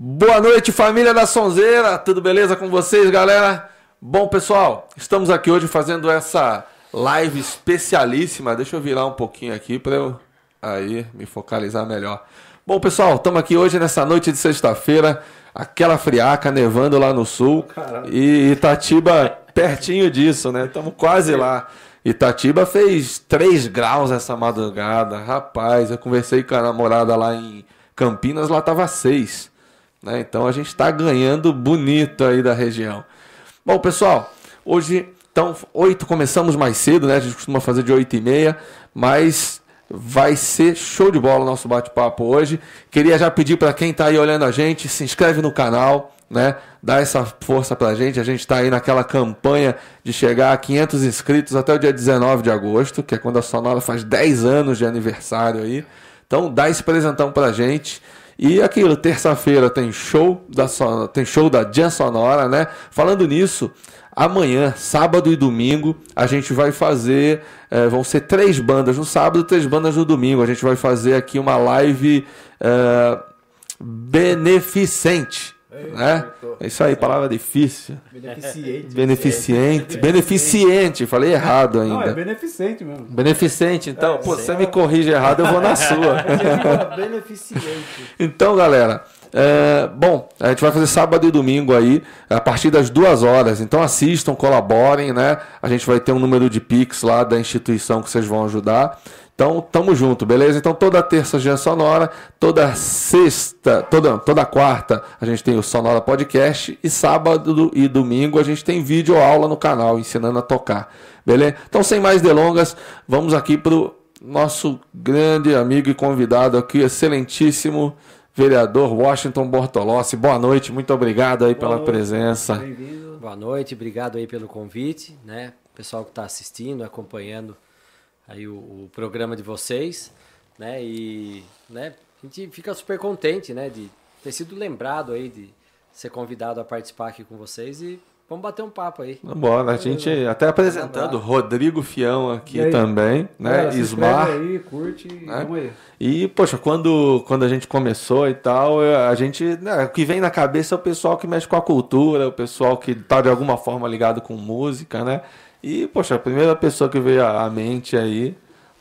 Boa noite, família da Sonzeira. Tudo beleza com vocês, galera? Bom, pessoal, estamos aqui hoje fazendo essa live especialíssima. Deixa eu virar um pouquinho aqui para eu aí me focalizar melhor. Bom, pessoal, estamos aqui hoje nessa noite de sexta-feira, aquela friaca nevando lá no sul Caralho. e Itatiba pertinho disso, né? Estamos quase lá. Itatiba fez 3 graus essa madrugada. Rapaz, eu conversei com a namorada lá em Campinas, lá tava 6. Né? Então a gente está ganhando bonito aí da região. Bom, pessoal, hoje, então, 8 começamos mais cedo, né? A gente costuma fazer de 8 e meia, mas vai ser show de bola o nosso bate-papo hoje. Queria já pedir para quem está aí olhando a gente, se inscreve no canal, né? Dá essa força pra gente. A gente está aí naquela campanha de chegar a 500 inscritos até o dia 19 de agosto, que é quando a Sonora faz 10 anos de aniversário aí. Então dá esse presentão pra gente. E aquilo, terça-feira tem show da Sonora, tem show da Jam Sonora, né? Falando nisso, amanhã, sábado e domingo, a gente vai fazer, eh, vão ser três bandas no sábado, três bandas no domingo. A gente vai fazer aqui uma live eh, beneficente, né? É isso aí, palavra difícil. Beneficiente. Beneficiente, beneficiente, falei errado Não, é ainda. beneficente mesmo. Beneficente, então, pô, você me corrige errado, eu vou na sua. Beneficiente. Então, galera, é, bom, a gente vai fazer sábado e domingo aí, a partir das duas horas. Então assistam, colaborem, né? A gente vai ter um número de Pix lá da instituição que vocês vão ajudar. Então, tamo junto, beleza? Então, toda terça Jean Sonora, toda sexta, toda, toda quarta a gente tem o Sonora Podcast e sábado e domingo a gente tem vídeo aula no canal ensinando a tocar, beleza? Então, sem mais delongas, vamos aqui pro nosso grande amigo e convidado aqui, excelentíssimo vereador Washington Bortolossi. Boa noite, muito obrigado aí pela noite. presença. Bem-vindo. Boa noite, obrigado aí pelo convite, né? Pessoal que está assistindo, acompanhando aí o, o programa de vocês, né? E, né? A gente fica super contente, né? De ter sido lembrado aí de ser convidado a participar aqui com vocês e vamos bater um papo aí. Bora, a gente até apresentando Rodrigo Fião aqui também, né? Se Ismar. aí, curte e né? vamos aí. E, poxa, quando, quando a gente começou e tal, a gente. né, o que vem na cabeça é o pessoal que mexe com a cultura, o pessoal que tá de alguma forma ligado com música, né? E, poxa, a primeira pessoa que veio à mente aí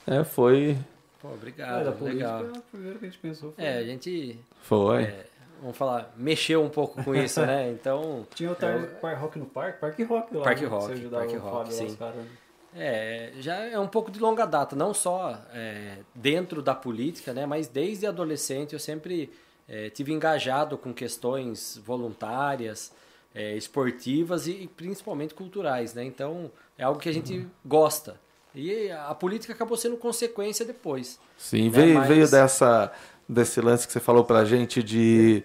né, foi. Pô, obrigado, política, legal. o primeiro que a gente pensou foi... É, a gente, Foi. é, vamos falar, mexeu um pouco com isso, né? Então, Tinha o. Par Rock no Parque? Parque Rock lá. Parque né? Rock, Você ajudava Parque o Rock, Fábio lá, sim. caras, né? É, já é um pouco de longa data, não só é, dentro da política, né, mas desde adolescente eu sempre é, tive engajado com questões voluntárias, é, esportivas e, principalmente culturais, né? Então é algo que a gente gosta. E a política acabou sendo consequência depois. Sim, né, veio, mas- veio dessa, desse lance que você falou pra gente de.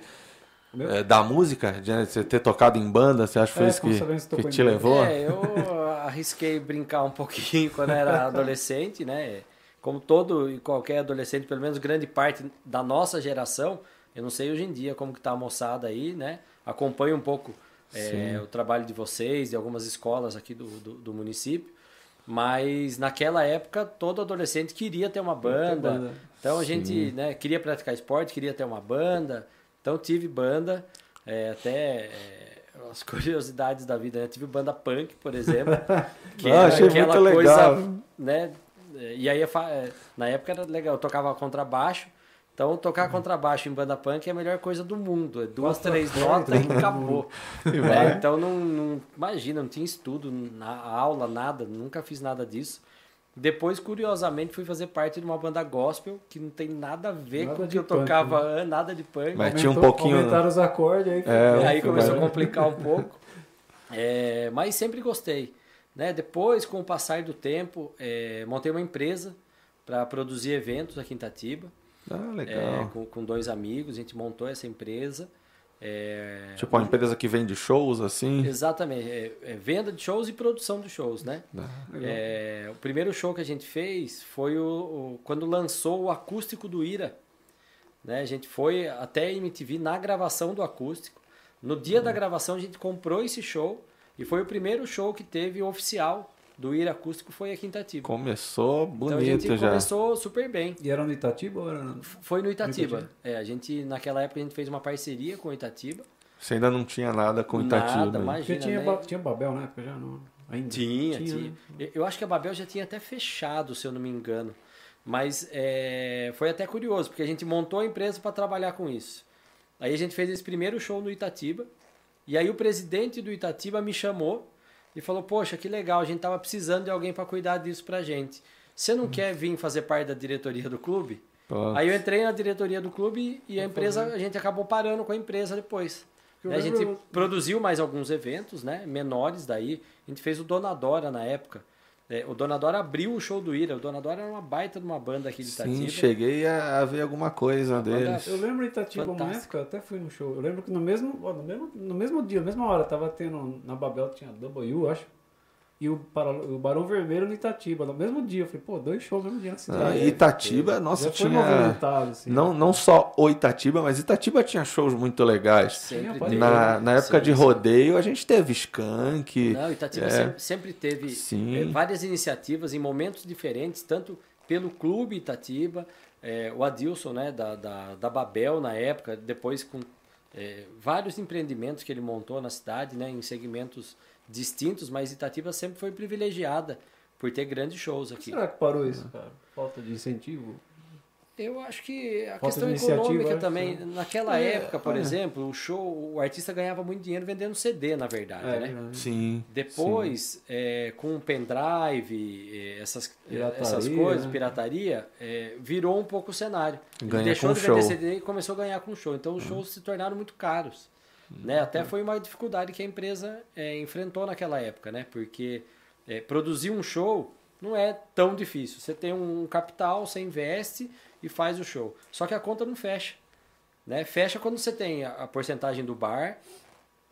Meu? eh, da música, de né, você ter tocado em banda, você acha que foi É, isso que, que te levou? É, eu arrisquei brincar um pouquinho quando era adolescente, né? Como todo e qualquer adolescente, pelo menos grande parte da nossa geração, eu não sei hoje em dia como que tá a moçada aí, né? Acompanho um pouco é, o trabalho de vocês, de algumas escolas aqui do, do, do município, mas naquela época todo adolescente queria ter uma banda, banda. então a gente né, queria praticar esporte, queria ter uma banda, então tive banda, é, até é, as curiosidades da vida, né? Tive banda punk, por exemplo, que Ah, achei aquela muito coisa, legal. né? E aí, é, na época era legal, eu tocava contrabaixo, então tocar contrabaixo em banda punk é a melhor coisa do mundo, é duas, três notas e acabou. Né? vai. Então não, não- imagina, não tinha estudo, na aula, nada, nunca fiz nada disso. Depois, curiosamente, fui fazer parte de uma banda gospel que não tem nada a ver Nada com o que eu punk, tocava, ah, nada de punk. Mas tinha um pouquinho- Aumentaram os acordes aí. É, aí começou a complicar um pouco. É, mas sempre gostei. Né? Depois, com o passar do tempo, é, montei uma empresa para produzir eventos aqui em Itatiba. Ah, é, legal. com, com dois amigos, a gente montou essa empresa. É, Tipo, uma empresa que vende shows, assim. Exatamente, é, é venda de shows e produção de shows, né? Ah, É, o primeiro show que a gente fez foi o, o- quando lançou o acústico do Ira. Né? A gente foi até a MTV na gravação do acústico. No dia da gravação a gente comprou esse show e foi o primeiro show que teve oficial do Ir Acústico foi aqui em Itatiba. Começou então a gente bonito já. começou super bem. E era no Itatiba ou era no... Foi no Itatiba. Itatiba. É, a gente, naquela época, a gente fez uma parceria com o Itatiba. Você ainda não tinha nada com Itatiba. Nada, né? imagina, Porque tinha, né? Ba- tinha Babel na época já? Não, ainda? Tinha, tinha. né? Eu- Eu acho que a Babel já tinha até fechado, se eu não me engano. Mas é, foi até curioso, porque a gente montou a empresa para trabalhar com isso. Aí a gente fez esse primeiro show no Itatiba. E aí o presidente do Itatiba me chamou e falou: Poxa, que legal, a gente tava precisando de alguém para cuidar disso pra gente. Você não quer vir fazer parte da diretoria do clube? Pô, Aí eu entrei na diretoria do clube e a empresa, a gente acabou parando com a empresa depois. Né, A gente produziu mais alguns eventos, né? Menores daí. A gente fez o Donadora na época. É, o Donadora abriu o show do Ira. O Donadora era uma baita de uma banda aqui de Itatiba. Sim, cheguei a, a ver alguma coisa banda- deles. Eu lembro em Itatiba uma época, eu até fui no show. Eu lembro que no mesmo, ó, no mesmo, no mesmo dia, na mesma hora, tava tendo na Babel tinha W, acho. E o, o Barão Vermelho no Itatiba, no mesmo dia. Eu falei, pô, dois shows no mesmo dia na cidade. Ah, Itatiba, nossa, Já tinha. movimentado, assim. Não, não só o Itatiba, mas Itatiba tinha shows muito legais. Sempre Pode teve. Na, na época Sim, de sim. rodeio, a gente teve Skank. Não, Itatiba é, sempre, sempre teve Sim. eh, várias iniciativas em momentos diferentes, tanto pelo clube Itatiba, eh, o Adilson, né, da, da, da Babel na época, depois com eh, vários empreendimentos que ele montou na cidade, né, em segmentos distintos, mas Itatiba sempre foi privilegiada por ter grandes shows aqui. Será que parou isso, cara? Falta de incentivo? Eu acho que a Falta questão econômica também, né? naquela É, época, por é. exemplo, o show, o artista ganhava muito dinheiro vendendo CD, na verdade, É, né? verdade. Sim. Depois, é, com o pendrive, é, essas, Pirataria, essas coisas, né? pirataria, é, virou um pouco o cenário. Ele Ganha deixou com de vender show. CD e começou a ganhar com show. Então os shows se tornaram muito caros. Né? Até foi uma dificuldade que a empresa é, enfrentou naquela época, né? Porque é, produzir um show não é tão difícil. Você tem um capital, você investe e faz o show. Só que a conta não fecha. Né? Fecha quando você tem a, a porcentagem do bar,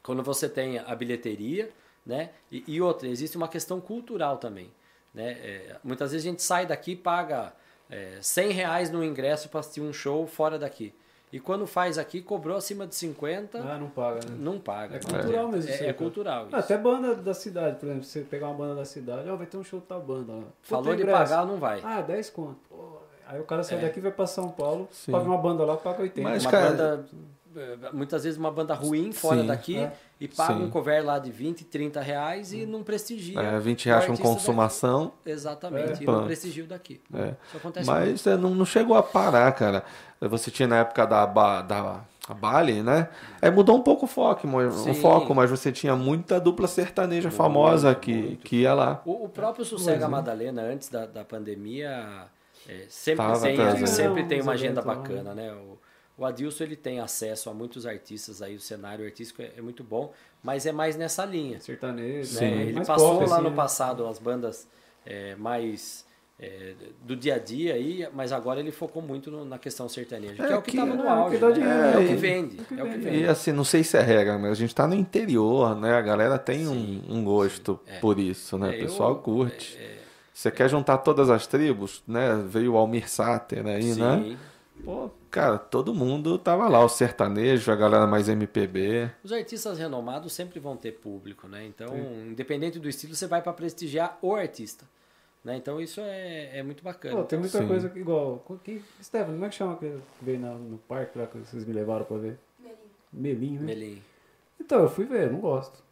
quando você tem a bilheteria, né? E, e outra, existe uma questão cultural também. Né? É, muitas vezes a gente sai daqui e paga é, 100 reais no ingresso para assistir um show fora daqui. E quando faz aqui, cobrou acima de 50, Ah, não paga, né? não paga. É cultural mesmo É, isso é cara. cultural. Ah, isso. Até banda da cidade, por exemplo, você pegar uma banda da cidade, ó, vai ter um show da banda lá. Falou é de pagar, não vai. Ah, 10 conto. Pô, Aí o cara sai É. daqui e vai pra São Paulo, Sim. paga uma banda lá, paga 80. Mas, uma cara, banda, muitas vezes uma banda ruim fora Sim. daqui É. e paga Sim. um cover lá de 20, 30 reais e não prestigia. É, 20 o reais com artista daqui. consumação. Exatamente, É. e não prestigia daqui. É. Isso acontece. Mas é, não, não chegou a parar, cara. Você tinha na época da, ba- da a Bali, né? Aí mudou um pouco o foco, o Sim. foco, mas você tinha muita dupla sertaneja Muito, famosa que, muito. que ia lá. O, o próprio Sossega Madalena, antes da, da pandemia, é, sempre, tem, sempre tem uma agenda eventos lá. bacana, né? O, o Adilson ele tem acesso a muitos artistas aí, o cenário artístico é, é muito bom, mas é mais nessa linha. Sertanejo, né? Sim. Ele mais passou pop, lá assim, no né? passado as bandas é, mais é, do dia a dia aí, mas agora ele focou muito no- na questão sertaneja, É que é o que estava no é o auge, que dá né? dinheiro, é, o né? que vende, é o que vende. E assim, não sei se é regra, mas a gente tá no interior, né? A galera tem Sim, um, um gosto sim. É. por isso, né? É, o pessoal eu- curte. é, Você quer juntar todas as tribos, né? Veio o Almir Sater aí, né? Sim. Pô, cara, todo mundo tava lá, o sertanejo, a galera mais MPB. Os artistas renomados sempre vão ter público, né? Então, independente do estilo, você vai para prestigiar o artista. Né? Então, isso é, é muito bacana. Pô, tem muita Sim. coisa que, igual. Que, Stefano, como é que chama que veio na- no parque lá que vocês me levaram pra ver? Melinho, né? Melim. Então, eu fui ver, eu não gosto.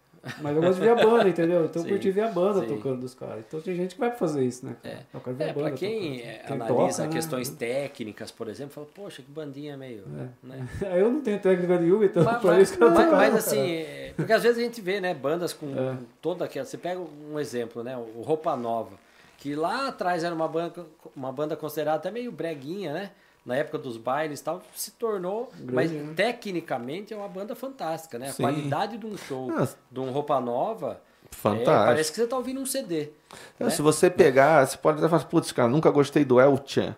Mas eu gosto de ver a banda, entendeu? Então eu Sim, curti ver a banda sim. tocando dos caras. Então tem gente que vai fazer isso, né? cara? Eu quero ver É, a banda. quem tocando. é, Quem analisa toca, né? questões técnicas, por exemplo, fala, poxa, que bandinha meio. É. Né? Aí eu não tenho técnica nenhuma, então Mas, pra mas- isso que eu mas- tocar. mas, assim, é, porque às vezes a gente vê, né, bandas com É. toda aquela. Você pega um exemplo, né? O Roupa Nova, que lá atrás era uma banda, uma banda considerada até meio breguinha, né? Na época dos bailes e tal, se tornou, mas né? tecnicamente é uma banda fantástica, né? A Sim. qualidade de um show, Ah, de um Roupa Nova, é, Fantástico. parece que você tá ouvindo um CD. É, né? Se você pegar, você pode até falar, putz, cara, nunca gostei do El Chan.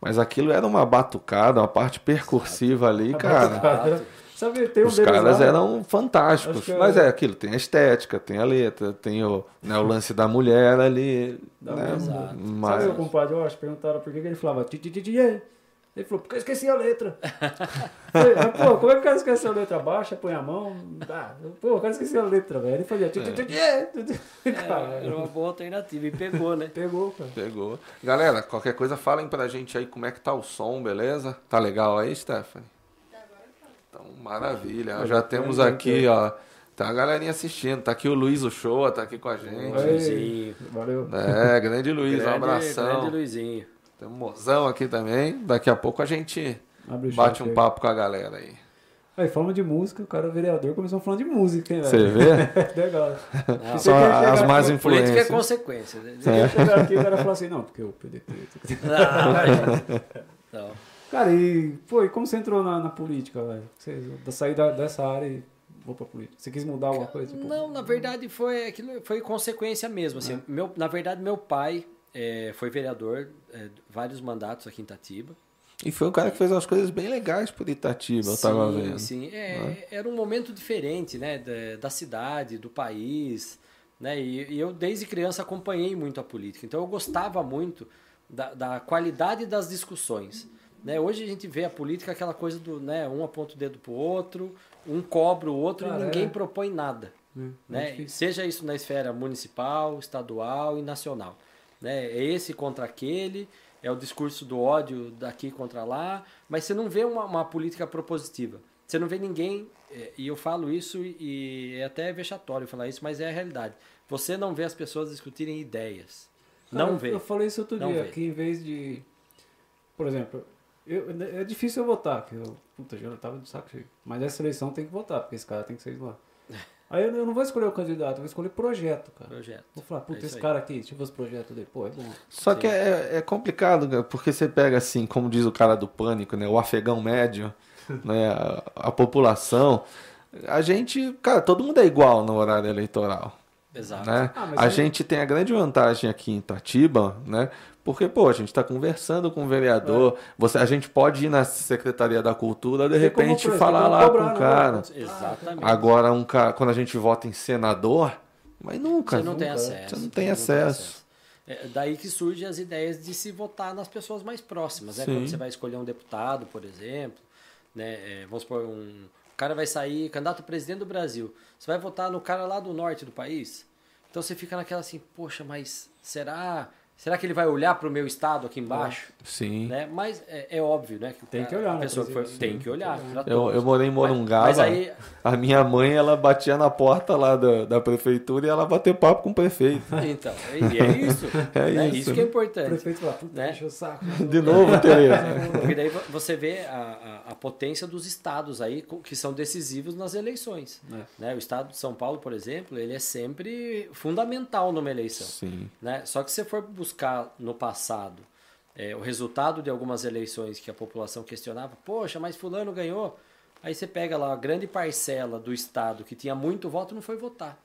Mas aquilo era uma batucada, uma parte percursiva ali, cara. Exato. Sabe, tem um Os caras lá, eram fantásticos. É- Mas é aquilo, tem a estética, tem a letra, tem o, né, o lance da mulher ali. Da né? Exato. Sabe Mas, o compadre, eu acho, perguntaram por que que ele falava ti ti ti ti é. Ele falou, porque eu esqueci a letra. Falei, "Ah, pô, como é que o cara esquece a letra? Baixa, põe a mão. Ah, pô, o cara esqueceu a letra, velho. Ele fazia. É, Cara, era uma boa alternativa e pegou, né? Pegou, cara. Pegou. Galera, qualquer coisa, falem pra gente aí como é que tá o som, beleza? Tá legal aí, Stephanie? Então, maravilha. Já temos aqui, ó. Tá a galerinha assistindo. Tá aqui o Luiz Uchoa, tá aqui com a gente. Oi, Luizinho. Valeu. É, grande Luiz, um Grande- abração. Grande Luizinho. Tem um mozão aqui também. Daqui a pouco a gente Abre o bate um aí. papo com a galera aí. Aí, falando de música, o cara vereador começou falando de música, hein, Você velho? vê? Legal. Não, ia chegar as aqui- mais Política é influências. consequência. né? Você chegar aqui e o cara falar assim, não, porque o PDT. Não, imagina. Não. Cara, e, pô, e como você entrou na, na política, velho? Você da- dessa área e vou pra política. Você quis mudar alguma coisa? Tipo, Não, na verdade foi aquilo, foi consequência mesmo. Assim, meu, na verdade, meu pai eh, foi vereador eh, vários mandatos aqui em Itatiba. E foi um cara que fez umas coisas bem legais por Itatiba, eu tava sim, vendo. sim. É, Era um momento diferente, né, da, da cidade, do país, né? E, e eu desde criança acompanhei muito a política. Então eu gostava muito da, da qualidade das discussões. Né? Hoje a gente vê a política aquela coisa do, né, um aponta o dedo pro outro, um cobra o outro Cara, e ninguém é. propõe nada. é, é né? Seja isso na esfera municipal, estadual e nacional. Né? É esse contra aquele, é o discurso do ódio daqui contra lá, mas você não vê uma, uma política propositiva. Você não vê ninguém, é, e eu falo isso e é até vexatório falar isso, mas é a realidade. Você não vê as pessoas discutirem ideias. Não eu- vê. Eu falei isso outro Não dia, vê. que em vez de. Por exemplo, eu- é difícil eu votar, que eu. Puta, já tava de saco cheio. Mas essa eleição tem que votar, porque esse cara tem que sair de lá. Aí eu, eu não vou escolher o candidato, eu vou escolher projeto, cara. Projeto. Vou falar, puta, É esse aí. cara aqui, deixa eu ver os projetos dele. Pô, é bom. Só que é, é complicado, cara, porque você pega assim, como diz o cara do pânico, né? O afegão médio, né? A, a população. A gente, cara, todo mundo é igual no horário eleitoral. Exato. Né? Ah, a aí- gente tem a grande vantagem aqui em Itatiba, né? Porque, pô, a gente está conversando com o vereador, você, a gente pode ir na Secretaria da Cultura, de Tem repente, falar não lá cobrar, com o né? cara. Exatamente. Agora, um cara, quando a gente vota em senador, mas nunca. Você não tem nunca. acesso. Você não tem acesso. É daí que surgem as ideias de se votar nas pessoas mais próximas, né? Quando você vai escolher um deputado, por exemplo, né? É, vamos supor, um o cara vai sair candidato a presidente do Brasil. Você vai votar no cara lá do norte do país? Então você fica naquela assim, poxa, mas será, será que ele vai olhar para o meu estado aqui embaixo? Sim. Né? Mas é, é óbvio, né? Que o Tem que olhar, a né, pessoa que foi- tem que olhar. pra Eu, eu morei em Morungaba. Mas aí, A minha mãe, ela batia na porta lá da, da prefeitura e ela bateu papo com o prefeito. então, e é isso. É né? isso. Isso que é O importante. prefeito fala, puta, Né? deixa o saco. De novo, Tereza. Porque daí vo- você vê a, a, a potência dos estados aí que são decisivos nas eleições. É. Né? O estado de São Paulo, por exemplo, ele é sempre fundamental numa eleição. Sim. Né? Só que se você for buscar no passado é, o resultado de algumas eleições que a população questionava, poxa, mas fulano ganhou. Aí você pega lá a grande parcela do estado que tinha muito voto não foi votar.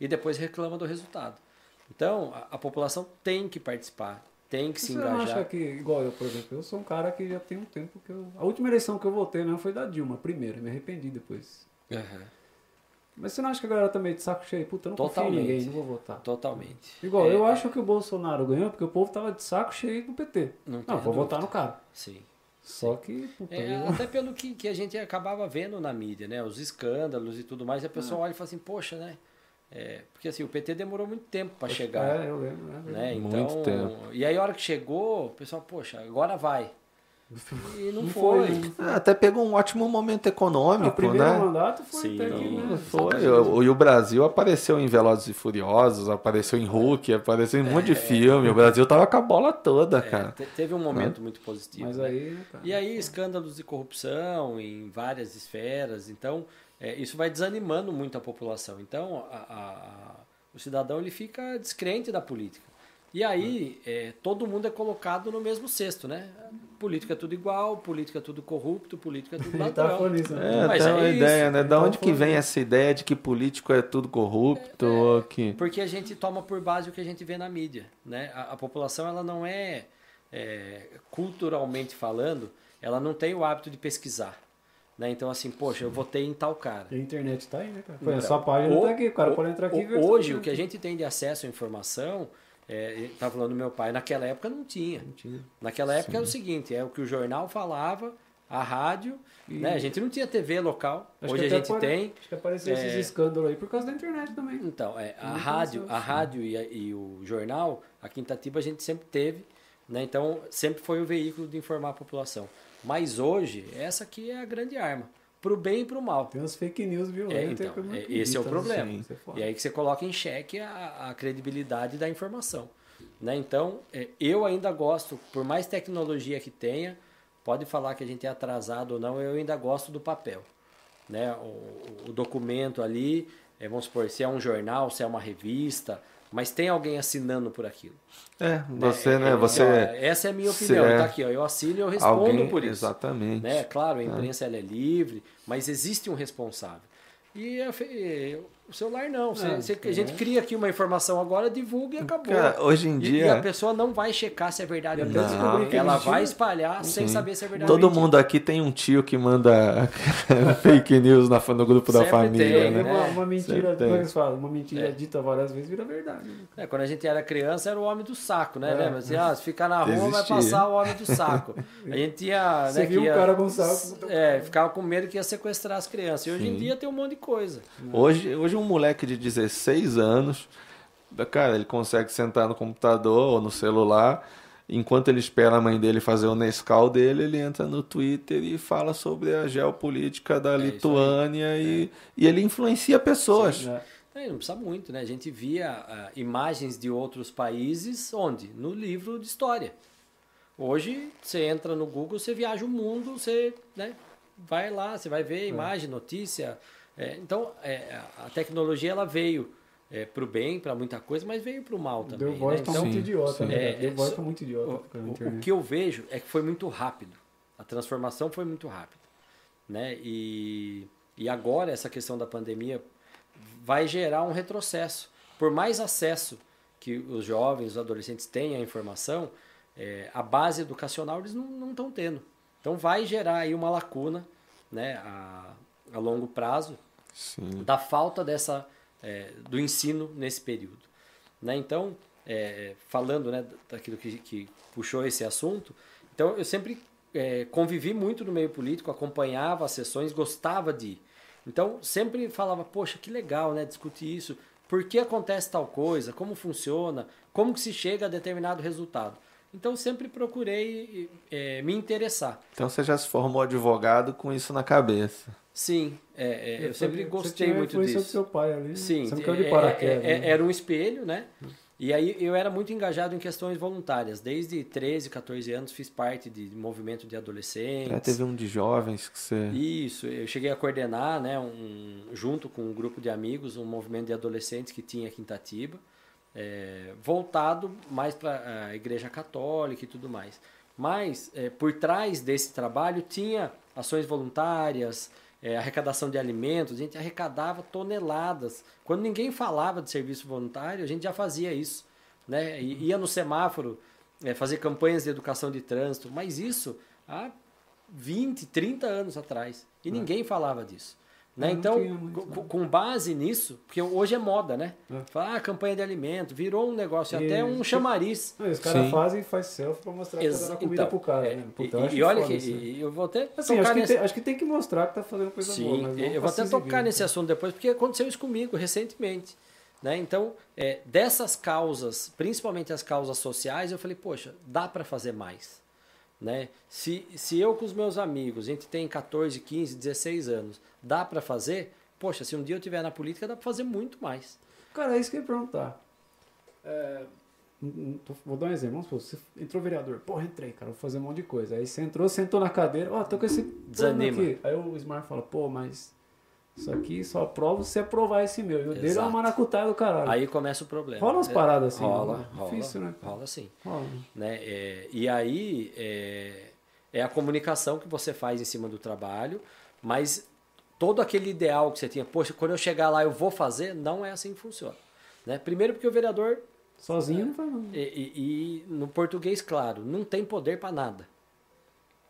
E depois reclama do resultado. Então, a, a população tem que participar, tem que se Você engajar. acha que, igual eu, por exemplo, eu sou um cara que já tem um tempo que eu. A última eleição que eu votei não foi da Dilma, primeira, me arrependi depois. Aham. Mas você não acha que a galera tá meio de saco cheio? Puta, eu não confio em Totalmente. ninguém, não vou votar. Totalmente. Igual, É, eu acho que o Bolsonaro ganhou porque o povo tava de saco cheio do PT. Não Não, vou dúvida. votar no cara. Sim. Só que, puta, É, eu- até pelo que, que a gente acabava vendo na mídia, né? Os escândalos e tudo mais, e a pessoa olha e fala assim, poxa, né? É, porque assim, o PT demorou muito tempo para chegar. É, eu lembro, né? Né? Muito Então, tempo. E aí a hora que chegou, o pessoal, poxa, agora vai. E não, Não foi. foi, né? Ah, Até pegou um ótimo momento Ah, econômico, o primeiro né? mandato foi Sim. até que, né? Foi. O- E o Brasil apareceu em Velozes e Furiosos, apareceu em Hulk, apareceu em um monte de filme. O Brasil tava com a bola toda, É, cara. te- teve um momento muito positivo. Mas né? aí, né, cara? E aí, escândalos de corrupção em várias esferas. Então, é, isso vai desanimando muito a população. Então, a- a- a- o cidadão ele fica descrente da política. E aí, é, todo mundo é colocado no mesmo cesto, né? Política é tudo igual, política é tudo corrupto, política é tudo Ele tá ladrão. né? É, Mas tem é uma isso. ideia, né? Da Então, onde que vem essa ideia de que político é tudo corrupto? ou que... Porque a gente toma por base o que a gente vê na mídia, né? A, a população ela não é, é, culturalmente falando, ela não tem o hábito de pesquisar, né? Então assim, poxa, eu votei em tal cara. E a internet tá aí, né, cara? Foi a Então, sua página o- tá aqui, o cara o- pode entrar aqui e o- ver. Hoje, o que a gente tem de acesso à informação É, tá falando do meu pai, naquela época não tinha. Não tinha. Naquela época era o seguinte, é o que o jornal falava, a rádio, né? A gente não tinha TV local, Acho hoje a gente pode- tem. Acho que apareceu É. esses escândalos aí por causa da internet também. Então, é, a rádio, a rádio e, a- e o jornal, aqui em Itatiba a gente sempre teve, né? Então sempre foi o veículo de informar a população. Mas hoje, essa aqui é a grande arma, pro bem e pro mal. Tem umas fake news É, violentas. então, é, esse é o né? problema. É. E aí que você coloca em xeque a, a credibilidade da informação. Né? Então, é, eu ainda gosto, por mais tecnologia que tenha, pode falar que a gente é atrasado ou não, eu ainda gosto do papel. Né? O, o documento ali, é, vamos supor, se é um jornal, se é uma revista, mas tem alguém assinando por aquilo. É, você, É, né? é, Você. ó, essa é a minha opinião. é Tá aqui, ó, eu assino e eu respondo alguém, por isso. Exatamente. Né? Claro, a imprensa ela é livre, mas existe um responsável. E fe- o celular não. Você- É, você- a é. gente cria aqui uma informação agora, divulga e acabou. Cara, hoje em E- dia- E, a pessoa não vai checar se é verdade ou E não. é Ela vai espalhar sem Sim. saber se é verdade ou Todo mundo aqui tem um tio que manda fake news na, no grupo da Sempre família, tem, né? Uma, uma mentira, como eles falam, uma mentira É. dita várias vezes vira verdade. né? É, quando a gente era criança, era o homem do saco, né? É. Lembra? Assim, ah, se ficar na rua, vai passar o homem do saco. A gente tinha. Você né, viu que ia- cara com saco, É, ficava com medo que ia sequestrar as crianças. E hoje em Sim. dia tem um monte de coisa. Hoje, hoje um moleque de 16 anos, cara, ele consegue sentar no computador ou no celular, enquanto ele espera a mãe dele fazer o Nescau dele, ele entra no Twitter e fala sobre a geopolítica da É. Lituânia e, e ele influencia pessoas. né? É, não precisa muito, né? A gente via ah, imagens de outros países onde? No livro de história. Hoje, você entra no Google, você viaja o mundo, você né, vai lá, você vai ver imagem, notícia. É, então, é, a tecnologia ela veio é, para o bem, para muita coisa, mas veio para o mal também. Deu voz né? tá Então, muito idiota, né? É, Deu é, voz só- tá muito idiota. o, o que eu vejo é que foi muito rápido. A transformação foi muito rápida. Né? E, e agora essa questão da pandemia vai gerar um retrocesso. Por mais acesso que os jovens, os adolescentes têm à informação, é, a base educacional eles não estão tendo. Então vai gerar aí uma lacuna né, a, a longo prazo Sim. da falta dessa é, do ensino nesse período. Né? Então, é, falando né, daquilo que, que puxou esse assunto, então eu sempre é, convivi muito no meio político, acompanhava as sessões, gostava de ir. Então, sempre falava, poxa, que legal né, discutir isso, por que acontece tal coisa, como funciona, como que se chega a determinado resultado. Então, sempre procurei é, me interessar. Então você já se formou advogado com isso na cabeça. Sim, é, é, eu sempre Você gostei muito disso. do seu pai ali. Sim, Você não caiu de é- paraquedas. é- é- né? era um espelho, né? E aí eu era muito engajado em questões voluntárias. Desde 13, 14 anos fiz parte de movimento de adolescentes. Já teve um de jovens que você. Isso, eu cheguei a coordenar, né, um, junto com um grupo de amigos, um movimento de adolescentes que tinha aqui em Itatiba, é, voltado mais para a Igreja Católica e tudo mais. Mas é, por trás desse trabalho tinha ações voluntárias, é, arrecadação de alimentos, a gente arrecadava toneladas. Quando ninguém falava de serviço voluntário, a gente já fazia isso. Né? E ia no semáforo é, fazer campanhas de educação de trânsito, mas isso há 20, 30 anos atrás. E ninguém falava disso. Né? É, não Então, tinha muito, co- né? com base nisso, porque hoje é moda, né? É. Falar, ah, campanha de alimento, virou um negócio, até E- um chamariz. Não, e os caras fazem e faz selfie pra mostrar que tá dando comida então, pro cara. é, né? e, Puta, e olha que e eu vou até Assim, tocar acho que, nesse... tem, acho que tem que mostrar que tá fazendo coisa boa. Sim, mas não eu vou até tocar exibir. nesse assunto depois, porque aconteceu isso comigo recentemente. Né? Então, é, dessas causas, principalmente as causas sociais, eu falei, poxa, dá para fazer mais. Né? Se, se eu com os meus amigos, a gente tem 14, 15, 16 anos, dá para fazer, poxa, se um dia eu estiver na política, dá para fazer muito mais. Cara, é isso que eu ia perguntar. É, vou dar um exemplo. Vamos supor, você entrou vereador. Porra, entrei, cara, vou fazer um monte de coisa. Aí você entrou, sentou na cadeira. Ó, tô com esse Desanima. aqui. Aí o Smart fala, pô, mas isso aqui só aprovo se aprovar esse meu. E o dele é uma maracutaia do caralho. Aí começa o problema. Rola umas É, paradas assim, Rola, né? rola. Difícil, né? Rola sim. Rola. né? É, e aí é, é a comunicação que você faz em cima do trabalho, mas todo aquele ideal que você tinha, poxa, quando eu chegar lá eu vou fazer, não é assim que funciona. Né? Primeiro porque o vereador, Sozinho não faz e, e- e no português claro, não tem poder para nada.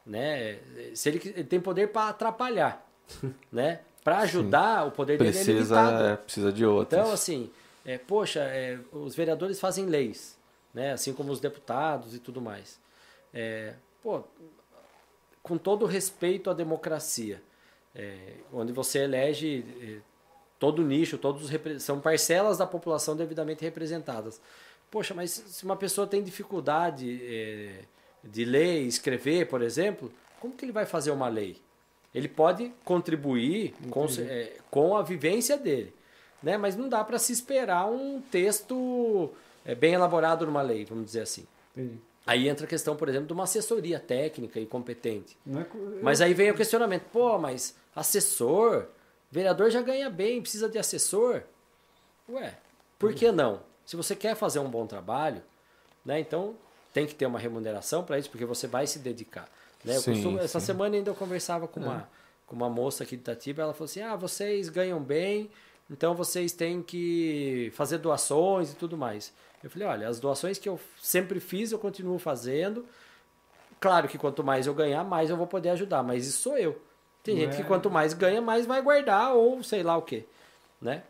Né? Se ele, ele tem poder para atrapalhar, né? Para ajudar, o poder dele é Precisa, limitado. é, precisa de outros. Então, assim, é, poxa, é, os vereadores fazem leis. né? assim como os deputados e tudo mais. É, pô, com todo respeito à democracia, é, onde você elege é, todo nicho, todos os são parcelas da população devidamente representadas. Poxa, mas se uma pessoa tem dificuldade é, de ler e escrever, por exemplo, como que ele vai fazer uma lei? Ele pode contribuir com, é, com, a vivência dele, né? mas não dá para se esperar um texto é, bem elaborado numa lei, vamos dizer assim. Entendi. Aí entra a questão, por exemplo, de uma assessoria técnica e competente. É, mas aí vem o questionamento: pô, mas assessor, vereador já ganha bem, precisa de assessor? Ué, por que não? Se você quer fazer um bom trabalho, né, então tem que ter uma remuneração para isso, porque você vai se dedicar. Né? Sim, costumo, essa semana ainda eu conversava com, é. uma, com uma moça aqui de Itatiba, ela falou assim: ah, vocês ganham bem, então vocês têm que fazer doações e tudo mais. Eu falei, olha, as doações que eu sempre fiz, eu continuo fazendo. Claro que quanto mais eu ganhar, mais eu vou poder ajudar, mas isso sou eu. Tem gente é... que quanto mais ganha, mais vai guardar ou sei lá o quê, né?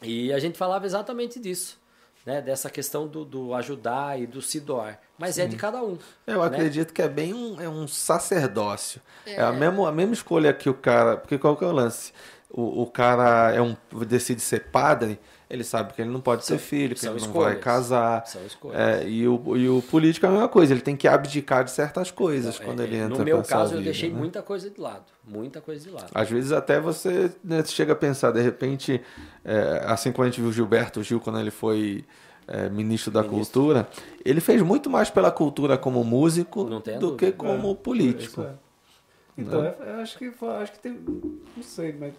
E a gente falava exatamente disso, né? Dessa questão do, do ajudar e do se doar. Mas Sim. é de cada um. Eu né? acredito que é bem um, é um sacerdócio. É. é, a, mesma, a mesma escolha que o cara... Porque qual que é o lance? O, o cara é um, decide ser padre ele sabe que ele não pode são, ser filho, que ele não escolhas. vai casar. São escolhas. É, e, o, e o político é a mesma coisa, ele tem que abdicar de certas coisas não, quando é, ele entra No meu caso, vida, eu deixei né? muita coisa de lado. Muita coisa de lado. Às vezes até você né, chega a pensar, de repente, é, assim como a gente viu o Gilberto Gil quando ele foi é, ministro da ministro. Cultura, ele fez muito mais pela cultura como músico do dúvida. que como é, político. É. Então, né? eu acho que, acho que tem. Não sei, mas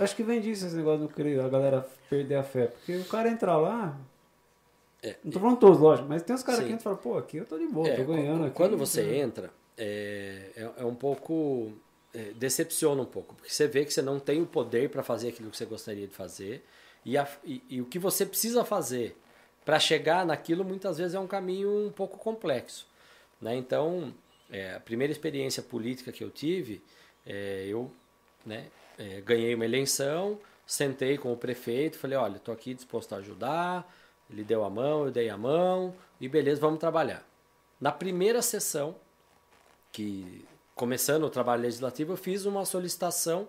Acho que vem disso esse negócio do a galera perder a fé. Porque o cara entra lá. É, não tô falando todos, lógico, mas tem uns caras que entram e falam, pô, aqui eu tô de boa, é, tô ganhando aqui. Quando você né? entra, é, é, é, um pouco. É, decepciona um pouco, porque você vê que você não tem o poder para fazer aquilo que você gostaria de fazer. E, a, e, e o que você precisa fazer para chegar naquilo muitas vezes é um caminho um pouco complexo. Né? Então, é, a primeira experiência política que eu tive, é, eu né, é, ganhei uma eleição, sentei com o prefeito, falei, olha, estou aqui disposto a ajudar, ele deu a mão, eu dei a mão, e beleza, vamos trabalhar. Na primeira sessão, que começando o trabalho legislativo, eu fiz uma solicitação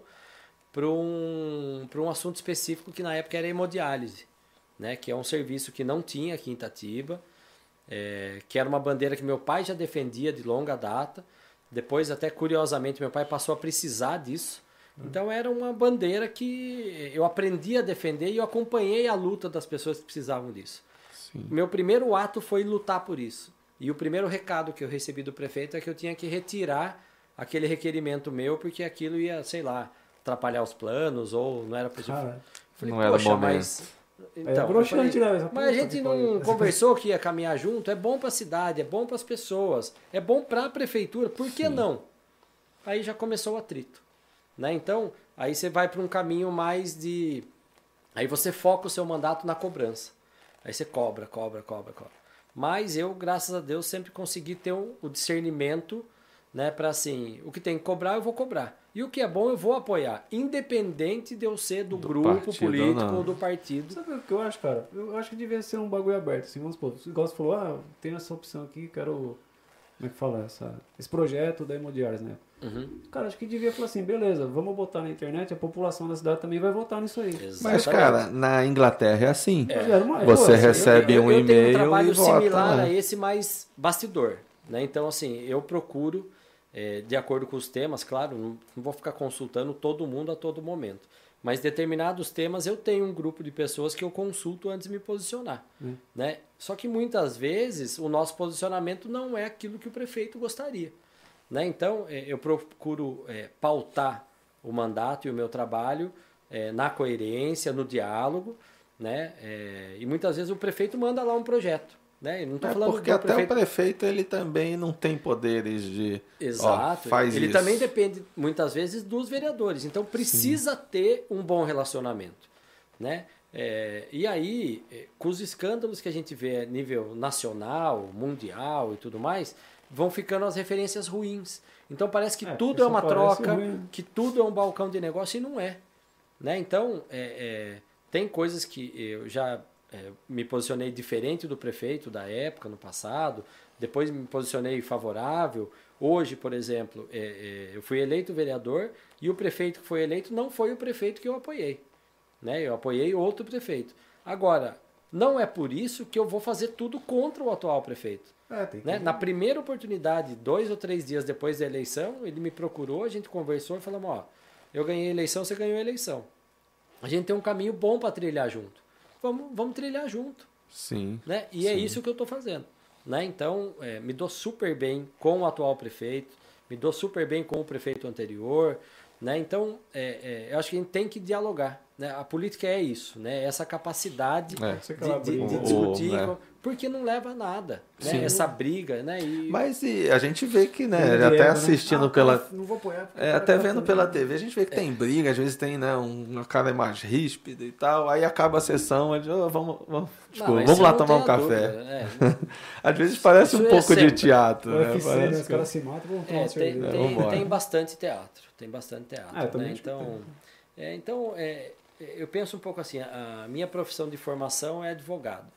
para um, um assunto específico que na época era hemodiálise, né, que é um serviço que não tinha aqui em Itatiba, é, que era uma bandeira que meu pai já defendia de longa data. Depois, até curiosamente, meu pai passou a precisar disso. Então era uma bandeira que eu aprendi a defender e eu acompanhei a luta das pessoas que precisavam disso. Sim. Meu primeiro ato foi lutar por isso. E o primeiro recado que eu recebi do prefeito é que eu tinha que retirar aquele requerimento meu porque aquilo ia, sei lá, atrapalhar os planos ou não era possível. Falei, não era bom mas então, é broxante, falei, né? Mas a gente não conversou que ia caminhar junto. É bom para a cidade, é bom para as pessoas, é bom para a prefeitura. Por que Sim. não? Aí já começou o atrito. Né? Então, aí você vai para um caminho mais de. Aí você foca o seu mandato na cobrança. Aí você cobra, cobra, cobra, cobra. Mas eu, graças a Deus, sempre consegui ter o discernimento né, para assim, o que tem que cobrar, eu vou cobrar. E o que é bom, eu vou apoiar, independente de eu ser do, do grupo político ou, ou, do partido. Sabe o que eu acho, cara? Eu acho que devia ser um bagulho aberto. Assim, vamos supor, igual você falou, ah, tem essa opção aqui, quero. Como é que fala? Essa, esse projeto da Hemodiares, né? Uhum. Cara, acho que devia falar assim, beleza, vamos botar na internet, a população da cidade também vai votar nisso aí. Exatamente. Mas, cara, na Inglaterra é assim. É. Você recebe eu, eu, um e-mail. Eu tenho um trabalho similar né? a esse, mais bastidor. Né? Então, assim, eu procuro, é, de acordo com os temas, claro, não, não vou ficar consultando todo mundo a todo momento. Mas determinados temas eu tenho um grupo de pessoas que eu consulto antes de me posicionar. Hum. Né? Só que muitas vezes o nosso posicionamento não é aquilo que o prefeito gostaria. Né? Então, é, eu procuro é, pautar o mandato e o meu trabalho é, na coerência, no diálogo, né? É, e muitas vezes o prefeito manda lá um projeto. Né? não tô é falando porque até prefeito... o prefeito ele também não tem poderes de exato ó, faz ele isso. também depende muitas vezes dos vereadores então precisa Sim. ter um bom relacionamento né é, e aí com os escândalos que a gente vê a nível nacional mundial e tudo mais vão ficando as referências ruins. Então parece que é, tudo é uma troca, ruim. que tudo é um balcão de negócio e não é. Né? Então, é, é, tem coisas que eu já é, me posicionei diferente do prefeito da época, no passado, depois me posicionei favorável. Hoje, por exemplo, é, é, eu fui eleito vereador e o prefeito que foi eleito não foi o prefeito que eu apoiei. Né? Eu apoiei outro prefeito. Agora, não é por isso que eu vou fazer tudo contra o atual prefeito. É, tem que... Né? Na primeira oportunidade, dois ou três dias depois da eleição, ele me procurou, a gente conversou e falamos: ó, eu ganhei a eleição, você ganhou a eleição. A gente tem um caminho bom para trilhar junto. Vamos, vamos trilhar junto. Sim. Né? E é Sim. isso que eu estou fazendo. Né? Então, é, me dou super bem com o atual prefeito, me dou super bem com o prefeito anterior. Né? Então, é, é, eu acho que a gente tem que dialogar. Né? A política é isso, né? essa capacidade É. De, de- de O- discutir, né? com- porque não leva a nada. Né? Sim. Essa briga. Né? E, Mas e a gente vê que, né, até né? assistindo Ah, pela. Não vou apoiar. É, até tá vendo pela TV, a gente vê que tem briga, às vezes tem, né, um, um cara mais ríspido e tal, aí acaba a sessão, ele, "Ô, vamos, vamos, tipo, Não, vamos lá tomar um café. dúvida, né? Às vezes parece Isso um é pouco de teatro? UFC, né? Parece Os caras se matam, vão tomar É, uma tem, tem, tem bastante teatro. Tem bastante teatro. Ah, né? Então, é, então é, eu penso um pouco assim, a minha profissão de formação é advogado.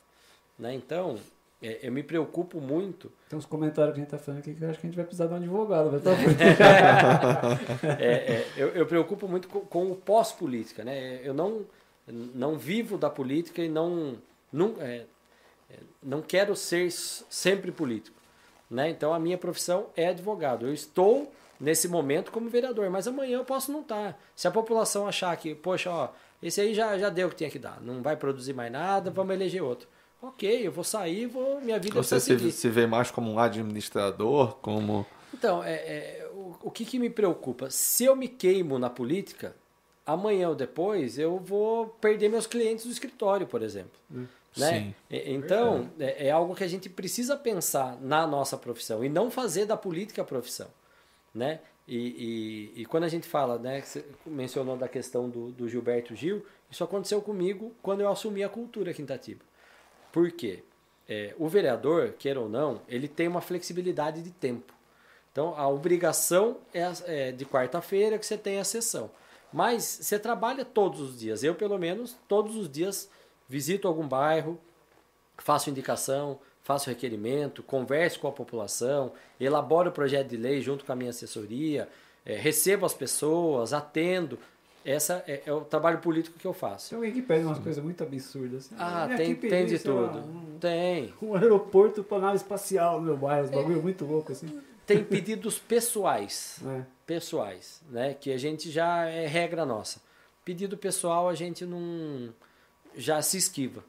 Né? Então, é, eu me preocupo muito. Tem uns comentários que a gente tá falando aqui que eu acho que a gente vai precisar de um advogado. Vai estar é, é, eu, eu preocupo muito com, com o pós-política. Né? Eu não, não vivo da política e não, não, é, é, não quero ser sempre político. Né? Então, a minha profissão é advogado. Eu estou nesse momento como vereador, mas amanhã eu posso não estar. Se a população achar que, poxa, ó, esse aí já, já deu o que tinha que dar, não vai produzir mais nada, vamos eleger outro. Ok, eu vou sair, vou, minha vida Você se, se vê mais como um administrador, como. Então, é, é, o, o que, que me preocupa? Se eu me queimo na política, amanhã ou depois eu vou perder meus clientes do escritório, por exemplo. Né? Sim. Então, é, é algo que a gente precisa pensar na nossa profissão e não fazer da política a profissão. Né? E, e, e quando a gente fala, né, você mencionou da questão do, do Gilberto Gil, isso aconteceu comigo quando eu assumi a cultura aqui em Itatiba. Por quê? É, o vereador, queira ou não, ele tem uma flexibilidade de tempo. Então, a obrigação é, é de quarta-feira que você tem a sessão. Mas você trabalha todos os dias. Eu, pelo menos, todos os dias visito algum bairro, faço indicação, faço requerimento, converso com a população, elaboro o projeto de lei junto com a minha assessoria, eh, recebo as pessoas, atendo. Essa é, é o trabalho político que eu faço. Tem alguém que pede umas coisas muito absurdas. assim. Ah, Vem tem, aqui pedir, tem de lá, tudo. um, Tem. um aeroporto para nave espacial no meu bairro. Os bagulho muito louco assim. Tem pedidos pessoais. né? pessoais, né? Que a gente já é regra nossa. Pedido pessoal a gente não já se esquiva.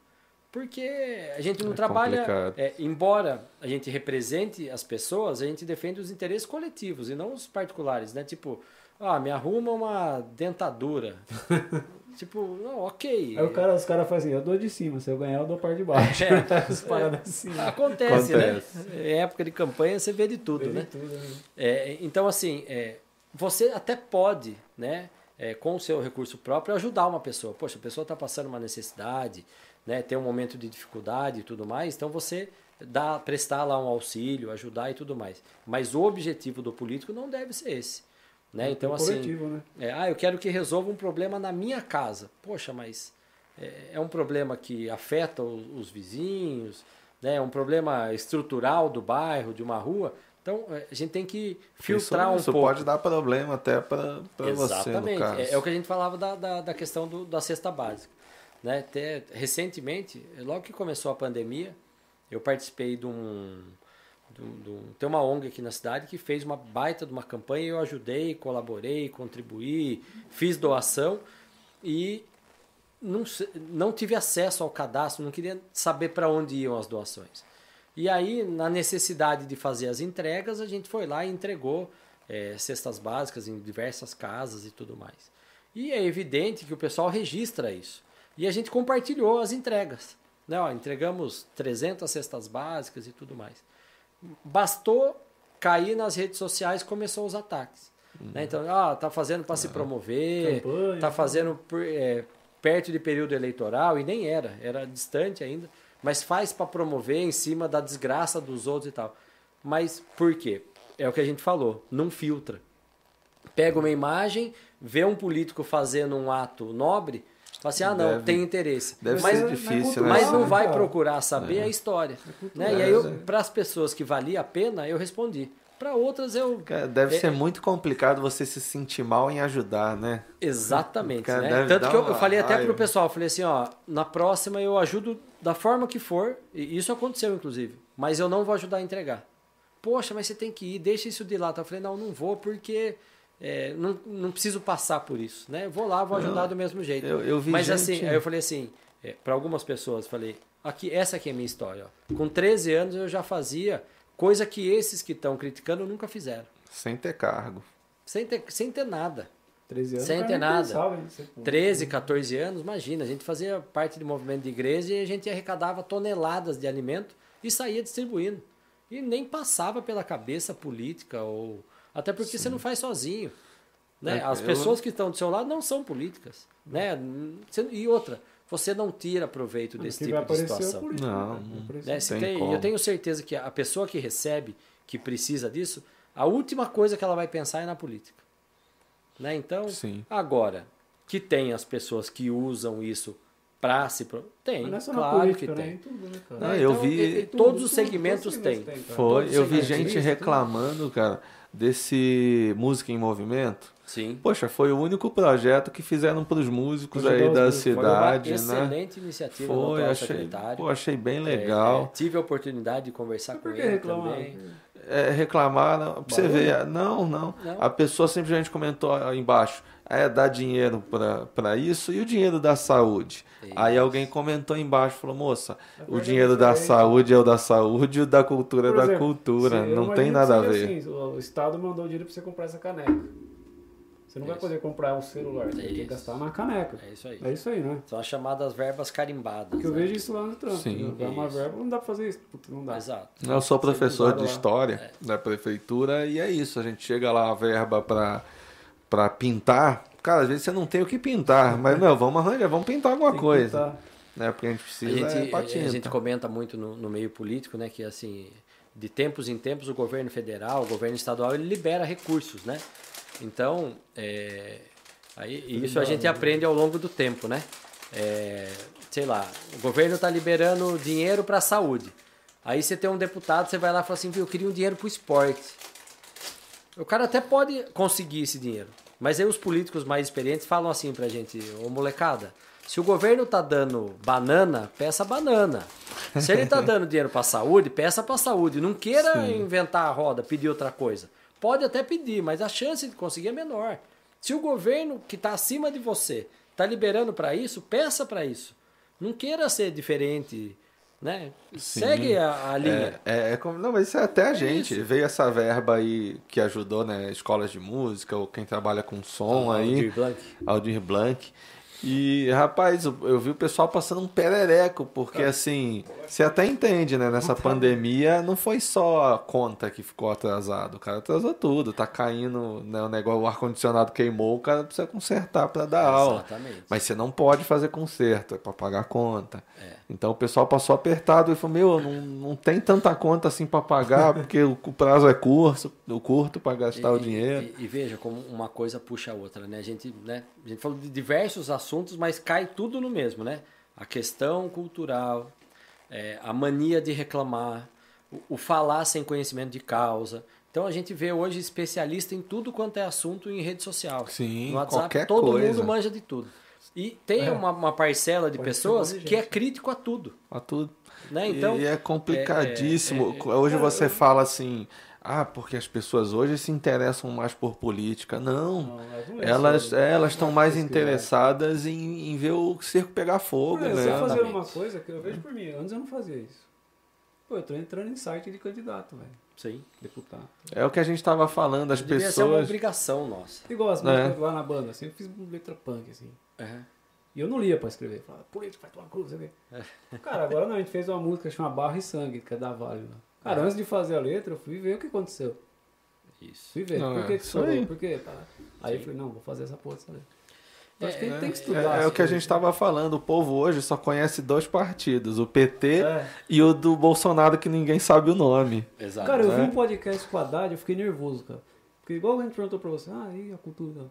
Porque a gente não É trabalha, é, embora a gente represente as pessoas, a gente defende os interesses coletivos e não os particulares, né? Tipo, ah, me arruma uma dentadura. tipo, não, ok. Aí o cara, os caras fazem assim, eu dou de cima, se eu ganhar eu dou a parte de baixo. É. As paradas assim. Acontece, Acontece. né? Em época de campanha você vê de tudo, Vê de né? tudo, né? É, então, assim, é, você até pode, né, é, com o seu recurso próprio, ajudar uma pessoa. Poxa, a pessoa está passando uma necessidade, né, tem um momento de dificuldade e tudo mais, então você dá, prestar lá um auxílio, ajudar e tudo mais. Mas o objetivo do político não deve ser esse. Né? Então, assim, coletivo, né? é, ah, eu quero que resolva um problema na minha casa. Poxa, mas é, é um problema que afeta o- os vizinhos, né? é um problema estrutural do bairro, de uma rua. Então, é, a gente tem que filtrar isso, um isso pouco. pode dar problema até para você, no Exatamente. caso. É, é o que a gente falava da, da, da questão do, da cesta básica. Né? Até recentemente, logo que começou a pandemia, eu participei de um, de um- de um- Tem uma ONG aqui na cidade que fez uma baita de uma campanha e eu ajudei, colaborei, contribuí, fiz doação e não, não tive acesso ao cadastro, não queria saber para onde iam as doações. E aí, na necessidade de fazer as entregas, a gente foi lá e entregou eh, cestas básicas em diversas casas e tudo mais. E é evidente que o pessoal registra isso. E a gente compartilhou as entregas. Né? Ó, entregamos 300 cestas básicas e tudo mais. Bastou cair nas redes sociais começou os ataques. Né? Então, ah, tá fazendo para se promover, Campanha, tá fazendo por- é, perto de período eleitoral, e nem era, era distante ainda, mas faz para promover em cima da desgraça dos outros e tal. Mas por quê? É o que a gente falou, não filtra. Pega uma imagem, vê um político fazendo um ato nobre, Fala assim, ah, não, Deve- tem interesse. Deve mas, ser difícil, né? mas não né, vai procurar saber a história. né? E aí, para as pessoas que valia a pena, eu respondi. Para outras, eu. Cara, Deve É- ser muito complicado você se sentir mal em ajudar, né? Exatamente. Cara, né? Tanto que eu, uma eu falei até raiva. pro pessoal, eu falei assim, ó, na próxima eu ajudo da forma que for, e isso aconteceu, inclusive, mas eu não vou ajudar a entregar. Poxa, mas você tem que ir, deixa isso de lado. Eu falei, não, não vou, porque é, não, não preciso passar por isso, né? Eu vou lá, vou ajudar do mesmo jeito. eu- eu vi mas gente- assim, aí eu falei assim, para algumas pessoas, falei, aqui, essa aqui é a minha história. Ó. Com 13 anos eu já fazia coisa que esses que estão criticando nunca fizeram. Sem ter cargo. Sem ter, sem ter nada. 13 anos. Sem ter nada. pensava em ser- 13, 14 anos, imagina, a gente fazia parte de movimento de igreja e a gente arrecadava toneladas de alimento e saía distribuindo. E nem passava pela cabeça política ou até porque você não faz sozinho. Né? É, As eu- pessoas que estão do seu lado não são políticas. Né? E outra, você não tira proveito desse tipo de é situação. político, Não, né? Aparecer. Né? Se tem tem- como. eu tenho certeza que a pessoa que recebe, que precisa disso, a última coisa que ela vai pensar é na política. Né? Então, Sim. agora, que tem as pessoas que usam isso para se... Pro... Tem, Mas não é claro política, que né? tem. Em tudo, né? Não, Né? eu Então, vi- e- e Tudo, todos os segmentos têm. cara. Foi, eu vi gente reclamando, cara, desse Música em Movimento. Sim. Poxa, foi o único projeto que fizeram para os músicos aí da músicos. Foi uma cidade, né? excelente iniciativa do Foi, atual achei, secretário. pô, achei bem É, legal. é, tive a oportunidade de conversar com por que ele reclamar? também. É, reclamar, não, pra você ver, não, não, Não. A pessoa simplesmente comentou aí embaixo, é dar dinheiro para isso e o dinheiro da saúde. Aí alguém comentou embaixo, falou, moça, Na o dinheiro é da diferente. saúde é o da saúde e o da cultura é da cultura. Não tem nada a ver. assim, o Estado mandou dinheiro pra você comprar essa caneca. Você não vai Isso. poder comprar um celular, você vai ter que Isso. gastar na caneca. É isso aí. É isso aí, né? São as chamadas verbas carimbadas. Porque eu né? vejo isso lá no trampo. Sim. entendeu? Vai uma Isso. verba, não dá pra fazer isso. Puta, não dá. Exato. Eu sou professor de história da prefeitura e é isso. A gente chega lá a verba para para pintar. Cara, às vezes você não tem o que pintar, mas não, vamos arranjar, vamos pintar alguma Tem coisa, né? Porque a gente A precisa gente, é a gente comenta muito no, no meio político, né, que assim, de tempos em tempos o governo federal, o governo estadual, ele libera recursos, né? Então, é, aí, isso a gente aprende ao longo do tempo, né? É, sei lá, o governo está liberando dinheiro para a saúde. Aí você tem um deputado, você vai lá e fala assim, viu, eu queria um dinheiro para o esporte. O cara até pode conseguir esse dinheiro. Mas aí os políticos mais experientes falam assim pra gente, ô molecada, se o governo tá dando banana, peça banana. Se ele tá dando dinheiro pra saúde, peça pra saúde. Não queira Sim. inventar a roda, pedir outra coisa. Pode até pedir, mas a chance de conseguir é menor. Se o governo que tá acima de você tá liberando pra isso, peça pra isso. Não queira ser diferente, né? Sim. Segue a, a linha. É, é, é como, não, mas isso é até a gente. isso. Veio essa verba aí que ajudou, né? Escolas de música, ou quem trabalha com som aí. Aldir Blanc. Aldir Blanc. E, rapaz, eu, eu vi o pessoal passando um perereco, porque assim, você até entende, né? Nessa pandemia, não foi só a conta que ficou atrasado, o cara atrasou tudo, tá caindo, né? O negócio, o ar-condicionado queimou, o cara precisa consertar para dar aula. Exatamente. Mas você não pode fazer conserto, é para pagar a conta. É. Então o pessoal passou apertado e falou: Meu, não, não tem tanta conta assim para pagar, porque o, o prazo é curto, o curto para gastar o E- dinheiro. E, e veja como uma coisa puxa a outra, né? A gente, né? A gente falou de diversos assuntos, mas cai tudo no mesmo, né? A questão cultural, é, a mania de reclamar, o, o falar sem conhecimento de causa. Então a gente vê hoje especialista em tudo quanto é assunto em rede social. Sim, no WhatsApp, qualquer todo coisa. mundo manja de tudo. E tem É. uma, uma parcela de Pode pessoas que é crítico a tudo. A tudo. Né? Então, e é complicadíssimo. é, é, hoje cara, você eu- fala assim, ah, porque as pessoas hoje se interessam mais por política. Não. Não, elas é Elas elas estão mais pesquisar. interessadas em, em ver o circo pegar fogo, né? eu fazer uma coisa que eu vejo por mim. Antes eu não fazia isso. Pô, eu tô entrando em site de candidato, velho. Sim. Deputado. É o que a gente estava falando, as Devia ser uma pessoas. obrigação nossa. Igual as É. músicas lá na banda, assim, eu fiz letra punk, assim. É. E eu não lia pra escrever. Falava, político, vai tomar cruz, sei o quê. Cara, agora não, a gente fez uma música chamada Barra e Sangue, que é da Vale. Lá. Cara, antes de fazer a letra, eu fui ver o que aconteceu. Isso. Fui ver. Não, por é que que isso falou? aí. Por quê? Tá. Aí eu falei, não, vou fazer essa porra dessa letra. Eu acho que a gente É, tem que É, estudar. é as o que a gente estava falando. O povo hoje só conhece dois partidos: o PT É. e o do Bolsonaro, que ninguém sabe o nome. Exato. Cara, eu vi É. um podcast com a Haddad, eu fiquei nervoso, cara. Porque igual a gente perguntou pra você, ah, e a cultura?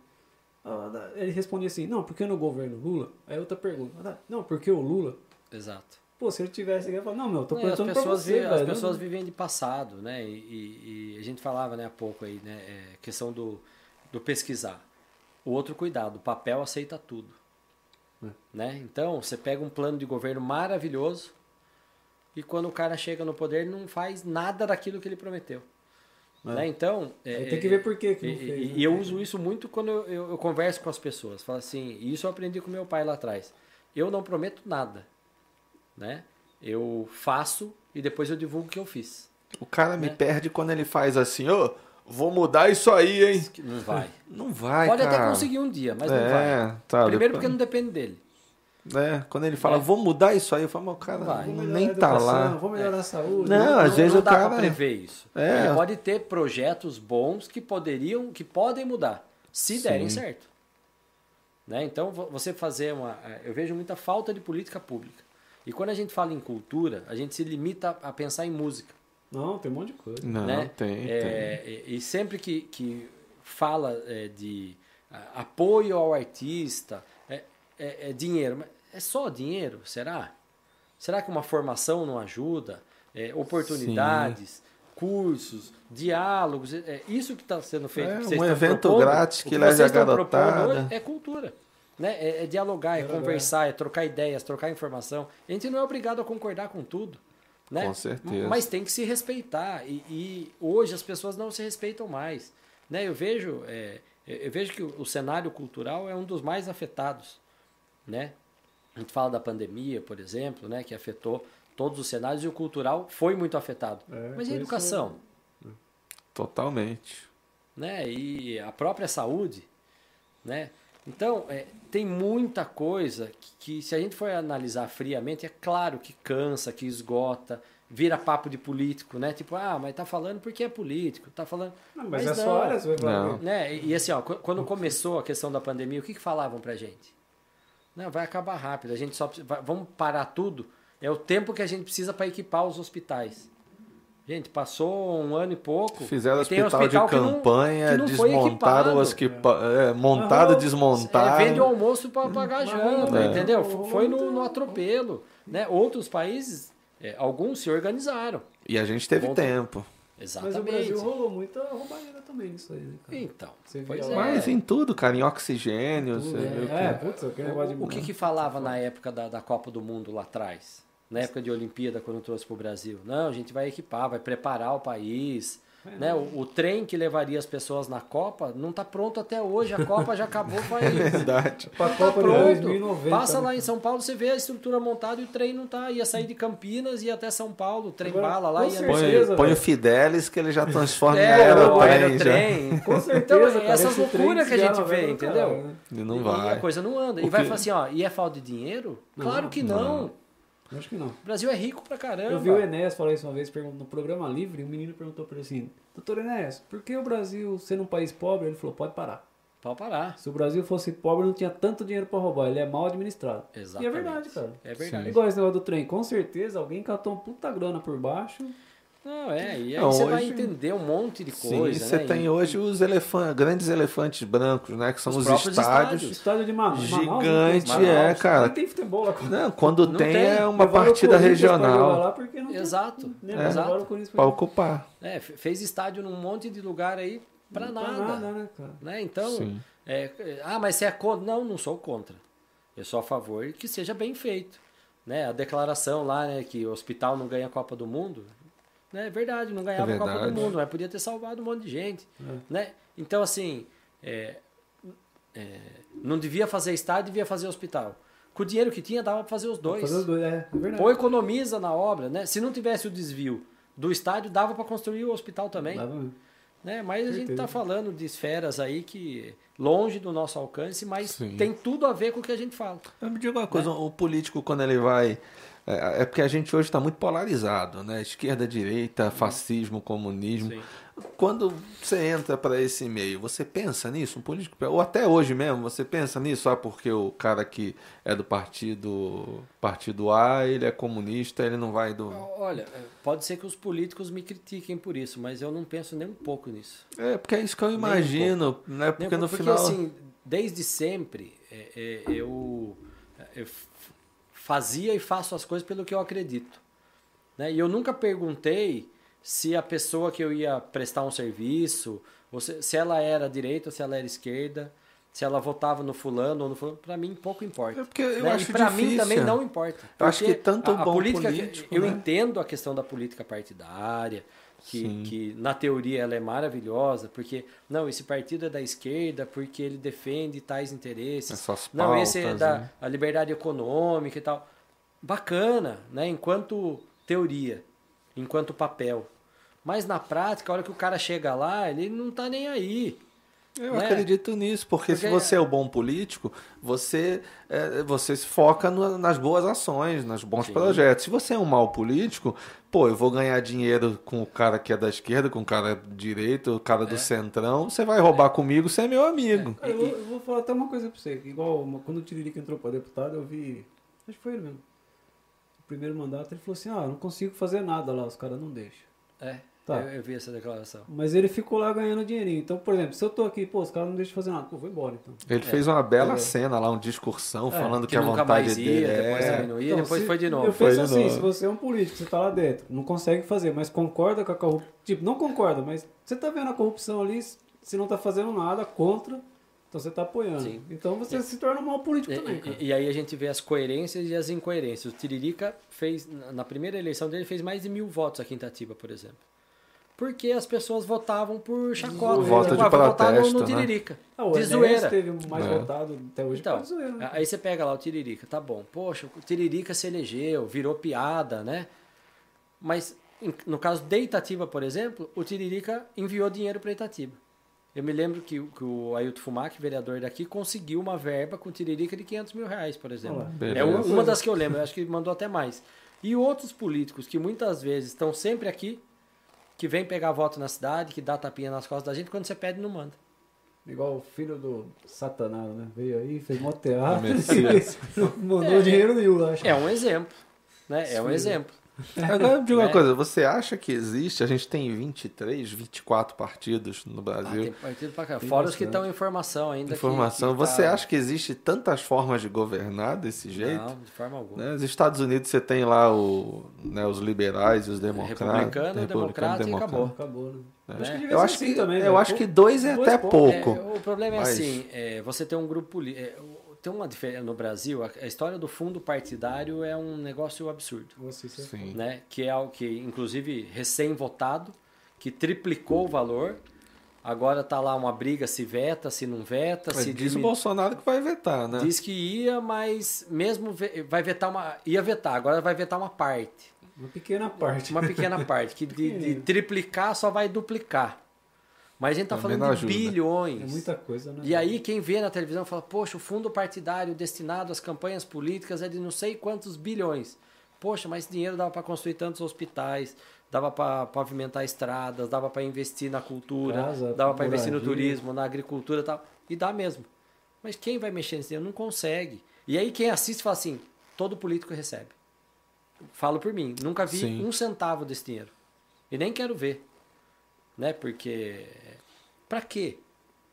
Ah, Ele respondia assim, não, porque no governo Lula? Aí outra pergunta, "Ah, não, porque o Lula? Exato. Pô, se ele tivesse, ele ia falar, não, meu, eu tô Não, as perguntando pra pessoas, você, velho. as não- pessoas vivem de passado, né? E, e- e a gente falava né, há pouco aí, né? É, questão do, do pesquisar. O outro cuidado, o papel aceita tudo. É. Né? Então, você pega um plano de governo maravilhoso e quando o cara chega no poder não faz nada daquilo que ele prometeu. É. Né? Então, é, tem que ver por que que e, não fez, e- né? e eu uso isso muito quando eu, eu- eu converso com as pessoas. Falo assim, e isso eu aprendi com meu pai lá atrás. Eu não prometo nada, né? Eu faço e depois eu divulgo o que eu fiz. O cara me Né? perde quando ele faz assim, ô, vou mudar isso aí, hein? Não vai. Não vai, Pode cara. até conseguir um dia, mas não é, vai. Sabe? Primeiro porque não depende dele. É, quando ele fala, É. vou mudar isso aí, eu falo, mas o cara Não vai. Nem tá lá. Vou melhorar a saúde. Não, vou- às vezes não o dá cara- pra prever isso. É. Ele pode ter projetos bons que poderiam, que podem mudar, se derem Sim. certo. Né? Então, vo- você fazer uma. eh, Eu vejo muita falta de política pública. E quando a gente fala em cultura, a gente se limita a pensar em música. Não, tem um monte de coisa. Não, né? tem, É, E, e sempre que, que fala é, de apoio ao artista, é, é- é dinheiro. Mas é só dinheiro? Será? Será que uma formação não ajuda? É, oportunidades, cursos, diálogos, é, é isso que está sendo feito. É, um evento propondo, grátis que que leve vocês a estão propondo garotada. é cultura. Né? É, é dialogar, é, verdade. conversar, é trocar ideias, trocar informação. A gente não é obrigado a concordar com tudo. Né? Com certeza. Mas tem que se respeitar. E, e hoje as pessoas não se respeitam mais. Né? Eu, vejo, é, eu vejo que o, o cenário cultural é um dos mais afetados. Né? A gente fala da pandemia, por exemplo, né? que afetou todos os cenários, e o cultural foi muito afetado. É, Mas e a isso- educação? Totalmente. né? E a própria saúde, né? Então, é, tem muita coisa que, que, se a gente for analisar friamente, é claro que cansa, que esgota, vira papo de político, né? Tipo, ah, mas tá falando porque é político, tá falando... Não, mas, Mas é não. só você vai falar. Né? E, e assim, ó, qu- quando começou a questão da pandemia, o que, que falavam pra gente? Não, vai acabar rápido, a gente só precisa, vai- vamos parar tudo. É o tempo que a gente precisa para equipar os hospitais. Gente, passou um ano e pouco. Fizeram e tem hospital, de que não- campanha, que não desmontaram o hospital, é, montado, Aham. desmontaram. É, vende o almoço para pagar a janta, É. entendeu? Foi no, no atropelo. Né? Outros países, é, alguns se organizaram. E a gente teve tempo. Mas o Exatamente. Brasil rolou muita roubalheira também nisso aí, né, cara? Então, Você pois é. Mas em tudo, cara, em oxigênio. Tudo, você né? que- É, putz, aquele negócio de... O, o que que falava na época da, da Copa do Mundo lá atrás? Na época de Olimpíada, quando trouxe para o Brasil? Não, a gente vai equipar, vai preparar o país. né? o, o trem que levaria as pessoas na Copa não está pronto até hoje. A Copa já acabou faz... Verdade. Pra Tá Copa pronto. 2090. Passa né? lá em São Paulo, você vê a estrutura montada e o trem não tá. Ia sair de Campinas e até São Paulo, o trem Agora, bala lá com ia Põe, põe o. Fidelis que ele já transforma em É, o aerotrem. já. aerotrem. Com certeza, Então, cara, essas esse trem loucuras que a gente vê, entendeu? caralho, né? E não e vai. a coisa não anda. E O vai que- falar assim, ó, e é falta de dinheiro? Claro Não, que não. Eu Acho que não. O Brasil é rico pra caramba. Eu vi o Enéas falar isso uma vez no programa livre, um menino perguntou pra ele assim, doutor Enéas, por que o Brasil, sendo um país pobre, ele falou, pode parar. Pode parar. Se o Brasil fosse pobre, não tinha tanto dinheiro pra roubar, ele é mal administrado. Exatamente. E é verdade, cara. É verdade. Igual esse negócio do trem, com certeza alguém catou uma puta grana por baixo. Não, é. E aí Não, você vai hoje- entender um monte de Sim, coisa. você né? tem E- hoje os elefantes, grandes elefantes brancos, né? Que são Os os, próprios estádios. estádios. Estádio de Manaus. Gigante, Manaus, é, Manaus, cara. Nem tem futebol lá. Não, quando Não tem, tem. é uma partida regional Lá porque não tem- Exato. né, É. Exato. Para pra ocupar. É, fe- fez estádio num monte de lugar aí pra Não nada. pra nada, né, cara? né? Então, Sim. é, é, ah, mas você é contra? Não, não sou contra. Eu sou a favor que seja bem feito. Né? A declaração lá, né, que o hospital não ganha a Copa do Mundo, né? é verdade, não ganhava a Copa do. Mundo, mas podia ter salvado um monte de gente. Né? Então, assim, é, é, não devia fazer estádio, devia fazer hospital. Com o dinheiro que tinha, dava para fazer os dois. Fazer os dois, é, é verdade. Ou economiza na obra, né? Se não tivesse o desvio do estádio, dava para construir o hospital também. Dava. Né? Mas a gente Certeza. está falando de esferas aí que longe do nosso alcance, mas Sim. tem tudo a ver com o que a gente fala. Eu me diga uma coisa, o político quando ele vai... É, é porque a gente hoje está muito polarizado, né? Esquerda, direita, fascismo, comunismo. Sim. Quando você entra para esse meio, você pensa nisso? Um político, ou até hoje mesmo, você pensa nisso? Só porque o cara que é do partido, partido A, ele é comunista, ele não vai do... Olha, é, pode ser que os políticos me critiquem por isso, mas eu não penso nem um pouco nisso. É, porque é isso que eu imagino, né? Porque Nem- no porque final... assim, desde sempre, é, é, eu, eu f- fazia e faço as coisas pelo que eu acredito. Né? E eu nunca perguntei se a pessoa que eu ia prestar um serviço, se, se ela era direita ou se ela era esquerda, se ela votava no fulano ou no fulano, para mim pouco importa. É porque eu né? acho e para mim também não importa. Eu acho que tanto a, a bom política, político, eu né? entendo a questão da política partidária, que, que na teoria ela é maravilhosa, porque não, esse partido é da esquerda porque ele defende tais interesses. Essas não, esse é pautas, da né? a liberdade econômica e tal. Bacana, né? Enquanto teoria, enquanto papel. Mas na prática, a hora que o cara chega lá, ele não tá nem aí. Eu né? acredito nisso, porque, se Porque- você é o bom político, você, é, você se foca no- nas boas ações, nos bons Sim. projetos. Se você é um mau político, pô, eu vou ganhar dinheiro com o cara que é da esquerda, com o cara direito, o cara do É. centrão, você vai roubar comigo, você é meu amigo. Cara, eu, vou- eu vou falar até uma coisa pra você. que Igual uma- quando o Tiririca entrou pra deputado, eu vi. Acho que foi ele mesmo. O primeiro mandato, ele falou assim: Ah, eu não consigo fazer nada lá, os caras não deixam. É, Tá. eu, eu vi essa declaração. Mas ele ficou lá ganhando dinheirinho. Então, por exemplo, se eu tô aqui, pô, os caras não deixam fazer nada, pô, vou embora então. Ele fez uma bela É. cena lá, um discursão, É, falando que, Que a nunca vontade mais dele ia, é... depois não ia, Então, depois se- foi de novo. Eu Foi penso de assim, novo. se você é um político, você tá lá dentro, não consegue fazer, mas concorda com a corrupção. Tipo, não concorda, mas você tá vendo a corrupção ali, se não tá fazendo nada contra, então você tá apoiando. Sim. Então você se torna um mau político E, também, cara. e- e aí a gente vê as coerências e as incoerências. O Tiririca fez, na- na primeira eleição dele, fez mais de mil votos aqui em Itatiba, por exemplo. Porque as pessoas votavam por chacota. Voto de Ah, no, protesto, no né? Tiririca. Ah, o de Enéas zoeira. teve mais É. votado até hoje Então, zoeira. né? aí você pega lá o Tiririca, tá bom. Poxa, o Tiririca se elegeu, virou piada, né? Mas no caso de Itatiba, por exemplo, o Tiririca enviou dinheiro para Itatiba. Eu me lembro que, o- que o Ailton Fumac, vereador daqui, conseguiu uma verba com o Tiririca de 500 mil reais, por exemplo. É uma, das que eu lembro, eu acho que mandou até mais. E outros políticos que muitas vezes estão sempre aqui, que vem pegar voto na cidade, que dá tapinha nas costas da gente, quando você pede, não manda. Igual o filho do Satanás, né? Veio aí, fez mó teatro, não mandou dinheiro nenhum, acho. É um exemplo. Né? É um exemplo. Agora, diga uma Né? coisa, você acha que existe, a gente tem 23, 24 partidos no Ah, Brasil, tem partido pra cá. Tem Fora os que estão em formação ainda. que- informação, que tá- você acha que existe tantas formas de governar desse jeito? Não, de forma alguma. Né? Nos Estados Unidos você tem lá o, né, os liberais e os É democratas. republicano, democrata e acabou. Acabou, né? É. Acho que Eu acho assim que, também, eu velho. acho que dois é Dois até. É, pouco. o problema é Mas- assim, é, você tem um grupo político. Tem uma diferença no Brasil, a, a história do fundo partidário é um negócio absurdo. Você, você- Sim. Né? Que é algo que, inclusive, recém-votado, que triplicou o valor. Agora tá lá uma briga se veta, se não veta, Mas se diz o diminu- Bolsonaro que vai vetar, né? Diz que ia, mas mesmo ve- vai vetar uma. Ia vetar, agora vai vetar uma parte. Uma pequena parte. Uma pequena parte. Que de, de triplicar só vai duplicar. Mas a gente tá Também falando de ajuda. bilhões. É muita coisa, né? E aí quem vê na televisão fala, poxa, o fundo partidário destinado às campanhas políticas é de não sei quantos bilhões. Poxa, mas esse dinheiro dava para construir tantos hospitais, dava para pavimentar estradas, dava para investir na cultura, Casa, dava para investir no turismo, na agricultura e tal. E dá mesmo. Mas quem vai mexer nesse dinheiro? Não consegue. E aí quem assiste fala assim, todo político recebe. Falo por mim, nunca vi Sim. um centavo desse dinheiro. E nem quero ver. Né? Porque... Pra quê?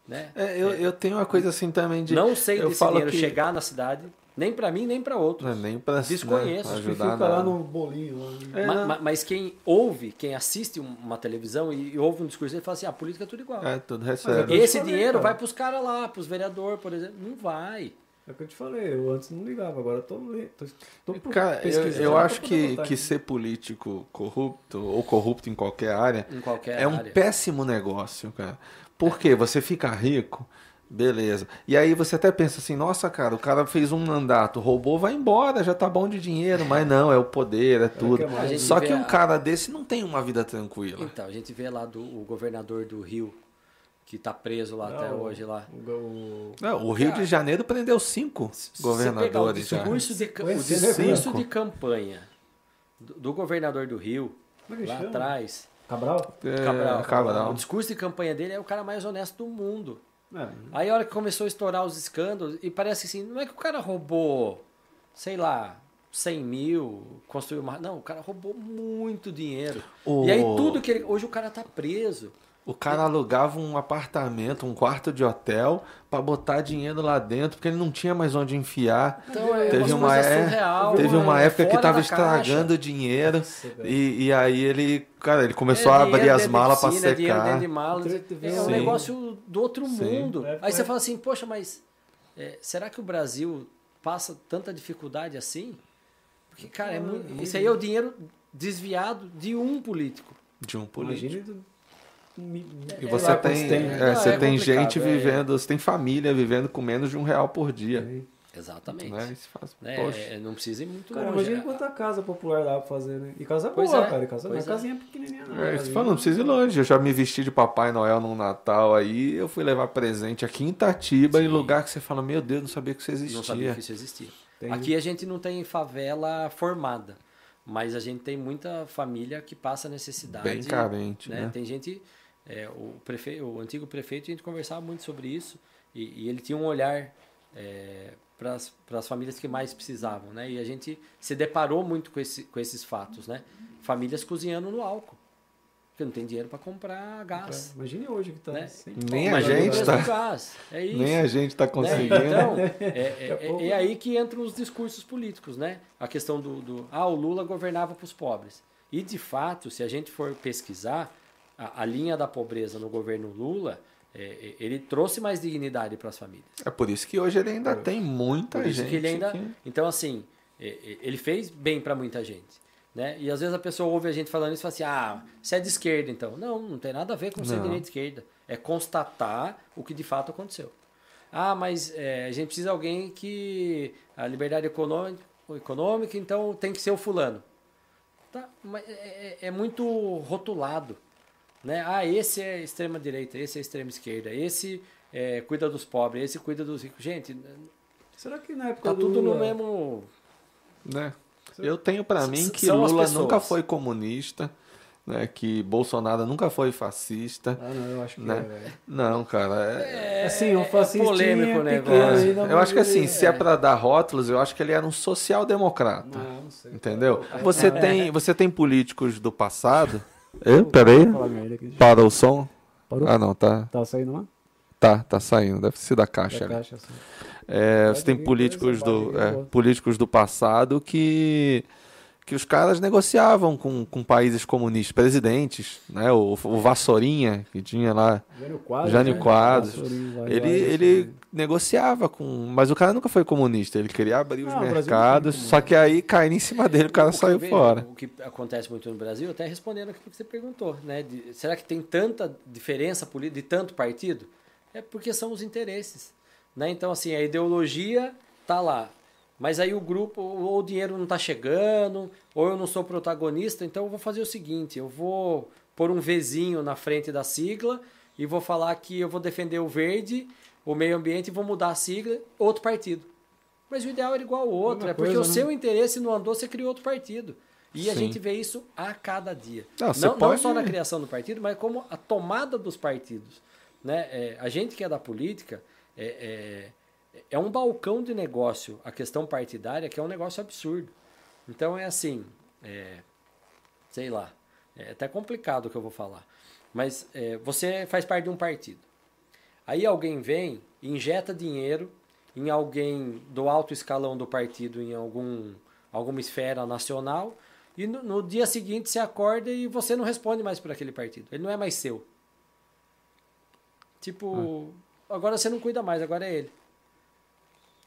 Né? É, eu, eu tenho uma coisa assim também de. Não sei eu desse falo dinheiro que- chegar na cidade, nem pra mim, nem pra outros. Não é nem pra Desconheço. né, Acho que ajudar fica lá no bolinho. Lá, né? É, Ma- não. ma- mas quem ouve, quem assiste um- uma televisão e, e ouve um discurso, ele fala assim, ah, a política é tudo igual. É, tudo Mas recebe. Esse dinheiro vai pros caras lá, pros vereadores, por exemplo. Não vai. É o que eu te falei, eu antes não ligava, agora eu tô, tô, tô Cara, eu, pesquisando eu acho que, que né? ser político corrupto ou corrupto em qualquer área Em qualquer é um área. péssimo negócio, cara. Porque você fica rico, beleza. E aí você até pensa assim, nossa, cara, o cara fez um mandato, roubou, vai embora, já tá bom de dinheiro. Mas não, é o poder, é tudo. mais. A gente Só que um cara desse não tem uma vida tranquila. Então, a gente vê lá do o governador do Rio, que tá preso lá Não, até hoje lá. O, o, Não, o Rio Cara, de Janeiro prendeu cinco Se você pegar o governadores já. discurso de, o né, discurso de campanha do, do governador do Rio, é lá atrás, Cabral? É, Cabral, Cabral. o discurso de campanha dele é o cara mais honesto do mundo. É, Aí a hora que começou a estourar os escândalos, e parece assim, não é que o cara roubou, sei lá, 100 mil, construiu uma... Não, o cara roubou muito dinheiro. O- E aí tudo que ele... Hoje o cara tá preso. O cara alugava um apartamento, um quarto de hotel, pra botar dinheiro lá dentro, porque ele não tinha mais onde enfiar. Então, é teve uma é- surreal, teve né? uma época que tava caixa. estragando dinheiro. E, e aí ele, cara, ele começou É a abrir as malas dinheiro secar. de malas. É um Sim. negócio do outro Sim. mundo. É, Aí você é. fala assim, poxa, mas é, será que o Brasil passa tanta dificuldade assim? Porque, cara, é Ah, muito, isso aí é o dinheiro desviado de um político. De um político. Imagina E sei você lá quantos tem, né? é, Não, você é tem gente é. vivendo, você tem família vivendo com menos de um real por dia. Tem. Exatamente. Né? Isso faz, Né? poxa. É, não precisa ir muito Cara, longe. imagina quanta casa popular dá pra fazer, né? E casa Pois boa, é, cara. E casa, não é é. casinha pequenininha, não. É, fala, não precisa ir longe. Eu já me vesti de Papai Noel num Natal aí, eu fui levar presente aqui em Itatiba, em Sim. lugar que você fala, meu Deus, não sabia que isso existia. Não sabia que isso existia. Tem. Aqui a gente não tem favela formada, mas a gente tem muita família que passa necessidade. Bem carente, né? né? Tem gente, é, o, prefe, o antigo prefeito, a gente conversava muito sobre isso e, e ele tinha um olhar para as famílias que mais precisavam, né? E a gente se deparou muito com, esse, com esses fatos, né? Famílias cozinhando no álcool, porque não tem dinheiro para comprar gás. Imagine hoje que tá. Né? sem Nem pau, a né? gente tá- gás. É isso. Nem a gente tá Né? conseguindo. Então, é, é- a é- é aí que entram os discursos políticos, né? A questão do, do ah, o Lula governava para os pobres. E, de fato, se a gente for pesquisar, a, a linha da pobreza no governo Lula, é, é, ele trouxe mais dignidade para as famílias. É por isso que hoje ele ainda tem muita Por isso gente. que ele ainda... que- Então, assim, é, é, ele fez bem para muita gente. Né? E às vezes a pessoa ouve a gente falando isso e fala assim, ah, você é de esquerda então. Não, não tem nada a ver com ser Não. direita e esquerda. É constatar o que de fato aconteceu. Ah, mas é, a gente precisa de alguém que a liberdade econômica, econômica, então tem que ser o fulano. Tá, mas é- é muito rotulado. Né? Ah, esse é extrema direita, esse é extrema esquerda, esse é, cuida dos pobres, esse cuida dos ricos. Gente, Será que na época tá do tudo no Lula- mesmo. né? Eu tenho pra mim que Lula nunca foi comunista, né? Que Bolsonaro nunca foi fascista. Ah, não, eu acho que Né? é, velho. Não, cara. É... Assim, um é fascistinha polêmico o pequeno negócio. Eu acho que assim, ele- se é pra dar rótulos, eu acho que ele era um social-democrata. Não, não sei. Entendeu? Você tem, você tem políticos do passado. Eu? Peraí. Para o som. Parou? Ah, não, tá. Tá saindo lá? Tá, tá saindo. Deve ser da caixa. Da caixa. É, você tem políticos coisa, do, é, políticos do passado que que os caras negociavam com, com países comunistas, presidentes, né? O, o Vassourinha, que tinha lá, Jânio Quadros. Jânio né? Quadros. Ele, ele negociava com, mas o cara nunca foi comunista, ele queria abrir os o não mercados, só que aí caíram em cima dele, o cara O saiu fora. O que acontece muito no Brasil, até respondendo aquilo que você perguntou, né? de- será que tem tanta diferença política de tanto partido? É porque são os interesses. Né? Então, assim, a ideologia tá lá. Mas aí o grupo, ou o dinheiro não tá chegando, ou eu não sou protagonista, então eu vou fazer o seguinte, eu vou pôr um Vzinho na frente da sigla e vou falar que eu vou defender o verde, o meio ambiente e vou mudar a sigla, outro partido. Mas o ideal era igual ao outro, é porque coisa, o né? seu interesse não andou, você criou outro partido. E a Sim. gente vê isso a cada dia. Não, Não, você não pode- só na criação do partido, mas como a tomada dos partidos. Né? É, a gente que é da política é, é, é um balcão de negócio, a questão partidária, que é um negócio absurdo. Então é assim, é, sei lá, é até complicado o que eu vou falar. Mas é, você faz parte de um partido. Aí alguém vem, injeta dinheiro em alguém do alto escalão do partido, em algum, alguma esfera nacional, e no, no dia seguinte você acorda e você não responde mais por aquele partido. Ele não é mais seu. Tipo, agora você não cuida mais, agora é ele.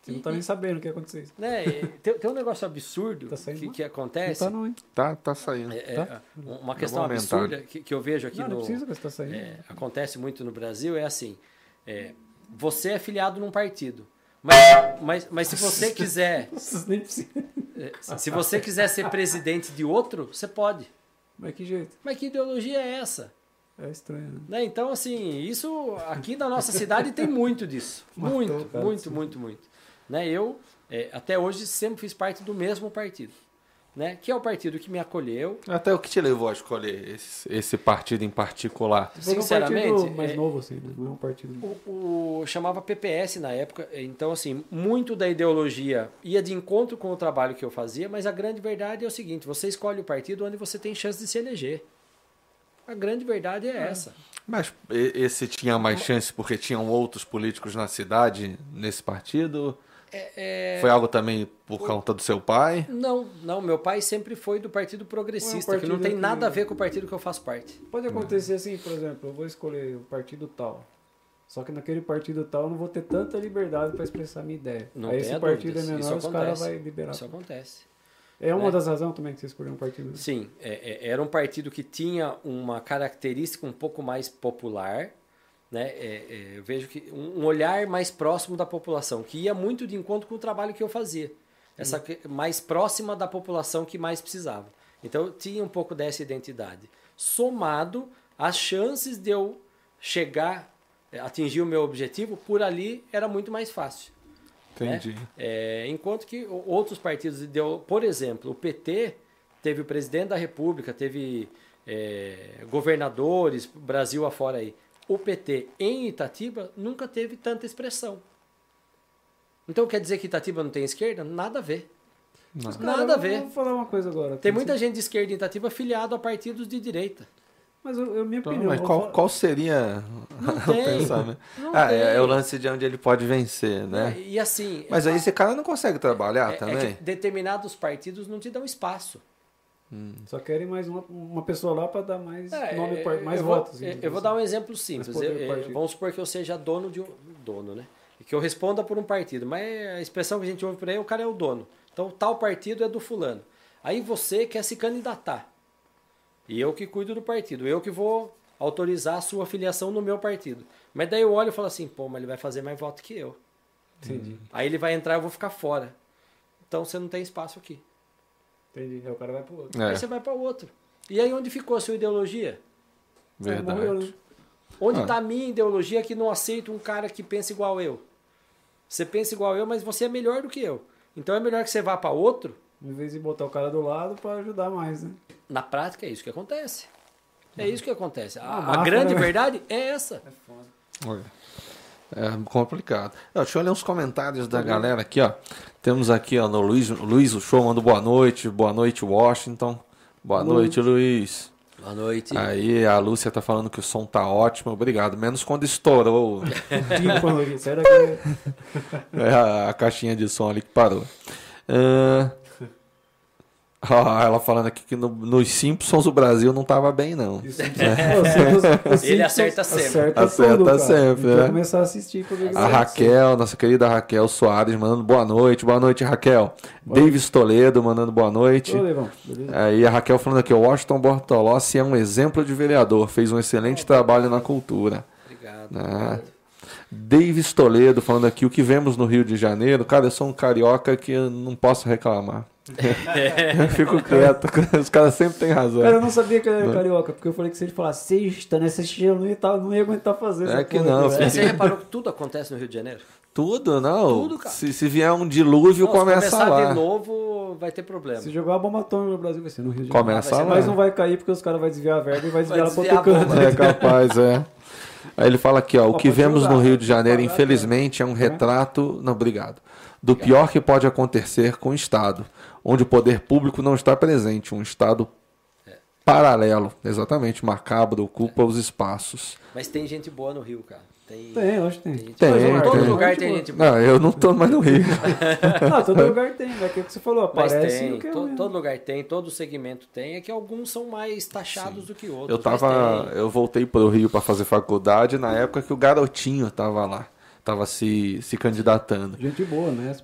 Você não tá nem sabendo o que aconteceu. isso. Né? Tem, tem um negócio absurdo Tá saindo que, não? que Não acontece. tá não, hein? Tá, tá saindo. É, é, Tá? uma questão absurda que, que eu vejo aqui Não, não no, precisa que você tá saindo. é, acontece muito no Brasil é assim: é, você é filiado num partido, mas, mas, mas se você quiser, é, se você quiser ser presidente de outro, você pode. Mas que jeito? Mas que ideologia é essa? É estranho, né? Né? Então, assim, isso aqui na nossa cidade tem muito disso. Matou Muito, cara, muito, sim. muito, muito. Né? Eu, é, até hoje, sempre fiz parte do mesmo partido. Né? Que é o partido que me acolheu. Até o que te levou a escolher esse, esse partido em particular? Um Sinceramente, partido mais é- novo, assim, né? É um partido... O, o- chamava PPS na época, então assim, muito da ideologia ia de encontro com o trabalho que eu fazia, mas a grande verdade é o seguinte, você escolhe o partido onde você tem chance de se eleger. A grande verdade é essa. Mas esse tinha mais chance porque tinham outros políticos na cidade nesse partido? É, Foi algo também por conta do seu pai? Não, não, meu pai sempre foi do Partido Progressista, É um que não partido tem que- nada a ver com o partido que eu faço parte. Pode acontecer assim, por exemplo, eu vou escolher o partido tal. Só que naquele partido tal eu não vou ter tanta liberdade para expressar minha ideia. Não Aí esse partido dúvidas, é menor, isso os caras vão liberar. Isso acontece. É uma né? das razões também que você escolheu um partido. Sim, é- é- era um partido que tinha uma característica um pouco mais popular, né? É- é, eu vejo que um, olhar mais próximo da população, que ia muito de encontro com o trabalho que eu fazia, essa que- mais próxima da população que mais precisava. Então eu tinha um pouco dessa identidade, somado às chances de eu chegar, eh, atingir o meu objetivo por ali era muito mais fácil. Entendi. É, enquanto que outros partidos, deu, por exemplo, o PT teve o presidente da República, teve é, governadores, Brasil afora aí. O PT em Itatiba nunca teve tanta expressão. Então quer dizer que Itatiba não tem esquerda? Nada a ver. Não. Cara, Nada a ver. Vou falar uma coisa agora. Tem muita gente de esquerda em Itatiba filiado a partidos de direita. Mas eu, eu- minha Então, opinião. mas qual, falo- qual seria Não o tem. pensamento? Não Ah, tem. é, é o lance de onde ele pode vencer, né? E, e assim. Mas aí esse cara não consegue trabalhar é, é também? que determinados partidos não te dão espaço. Só querem mais uma, uma pessoa lá para dar mais É, nome, mais eu vou, votos. eu- assim, Eu vou dar um exemplo simples. Eu- vamos supor que eu seja dono de um. Dono, né? E que eu responda por um partido. Mas a expressão que a gente ouve por aí, o cara é o dono. Então tal partido é do fulano. Aí você quer se candidatar. E eu que cuido do partido. Eu que vou autorizar a sua filiação no meu partido. Mas daí eu olho e falo assim, pô, mas ele vai fazer mais voto que eu. Entendi, Aí ele vai entrar e eu vou ficar fora. Então você não tem espaço aqui. Entendi. Aí o cara vai pro outro. É, Aí você vai para outro. E aí onde ficou a sua ideologia? Aí morreu, verdade. né? Onde Ah. está a minha ideologia que não aceita um cara que pensa igual eu? Você pensa igual eu, mas você é melhor do que eu. Então é melhor que você vá para outro. Em vez de botar o cara do lado para ajudar mais, né? Na prática é isso que acontece. É isso que acontece. A, Ah, a grande né? verdade é essa. É foda. É complicado. Não, deixa eu ler uns comentários da galera aqui, ó. Temos aqui, ó, no Luiz, Luiz o show manda boa noite, boa noite, Washington. Boa noite, Luiz. Boa noite. Aí a Lúcia tá falando que o som tá ótimo, obrigado. Menos quando estourou é, a, a caixinha de som ali que parou. Ah, ah, ela falando aqui que no- nos Simpsons o Brasil não tava bem, não. Os- os Ele acerta sempre. Acerta, Acerta tudo, sempre, né? começar a assistir. A Raquel, nossa querida Raquel Soares, mandando boa noite. Boa noite, Raquel. Davis Toledo mandando boa noite. Aí a Raquel falando aqui, o Washington Bortolossi é um exemplo de vereador, fez um excelente trabalho na cultura. Obrigado. Ah. Davis Toledo falando aqui, o que vemos no Rio de Janeiro, cara, eu sou um carioca que eu não posso reclamar. eu fico quieto, os caras sempre têm razão. Cara, eu não sabia que ele era carioca, porque eu falei que se ele falasse sexta, né? Sexta eu não ia, tá- não ia aguentar fazer. É que não, aqui? Você reparou que tudo acontece no Rio de Janeiro? Tudo, não. Tudo, cara. Se, se vier um dilúvio, Não, se começa começar lá. de novo, vai ter problema. Se jogar uma bomba atômica no Brasil, vai ser no Rio de Janeiro. Começa vai ser lá. Mas não vai cair porque os caras vão desviar a verba e vai desviar ela pra desviar outro a canto. bomba. É capaz, é. Aí ele fala aqui, ó, o que vemos no Rio né? de Janeiro, parar, infelizmente, é um retrato, não, obrigado, do pior que pode acontecer com o Estado, onde o poder público não está presente, um Estado paralelo, exatamente, macabro, ocupa os espaços. Mas tem gente boa no Rio, cara. Tem, Tem, eu acho que tem. gente Tem, boa. Em todo tem. lugar tem gente boa. Não, eu não tô mais no Rio. Ah, todo lugar tem, né? Que é o que você falou, Mas aparece tem, o que é mesmo. todo lugar tem, todo segmento tem. É que alguns são mais taxados do que outros. Eu mas tava, tem. eu voltei pro Rio para fazer faculdade na época que o garotinho tava lá, tava se, se candidatando. Gente boa, né?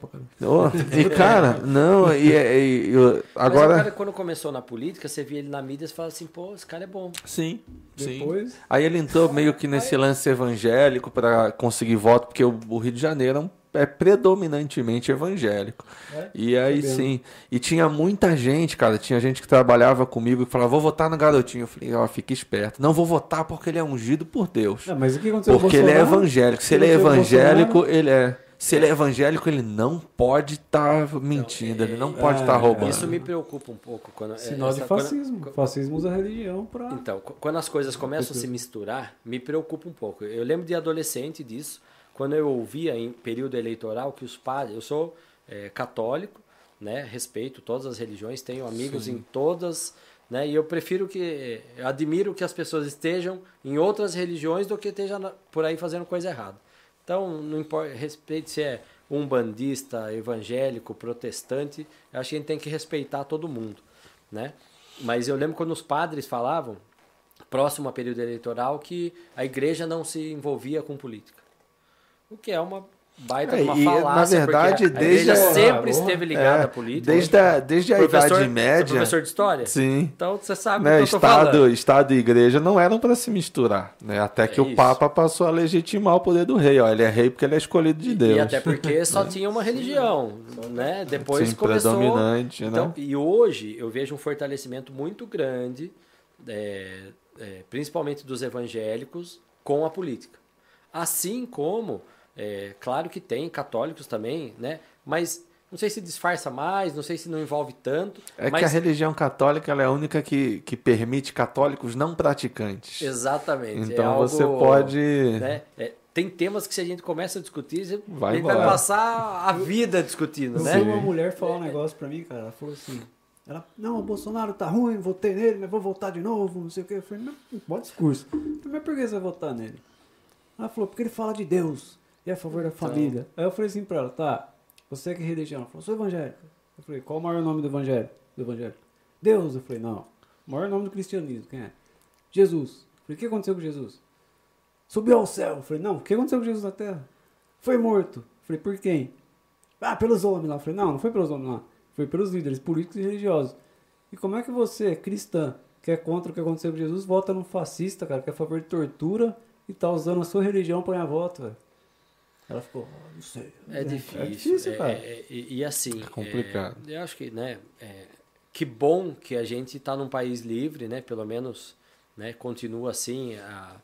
Ô, e cara, não, e, e- e- Mas agora o cara, quando começou na política, você via ele na mídia e você fala assim, pô, esse cara é bom. Sim, sim. Depois, Aí ele entrou meio que nesse lance evangélico para conseguir voto, porque o, o Rio de Janeiro é, um- é predominantemente evangélico. É? E aí sim. E tinha muita gente, cara. Tinha gente que trabalhava comigo que falava, vou votar no garotinho. Eu falei, ó, fica esperto. Não vou votar porque ele é ungido por Deus. Não, mas o que aconteceu Porque ele é evangélico. Se ele é evangélico, ele é. Se ele é evangélico, ele não pode estar mentindo, ele não pode é, estar roubando. Isso me preocupa um pouco. Quando, Sinal de essa- quando- fascismo. Fascismo usa a religião pra... Então, qu- quando as coisas começam a se misturar, me preocupa um pouco. Eu lembro de adolescente disso, quando eu ouvia em período eleitoral que os padres. Eu sou eh, católico, né? Respeito todas as religiões, tenho amigos em todas Né? E eu prefiro que. Eu admiro que as pessoas estejam em outras religiões do que estejam por aí fazendo coisa errada. Então, não importa, respeite se é um bandista, evangélico, protestante, eu acho que a gente tem que respeitar todo mundo. Né? Mas eu lembro quando os padres falavam, próximo ao período eleitoral, que a igreja não se envolvia com política. O que é uma baita É, de uma e, na falácia, verdade, porque a igreja desde a- sempre Ah, esteve ligada É, à política. Desde a, desde a Professor- Idade você é Média. professor de história? Sim. Então você sabe né, o que eu tô Estado, falando. Estado e igreja não eram para se misturar, né? Até que É o. Papa passou a legitimar o poder do rei. Ó, ele é rei porque ele é escolhido de Deus. E até porque só tinha uma religião, né? Depois Sim, começou. predominante, então, né? E hoje eu vejo um fortalecimento muito grande, é, é, principalmente dos evangélicos, com a política. Assim como, é, claro que tem católicos também, né? Mas não sei se disfarça mais, não sei se não envolve tanto. É mas que a religião católica ela é a única que, que permite católicos não praticantes. Exatamente. é Então algo, você pode. né, é, tem temas que se a gente começa a discutir, você- Vai a gente vai passar a vida discutindo, Eu né? vi uma mulher falar um negócio pra mim, cara. Ela falou assim: ela, não, o Bolsonaro tá ruim, votei nele, mas vou votar de novo, não sei o que. Eu falei, mas bom discurso. Eu falei, mas por que você vai votar nele? Ela falou, porque ele fala de Deus e é a favor da família. Aí eu falei assim pra ela, tá, você é que religião? Ela falou, sou evangélica. Eu falei, qual o maior nome do evangelho? Do evangelho? Deus. Eu falei, não. O maior nome do cristianismo, quem é? Jesus. Eu falei, o que aconteceu com Jesus? Subiu ao céu. Eu falei, não, o que aconteceu com Jesus na terra? Foi morto. Eu falei, por quem? Ah, pelos homens lá. Eu falei, não, não foi pelos homens lá. Foi pelos líderes políticos e religiosos. E como é que você, cristã, que é contra o que aconteceu com Jesus, vota num fascista, cara, que é a favor de tortura e tá usando a sua religião pra ganhar voto, velho? Ela ficou, ah, não sei. É difícil. É difícil, é- cara. é- e, e assim. É complicado. é, eu acho que, né? é, que bom que a gente está num país livre, né? Pelo menos, né? Continua assim. a-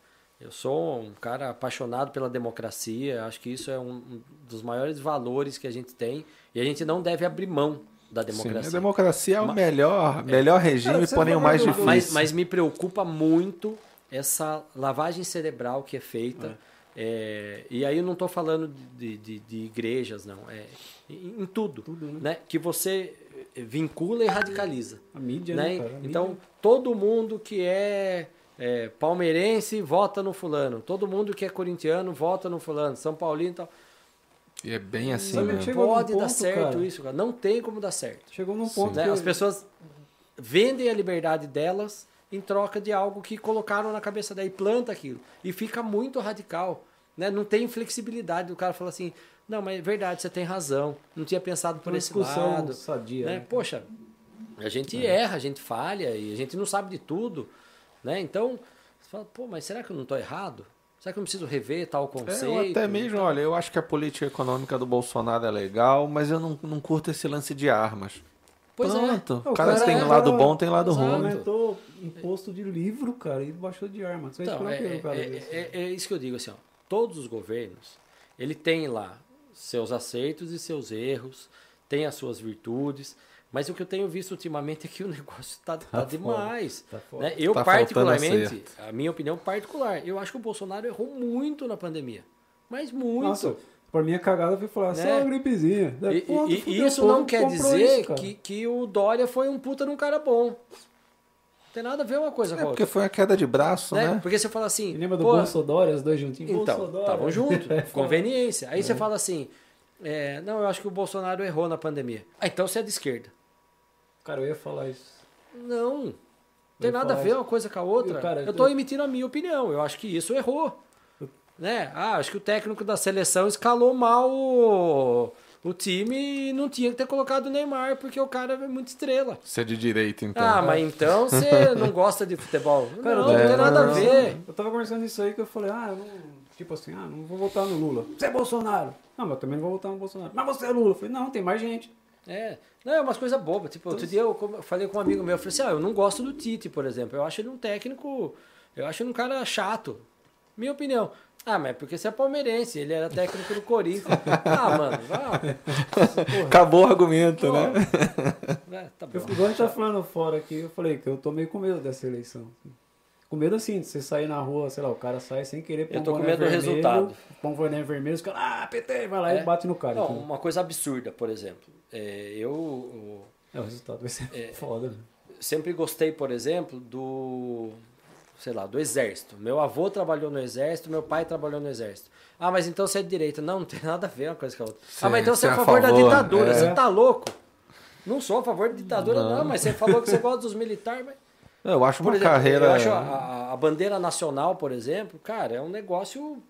eu sou um cara apaixonado pela democracia. Acho que isso é um, dos maiores valores que a gente tem e a gente não deve abrir mão da Sim, democracia. a democracia é o melhor, melhor regime, Cara, porém o mais do- difícil. Mas, mas me preocupa muito essa lavagem cerebral que é feita. É, e aí eu não estou falando de, de, de igrejas, não. É em, em tudo. Tudo, né? né? Que você vincula e radicaliza. A mídia, né? né, cara? A Então, mídia- todo mundo que é, é, palmeirense vota no fulano. Todo mundo que é corintiano vota no fulano. São Paulino e tal. E é bem assim Sabe, num Pode dar ponto, certo cara. isso, cara. Não tem como dar certo. Chegou num ponto né? que... As pessoas vendem a liberdade delas em troca de algo que colocaram na cabeça daí, planta aquilo. E fica muito radical. Né? Não tem flexibilidade. O cara fala assim, não, mas é verdade, você tem razão. Não tinha pensado por uma esse discussão lado. sadia, né? né? Poxa, a gente erra, a gente falha e a gente não sabe de tudo. Né? Então, você fala, pô, mas será que eu não estou errado? Será que eu não preciso rever tal É, conceito? ou até mesmo, olha, eu acho que a política econômica do Bolsonaro é legal, mas eu não, não curto esse lance de armas. Pois é. Pronto. É, o O cara cara tem é- lado bom, tem lado ruim. aumentou imposto de livro, cara, e baixou de arma. Então, é, é- é- é isso que eu digo assim, ó. Todos os governos, ele tem lá seus acertos e seus erros, tem as suas virtudes, mas o que eu tenho visto ultimamente é que o negócio está tá, Tá demais. Tá né? Eu Tá particularmente, a minha opinião particular, eu acho que o Bolsonaro errou muito na pandemia. Mas muito. Nossa, pra mim a cagada foi falar, Né? só uma gripezinha. E, pronto, e- e isso não quer dizer isso, que, que o Dória foi um puta num cara bom. Não tem nada a ver uma coisa É com a porque outra. foi uma queda de braço, né? né? Porque você fala assim. Lembra do Bolsonaro, os dois juntinhos? Então, estavam juntos, É, conveniência. Aí você fala assim, é, não, eu acho que o Bolsonaro errou na pandemia. Ah, então você é de esquerda. Cara, eu ia falar isso. Não, não tem Eu nada a ver isso. uma coisa com a outra. Eu, cara, eu eu- estou emitindo a minha opinião. Eu acho que isso errou. Né? Ah, acho que o técnico da seleção escalou mal o, o time não tinha que ter colocado o Neymar, porque o cara é muito estrela. Você é de direita, então. Ah, mas então você não gosta de futebol? Cara, não, não tem nada a ver. Eu tava conversando isso aí que eu falei, ah, eu não, tipo assim, ah, não vou votar no Lula. Você é Bolsonaro. Não, mas eu também não vou votar no Bolsonaro. Mas você é Lula. Eu falei, não, tem mais gente. É, não, é umas coisas bobas. Tipo, outro dia eu falei com um amigo meu, eu falei assim, ah, eu não gosto do Tite, por exemplo. Eu acho ele um técnico, eu acho ele um cara chato. Minha opinião. Ah, mas é porque você é palmeirense, ele era técnico do Corinthians. ah, mano, vá. Acabou o argumento, Pô, né? é, tá bom. Eu, igual a gente tá falando fora aqui, eu falei que eu tô meio com medo dessa eleição. Com medo assim, de você sair na rua, sei lá, o cara sai sem querer pôr Eu um tô com medo do vermelho, resultado. Põe um boné vermelho, os caras, ah, PT, vai lá É. e bate no cara. Não, entendeu? uma coisa absurda, por exemplo. É, eu, É, o resultado vai ser foda, né? sempre gostei, por exemplo, do sei lá, do exército. Meu avô trabalhou no exército, meu pai trabalhou no exército. Ah, mas então você é de direita. Não, não tem nada a ver uma coisa com a outra. Sim, ah, mas então você é a é a favor, da ditadura. é. Você tá louco? Não sou a favor da ditadura, não, Não. mas você falou que você gosta dos militares. Mas... Eu acho Por uma exemplo, carreira. eu acho a, a- a bandeira nacional, por exemplo, cara, é um negócio,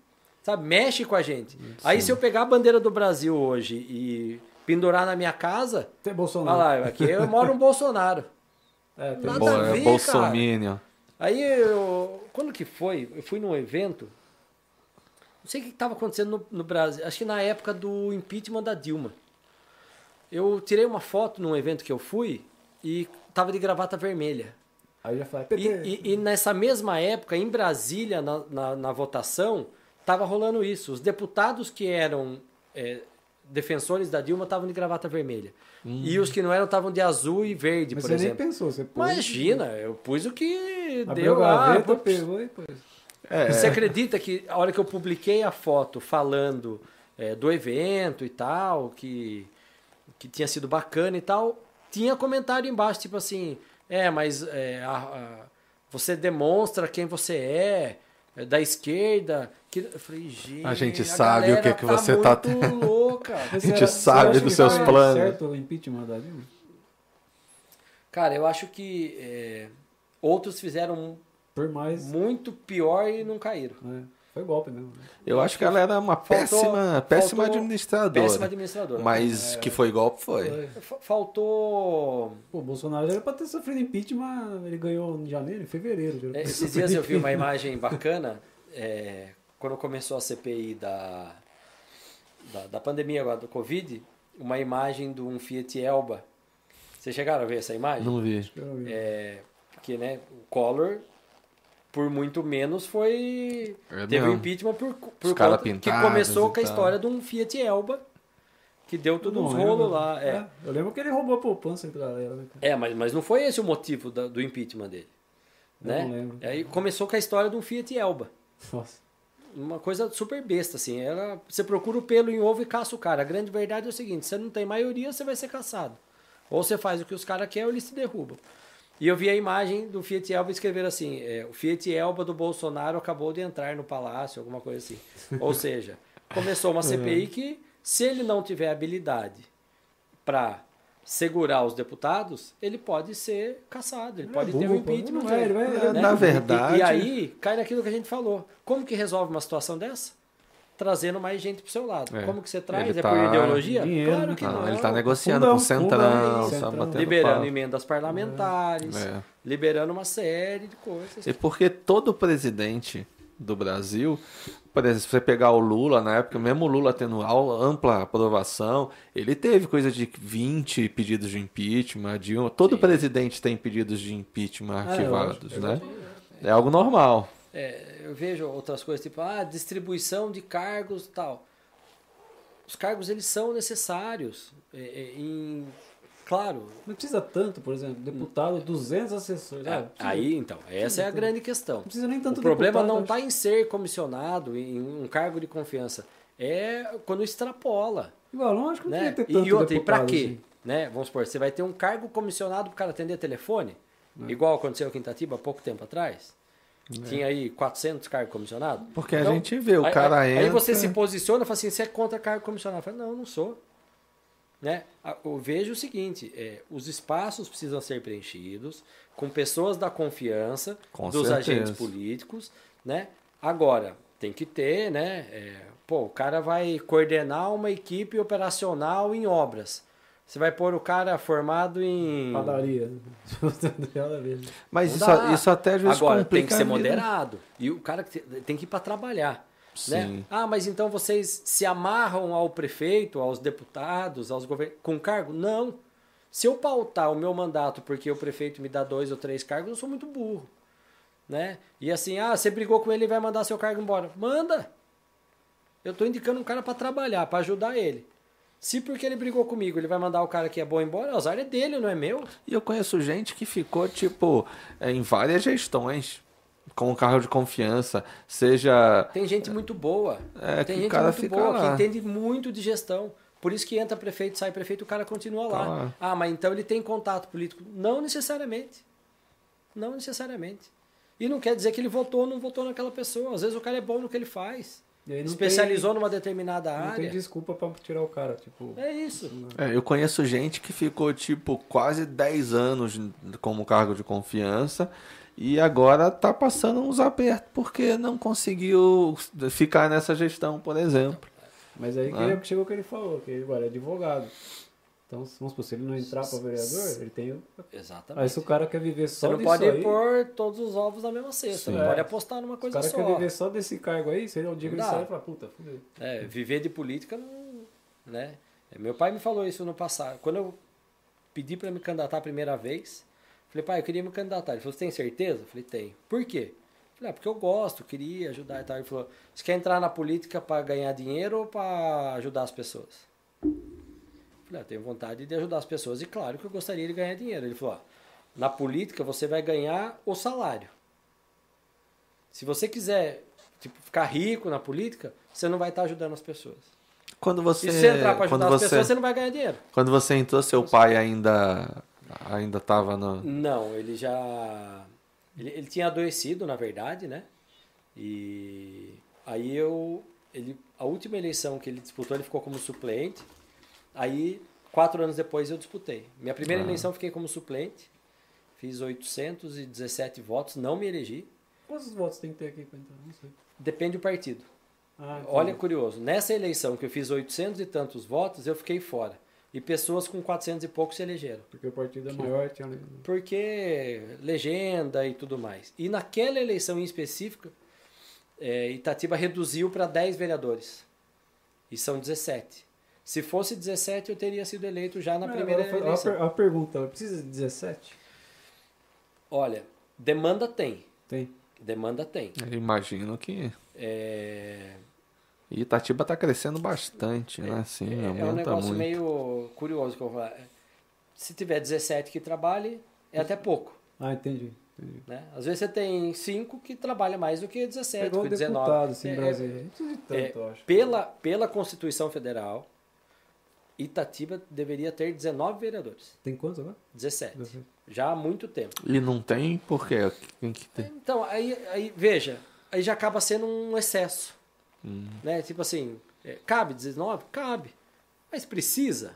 sabe, mexe com a gente. Aí se eu pegar a bandeira do Brasil hoje e pendurar na minha casa, Tem olha Bolsonaro. lá, aqui eu moro um Bolsonaro. É, tem Nada Bo- a é ver, Bolsominion. Aí eu. Quando que foi? Eu fui num evento. Não sei o que estava acontecendo no, no Brasil. Acho que na época do impeachment da Dilma. Eu tirei uma foto num evento que eu fui e tava de gravata vermelha. Aí já fala, E, PT. e- e nessa mesma época, em Brasília, na, na, na votação, tava rolando isso. Os deputados que eram é, defensores da Dilma estavam de gravata vermelha. E os que não eram estavam de azul e verde, Mas por você nem exemplo. pensou, você pôs. Imagina, eu pus o que Abriu deu a lá. gaveta, pegou e pôs. É, Você acredita que a hora que eu publiquei a foto falando é, do evento e tal, que, que tinha sido bacana e tal, tinha comentário embaixo, tipo assim, é, mas é, a- a- você demonstra quem você é da esquerda. Que... Eu falei, gente, A gente sabe o galera que que você tá tendo." louca. A gente você- sabe dos seus planos. certo o impeachment da Dilma? Cara, eu acho que é, outros fizeram mais. muito pior e não caíram. né? Foi golpe mesmo. né? Eu acho que ela era uma Faltou- péssima, péssima faltou- administradora. Péssima administradora. Mas que foi golpe, foi. Foi. Fa- Faltou Pô, o Bolsonaro era pra ter sofrido impeachment, ele ganhou em janeiro, em fevereiro. É, Esses dias eu vi uma imagem bacana, é, quando começou a CPI da, da, da pandemia agora, do Covid, uma imagem de um Fiat Elba. Vocês chegaram a ver essa imagem? Não vi. É, que né, o Collor, por muito menos, foi. É teve um mesmo. impeachment por, por conta que começou com a história de um Fiat Elba, que deu uns lembro. rolos lá. É, Eu lembro que ele roubou a poupança da galera. Né? é mas, mas não foi esse o motivo da- do impeachment dele. Eu Né? não lembro. Aí começou com a história de um Fiat Elba. Nossa. uma coisa super besta, assim. Ela, você procura o pelo em ovo e caça o cara. A grande verdade é o seguinte: você não tem maioria, você vai ser caçado. Ou você faz o que os caras querem ou eles te derrubam. E eu vi a imagem do Fiat Elba escrever assim: é, o Fiat Elba do Bolsonaro acabou de entrar no palácio, alguma coisa assim. Ou seja, começou uma CPI que, se ele não tiver habilidade para segurar os deputados, ele pode ser caçado, ele Ele pode é ter um impeachment. Vai, ele vai- né? ele- Na E- verdade- E, aí cai naquilo que a gente falou. Como que resolve uma situação dessa? Trazendo mais gente pro seu lado. É. Como que você traz? Ele é tá- por ideologia? Dinheiro, claro que Não, não. ele tá negociando Fundão, com o Centrão, Centrão. Liberando papo. emendas parlamentares, É. liberando uma série de coisas. E porque todo presidente do Brasil, por exemplo, se você pegar o Lula, na época, mesmo o Lula tendo ampla aprovação, ele teve coisa de 20 pedidos de impeachment, de um, todo presidente tem pedidos de impeachment Ah, é arquivados, lógico, né? É algo normal. É, eu vejo outras coisas, tipo, ah, distribuição de cargos tal. Os cargos, eles são necessários. É, é, em, claro, Não precisa tanto, por exemplo, deputado, 200 assessores. Ah, É, precisa- aí, então, essa é a grande questão. Não precisa nem tanto O problema deputado, não está em ser comissionado, em um cargo de confiança. É quando extrapola. Igual, que não Né? ter tanto e outra, e deputado, quê? assim. Né? Vamos supor, você vai ter um cargo comissionado para o cara atender telefone, É. igual aconteceu aqui em Itatiba há pouco tempo atrás. Tinha aí 400 cargos comissionados. É. Porque a gente vê, o aí- cara aí, Aí você entra- se posiciona e fala assim, você é contra cargo comissionado. Eu falo, não, eu não sou. Né? Eu vejo o seguinte, é, os espaços precisam ser preenchidos com pessoas da confiança Com dos certeza. agentes políticos, né? Agora, tem que ter, né? é, pô, o cara vai coordenar uma equipe operacional em obras. Você vai pôr o cara formado em... Padaria. Mas isso, isso até às vezes Agora, tem que ser moderado. E o cara tem que ir para trabalhar. Né? Sim. Ah, mas então vocês se amarram ao prefeito, aos deputados, aos governos, com cargo? Não. Se eu pautar o meu mandato porque o prefeito me dá dois ou três cargos, eu sou muito burro. Né? E assim, ah, você brigou com ele e vai mandar seu cargo embora. Manda! Eu estou indicando um cara para trabalhar, para ajudar ele. Se porque ele brigou comigo, ele vai mandar o cara que é bom embora, o azar é dele, não é meu. E eu conheço gente que ficou, tipo, é, em várias gestões com o carro de confiança, seja Tem gente muito boa. É, Tem que o gente muito boa lá. que entende muito de gestão. Por isso que entra prefeito, sai prefeito, o cara continua lá. Tá lá. Ah, mas então ele tem contato político. Não necessariamente. Não necessariamente. E não quer dizer que ele votou ou não votou naquela pessoa. Às vezes o cara é bom no que ele faz. Especializou numa determinada tem, não tem área. desculpa pra tirar o cara. Tipo, É isso. É, eu conheço gente que ficou, tipo, quase 10 anos como cargo de confiança e agora tá passando uns apertos porque não conseguiu ficar nessa gestão, por exemplo. Mas aí que Ah. ele- chegou o que ele falou, que ele agora é advogado. Então, se- vamos supor, se ele não entrar para vereador, ele tem. o- Exatamente. Aí se o cara quer viver Você só não disso pode aí, pôr todos os ovos na mesma cesta. Sim. Não É. pode apostar numa o coisa cara só. quer viver só desse cargo aí, se ele é um dia que ele Não sai e fala, puta, fudeu. É, viver de política não. Né? É, Meu pai me falou isso no passado. Quando eu pedi para me candidatar a primeira vez, falei, pai, eu queria me candidatar. Ele falou, você tem certeza? Eu falei, tenho. Por quê? Eu Falei, ah, porque eu gosto, queria ajudar e tal. Ele falou, você quer entrar na política para ganhar dinheiro ou para ajudar as pessoas? Eu Falei, ah, tenho vontade de ajudar as pessoas e claro que eu gostaria de ganhar dinheiro. Ele falou, ó, na política você vai ganhar o salário. Se você quiser tipo, ficar rico na política, você não vai estar ajudando as pessoas. Quando você, E se você entrar para quando ajudar as você, pessoas, você não vai ganhar dinheiro. quando você entrou, seu pai ainda ainda estava no Não, ele já. Ele, ele tinha adoecido, na verdade, né? E aí eu. Ele, a última eleição que ele disputou, ele ficou como suplente. Aí, quatro anos depois, eu disputei. Minha primeira Ah. eleição, fiquei como suplente. Fiz 817 votos, não me elegi. Quantos votos tem que ter aqui pra entrar? Não sei. Depende do partido. Ah. Olha, curioso. Nessa eleição que eu fiz 800 e tantos votos, eu fiquei fora. E pessoas com 400 e poucos se elegeram. Porque o partido é maior, tinha. Porque legenda e tudo mais. E naquela eleição em específico, é, Itatiba reduziu para 10 vereadores. E são 17. Se fosse 17, eu teria sido eleito já na primeira agora foi- eleição. A, per- a pergunta, precisa de 17? Olha, demanda tem. Tem. Demanda tem. Eu imagino que É, Itatiba tá crescendo bastante, né? Assim, é, é um negócio muito. meio curioso que eu vou falar. Se tiver 17 que trabalhe, é até pouco. Ah, entendi. entendi. Né? Às vezes você tem 5 que trabalha mais do que 17, Pegou que o 19. deputado, assim, É, no é, Brasil. Não precisa de tanto, É, eu acho. pela, pela Constituição Federal, Itatiba deveria ter 19 vereadores. Tem quantos agora? 17. 17. Já há muito tempo. E não tem por quê? Tem que ter. Então, aí, aí veja, aí já acaba sendo um excesso. Hum. Né? Tipo assim, é, cabe 19? Cabe. Mas precisa?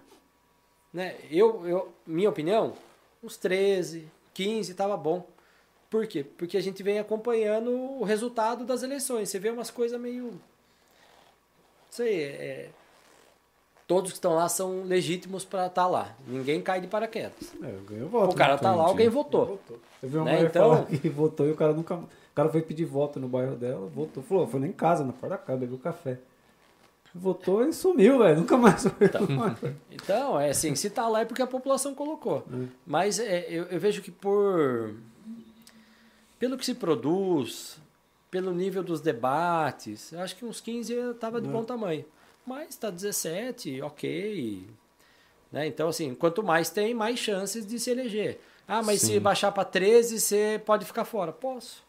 Né? Eu, eu, minha opinião, uns 13, 15 estava bom. Por quê? Porque a gente vem acompanhando o resultado das eleições. Você vê umas coisas meio. Não sei, é, todos que estão lá são legítimos para estar lá. Ninguém cai de paraquedas. É, voto. O cara né? tá lá, alguém votou. Eu vi uma Né, mulher então- falar que votou e o cara nunca. O cara foi pedir voto no bairro dela, votou. Falou, foi nem em casa, na porta da casa, bebeu café. Votou e sumiu, velho. Nunca mais foi. Então, é assim, se tá lá é porque a população colocou. Hum. Mas é, eu, eu vejo que por pelo que se produz, pelo nível dos debates, acho que uns 15 estava de Hum. bom tamanho. Mas tá 17, ok. Né? Então, assim, quanto mais tem, mais chances de se eleger. Ah, mas se Sim. baixar para 13, você pode ficar fora. Posso.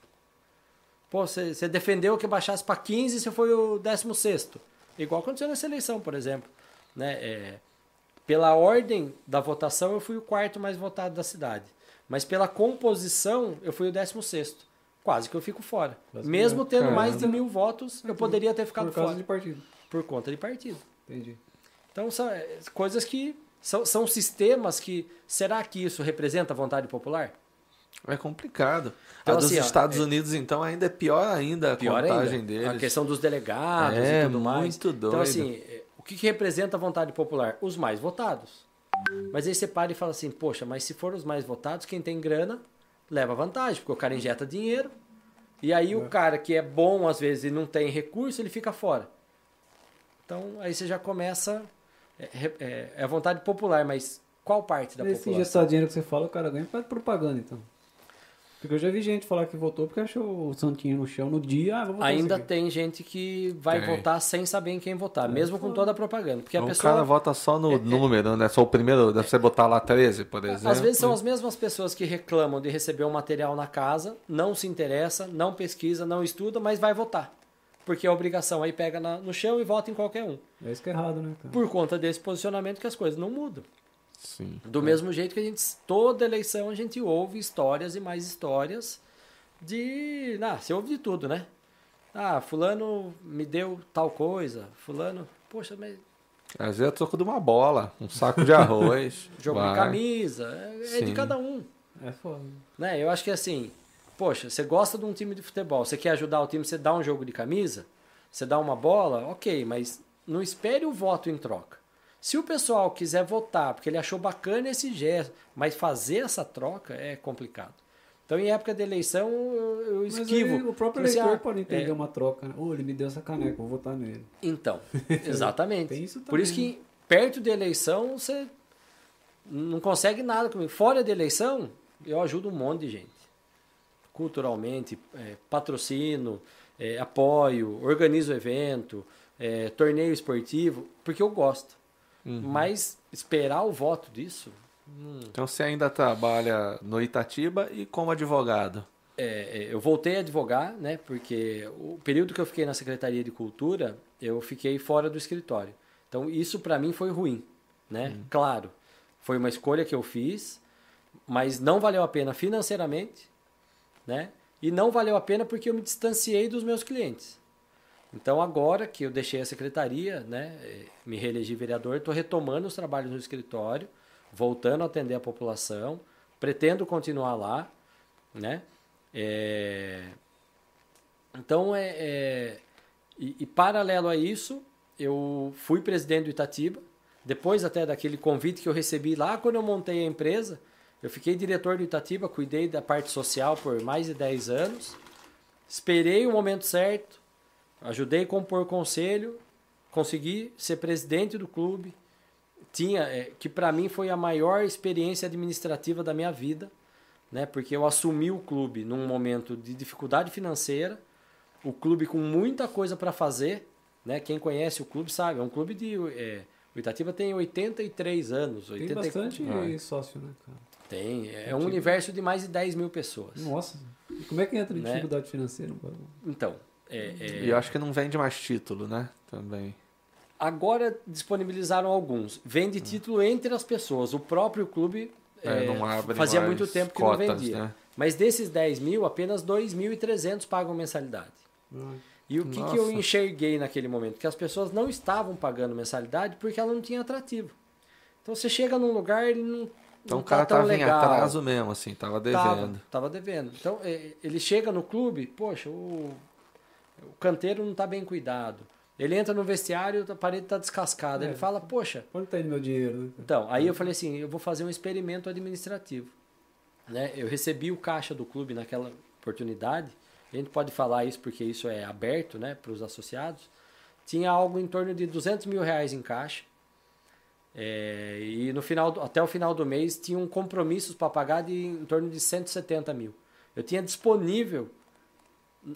Pô, você, defendeu que baixasse para 15 você foi o 16. Igual aconteceu nessa eleição, por exemplo. Né? É, pela ordem da votação, eu fui o quarto mais votado da cidade. Mas pela composição, eu fui o 16. Quase que eu fico fora. Quase Mesmo que- tendo mais de mil votos, eu poderia ter ficado Por causa fora. de partido. Por conta de partido. Entendi. Então, são é, coisas que. São, são sistemas que. Será que isso representa a vontade popular? É complicado. Então, a dos assim, ó, Estados é- Unidos, então, ainda é pior ainda a Pior contagem ainda. deles. A questão dos delegados É, e tudo mais. muito doido. Então, assim, é, o que, que representa a vontade popular? Os mais votados. Mas aí você para e fala assim, poxa, mas se for os mais votados, quem tem grana leva vantagem, porque o cara injeta dinheiro. E aí o cara que é bom, às vezes, e não tem recurso, ele fica fora. Então, aí você já começa... É, é- é a vontade popular, mas qual parte da Esse população? injetar dinheiro que você fala, o cara ganha para propaganda, então. Porque eu já vi gente falar que votou porque achou o santinho no chão no dia. Ah, vou votar Ainda tem gente que vai Tem. votar sem saber em quem votar, mesmo com toda a propaganda. Porque a o pessoa. cara vota só no número, né? Só o primeiro, deve você botar lá 13, por exemplo. Às vezes são as mesmas pessoas que reclamam de receber um material na casa, não se interessa, não pesquisa, não estuda, mas vai votar. Porque a obrigação aí pega na- no chão e vota em qualquer um. É isso que é errado, né, cara? Por conta desse posicionamento que as coisas não mudam. Sim. Do mesmo jeito que a gente, toda eleição, a gente ouve histórias e mais histórias de. Ah, você ouve de tudo, né? Ah, fulano me deu tal coisa, fulano. Poxa, mas Às vezes é troco de uma bola, um saco de arroz. jogo de camisa, é, é de cada um. É foda. Né? Eu acho que assim, poxa, você gosta de um time de futebol, você quer ajudar o time, você dá um jogo de camisa, você dá uma bola, ok, mas não espere o voto em troca. Se o pessoal quiser votar porque ele achou bacana esse gesto, mas fazer essa troca é complicado. Então, em época de eleição, eu, Mas esquivo. aí o próprio Tipo assim, eleitor ah, pode entender é, uma troca. Né? Ô, ele me deu essa caneca, vou votar nele. Então, exatamente. Isso Por isso que perto de eleição você não consegue nada comigo. Fora de eleição, eu ajudo um monte de gente. Culturalmente, é, patrocino, é, apoio, organizo evento, é, torneio esportivo, porque eu gosto. Uhum. Mas esperar o voto disso, Então você ainda trabalha no Itatiba e como advogado. É, é, eu voltei a advogar, né? Porque o período que eu fiquei na Secretaria de Cultura, eu fiquei fora do escritório. Então isso para mim foi ruim, né? Claro, foi uma escolha que eu fiz, mas não valeu a pena financeiramente, né? E não valeu a pena porque eu me distanciei dos meus clientes. Então agora que eu deixei a secretaria, né, eh, me reelegi vereador, estou retomando os trabalhos no escritório, voltando a atender a população, pretendo continuar lá, né? É, Então é, é- e, e paralelo a isso, eu fui presidente do Itatiba, depois até daquele convite que eu recebi lá quando eu montei a empresa, eu fiquei diretor do Itatiba, cuidei da parte social por mais de 10 anos, esperei o momento certo, ajudei a compor conselho, consegui ser presidente do clube, tinha é, que para mim foi a maior experiência administrativa da minha vida, né? Porque eu assumi o clube num momento de dificuldade financeira, o clube com muita coisa para fazer, né? Quem conhece o clube sabe, é um clube de é, o Itatiba tem 83 anos, Tem 80 bastante Ah. sócio, né, cara? Tem, é um Antigo. universo de mais de 10 mil pessoas. Nossa. E como é que entra em Né? dificuldade financeira? mano? Então, é, é, E eu acho que não vende mais título, né? Também. Agora disponibilizaram alguns. Vende título entre as pessoas. O próprio clube É, é, não abre fazia mais muito tempo que cotas, não vendia. né? Mas desses 10 mil, apenas 2.300 pagam mensalidade. Ah, E o que, que eu enxerguei naquele momento? Que as pessoas não estavam pagando mensalidade porque ela não tinha atrativo. Então você chega num lugar, ele não, Então não o cara tá tava em atraso mesmo, assim, tava devendo. Tava, tava devendo. Então, ele chega no clube, poxa, o, o canteiro não está bem cuidado. Ele entra no vestiário, a parede está descascada. É. Ele fala, poxa. Onde tá indo meu dinheiro, né? Então, aí eu falei assim: eu vou fazer um experimento administrativo. Né? Eu recebi o caixa do clube naquela oportunidade. A gente pode falar isso porque isso é aberto né, para os associados. Tinha algo em torno de 200 mil reais em caixa. É, e no final, até o final do mês tinham compromissos para pagar de em torno de 170 mil. Eu tinha disponível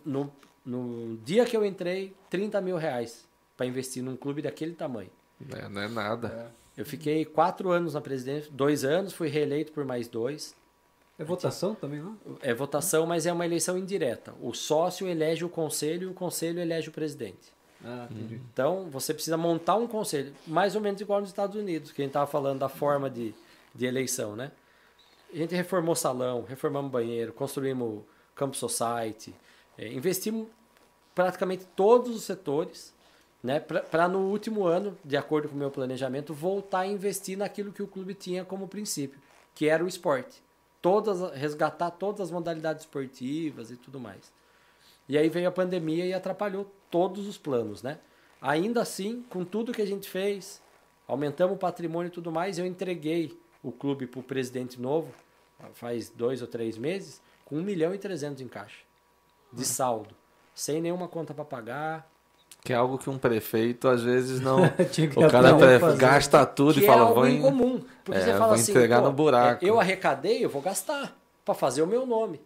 no, no dia que eu entrei 30 mil reais para investir num clube daquele tamanho. É, não é nada. Eu fiquei quatro anos na presidência, dois anos, fui reeleito por mais dois. É votação também, não? É votação, mas é uma eleição indireta. O sócio elege o conselho e o conselho elege o presidente. Ah, entendi. Então, você precisa montar um conselho, mais ou menos igual nos Estados Unidos, que a gente estava falando da forma de, de eleição, né? A gente reformou salão, reformamos banheiro, construímos campo society, eh, investimos praticamente todos os setores, né? Para no último ano, de acordo com o meu planejamento, voltar a investir naquilo que o clube tinha como princípio, que era o esporte. Todas, resgatar todas as modalidades esportivas e tudo mais. E aí veio a pandemia e atrapalhou todos os planos, né? Ainda assim, com tudo que a gente fez, aumentamos o patrimônio e tudo mais, eu entreguei o clube para o presidente novo, faz dois ou três meses, com 1 milhão e 300 em caixa, de saldo, sem nenhuma conta para pagar, Que é algo que um prefeito, às vezes, não. O cara fazer. gasta tudo que e fala, é algo vou em... incomum. Porque É, você fala vou assim, entregar no buraco. é, eu arrecadei, eu vou gastar para fazer o meu nome.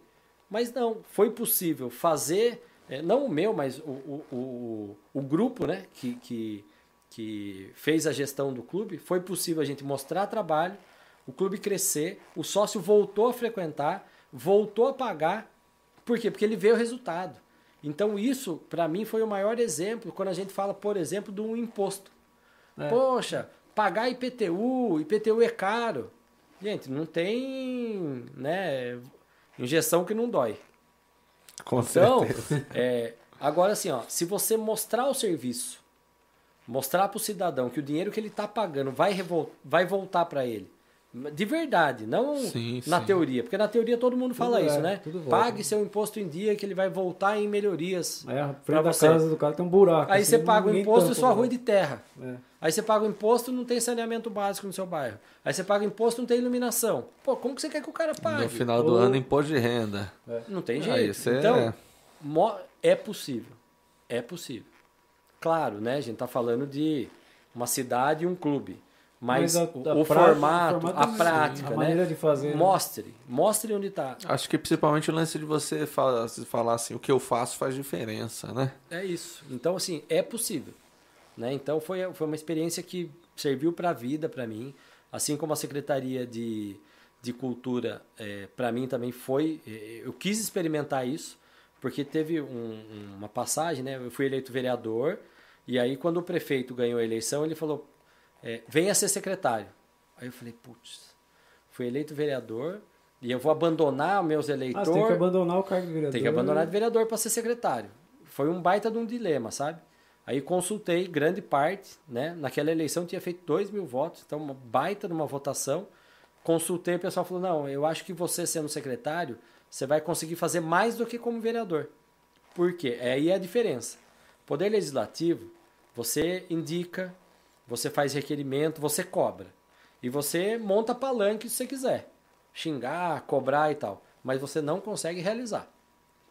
Mas não, foi possível fazer, é, não o meu, mas o, o, o, o grupo né, que, que, que fez a gestão do clube, foi possível a gente mostrar trabalho, o clube crescer, o sócio voltou a frequentar, voltou a pagar. Por quê? Porque ele vê o resultado. Então isso, para mim, foi o maior exemplo quando a gente fala, por exemplo, de um imposto. É. Poxa, pagar IPTU, IPTU é caro. Gente, não tem né, injeção que não dói. Com Então, certeza. é, agora assim, ó, se você mostrar o serviço, mostrar para o cidadão que o dinheiro que ele está pagando vai, vai voltar para ele, de verdade, não Sim, na sim. teoria, porque na teoria todo mundo fala Tudo isso, é, né? tudo volta. Pague seu imposto em dia que ele vai voltar em melhorias. Aí a Pra frente da você. casa do cara tem um buraco. Aí assim, você paga o imposto e sua o rua é de terra. É. Aí você paga o imposto não tem saneamento básico no seu bairro. Aí você paga o imposto não tem iluminação. Pô, como que você quer que o cara pague? No final do Ou- ano, imposto de renda. Não tem jeito. é- Então, mo- é possível. É possível. Claro, né? A gente tá falando de uma cidade e um clube. Mas, a- o, a o prática- formato, o formato a é- prática, a né? maneira de fazer, né? Mostre. Mostre onde tá. Acho que principalmente o lance de você falar, falar assim, o que eu faço faz diferença, né? É isso. Então, assim, é possível. Né? Então, foi, foi uma experiência que serviu para a vida para mim. Assim como a Secretaria de, de Cultura, é, para mim também foi. é, Eu quis experimentar isso, porque teve um- uma passagem, né? Eu fui eleito vereador, e aí, quando o prefeito ganhou a eleição, ele falou: é, venha ser secretário. Aí eu falei: putz, fui eleito vereador, e eu vou abandonar meus Ah, eleitores. você tem que abandonar o cargo de vereador. Tem que abandonar de vereador para ser secretário. Foi um baita de um dilema, sabe? Aí consultei grande parte, né? Naquela eleição tinha feito 2 mil votos, então uma baita de uma votação. Consultei, o pessoal falou: não, eu acho que você sendo secretário, você vai conseguir fazer mais do que como vereador. Por quê? É aí a diferença. Poder legislativo, você indica, você faz requerimento, você cobra. E você monta palanque se você quiser. Xingar, cobrar e tal. Mas você não consegue realizar.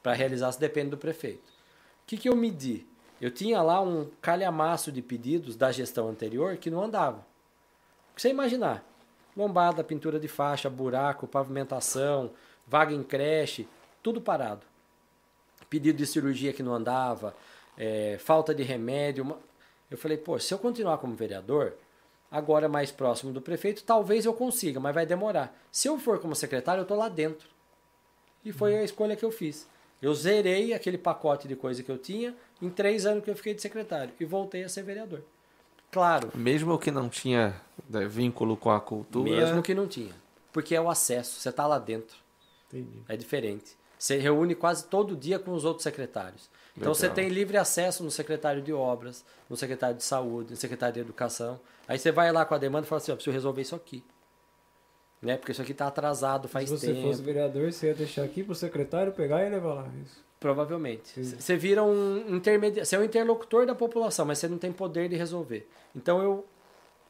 Para realizar, você depende do prefeito. O que, que eu medi? Eu tinha lá um calhamaço de pedidos da gestão anterior que não andava. Você imaginar? Lombada, pintura de faixa, buraco, pavimentação, vaga em creche, tudo parado. Pedido de cirurgia que não andava, é, falta de remédio. uma- Eu falei, pô, se eu continuar como vereador, agora mais próximo do prefeito, talvez eu consiga, mas vai demorar. Se eu for como secretário, eu tô lá dentro. E foi a escolha que eu fiz. Eu zerei aquele pacote de coisa que eu tinha em três anos que eu fiquei de secretário e voltei a ser vereador. Claro, Mesmo que não tinha né, vínculo com a cultura. mesmo que não tinha. Porque é o acesso, você está lá dentro. Entendi. É diferente. Você reúne quase todo dia com os outros secretários. Então você Legal. tem livre acesso no secretário de obras, no secretário de saúde, no secretário de educação. Aí você vai lá com a demanda e fala assim, ó, preciso resolver isso aqui. Né? Porque isso aqui está atrasado faz Se você tempo. fosse vereador, você ia deixar aqui pro secretário pegar e levar lá. Isso. Provavelmente. Você vira um intermediário. Você é um interlocutor da população, mas você não tem poder de resolver. Então eu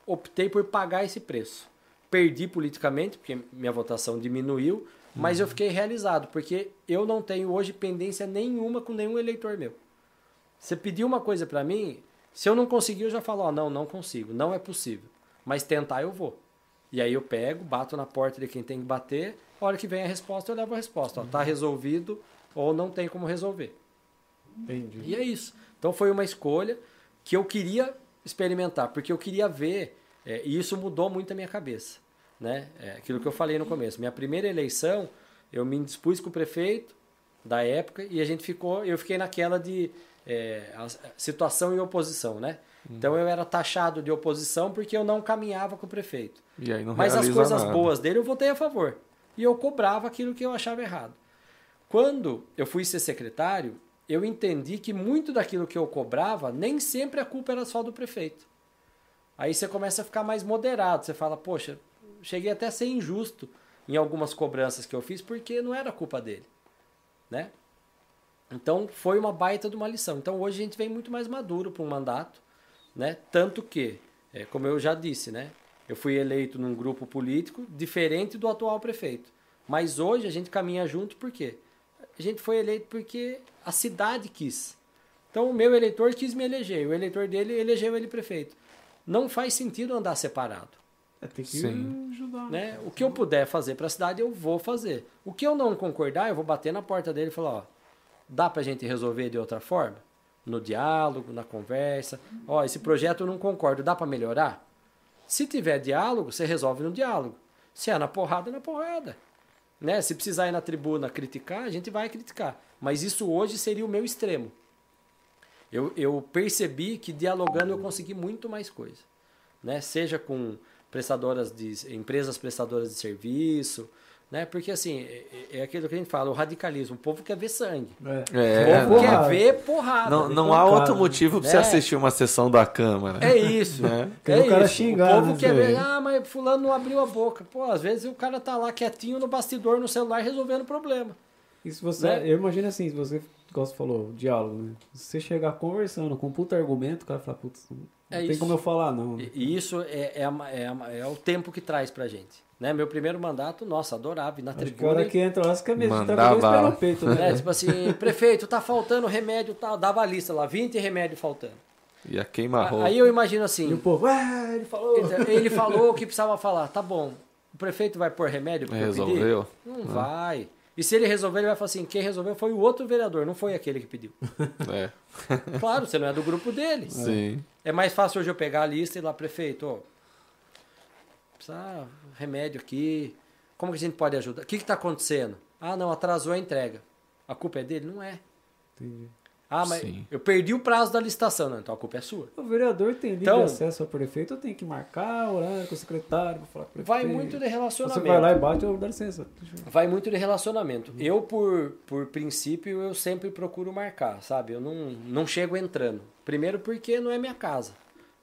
optei por pagar esse preço. Perdi politicamente, porque minha votação diminuiu, mas eu fiquei realizado, porque eu não tenho hoje pendência nenhuma com nenhum eleitor meu. Você pediu uma coisa para mim, se eu não conseguir, eu já falo, ó, não, não consigo, não é possível. Mas tentar eu vou. E aí eu pego, bato na porta de quem tem que bater, a hora que vem a resposta, eu levo a resposta. Ó, tá resolvido ou não tem como resolver. Entendi. E é isso. Então foi uma escolha que eu queria experimentar, porque eu queria ver, é, e isso mudou muito a minha cabeça. Né? É aquilo que eu falei no começo. Minha primeira eleição, eu me indispus com o prefeito da época e a gente ficou, eu fiquei naquela de é, situação e oposição, né? Então eu era taxado de oposição porque eu não caminhava com o prefeito. Mas as coisas nada. boas dele eu votei a favor. E eu cobrava aquilo que eu achava errado. Quando eu fui ser secretário, eu entendi que muito daquilo que eu cobrava, nem sempre a culpa era só do prefeito. Aí você começa a ficar mais moderado. Você fala, poxa, cheguei até a ser injusto em algumas cobranças que eu fiz, porque não era culpa dele. Né? Então foi uma baita de uma lição. Então hoje a gente vem muito mais maduro para um mandato, né? Tanto que, é, como eu já disse, né? Eu fui eleito num grupo político diferente do atual prefeito. Mas hoje a gente caminha junto por quê? A gente foi eleito porque a cidade quis. Então o meu eleitor quis me eleger, o eleitor dele elegeu ele prefeito. Não faz sentido andar separado. É, tem que Sim. ajudar. Né? O que eu puder fazer para a cidade, eu vou fazer. O que eu não concordar, eu vou bater na porta dele e falar, ó, dá para a gente resolver de outra forma? No diálogo, na conversa. Ó, esse projeto eu não concordo, dá para melhorar? Se tiver diálogo, você resolve no diálogo. Se é na porrada, é na porrada. Né? Se precisar ir na tribuna criticar, a gente vai criticar. Mas isso hoje seria o meu extremo. Eu, eu percebi que dialogando eu consegui muito mais coisa. Né? Seja com prestadoras de empresas prestadoras de serviço, né? Porque assim, é, é aquilo que a gente fala, o radicalismo, o povo quer ver sangue. É, o povo né? quer ver porrada. Não, ver não porrada. há outro motivo pra você É. assistir uma sessão da Câmara. É isso. Né? Quer É o cara isso. xingar, o povo né, quer ver, ah, mas fulano não abriu a boca. Pô, às vezes o cara tá lá quietinho no bastidor, no celular, resolvendo o problema. E se você, Né? eu imagino assim, se você, igual você falou, diálogo, né? Se você chegar conversando com um puta argumento, o cara fala, putz, não É tem isso. como eu falar não. né? E e isso é, é, a- é, a- é o tempo que traz pra gente. Né? Meu primeiro mandato, nossa, adorava ir na Acho que a tribuna. hora que entra quer mesmo, tá Mandava bala. no peito, né? né? Tipo assim, prefeito, tá faltando remédio tal. Dava a lista lá, 20 remédios faltando. Ia queimar roupa. Aí eu imagino E assim, o povo, ah, ele falou. Ele falou o que precisava falar. Tá bom. O prefeito vai pôr remédio porque pedi? Resolveu? Não vai. E se ele resolver, ele vai falar assim: quem resolveu foi o outro vereador, não foi aquele que pediu. É. Claro, você não é do grupo dele. Sim. É mais fácil hoje eu pegar a lista e ir lá, prefeito, ó, precisa remédio aqui. Como que a gente pode ajudar? O que está acontecendo? Ah, não, atrasou a entrega. A culpa é dele? Não é. Entendi. Ah, mas Sim. eu perdi o prazo da licitação. Não, então a culpa é sua. O vereador tem livre Então- acesso ao prefeito, eu tenho que marcar horário com o secretário pra falar com o prefeito. Vai muito de Você relacionamento. vai lá e bate, eu dá licença. eu- Vai muito de relacionamento. Eu, por, por princípio, eu sempre procuro marcar, sabe? Eu não, não chego entrando. Primeiro porque não é minha casa,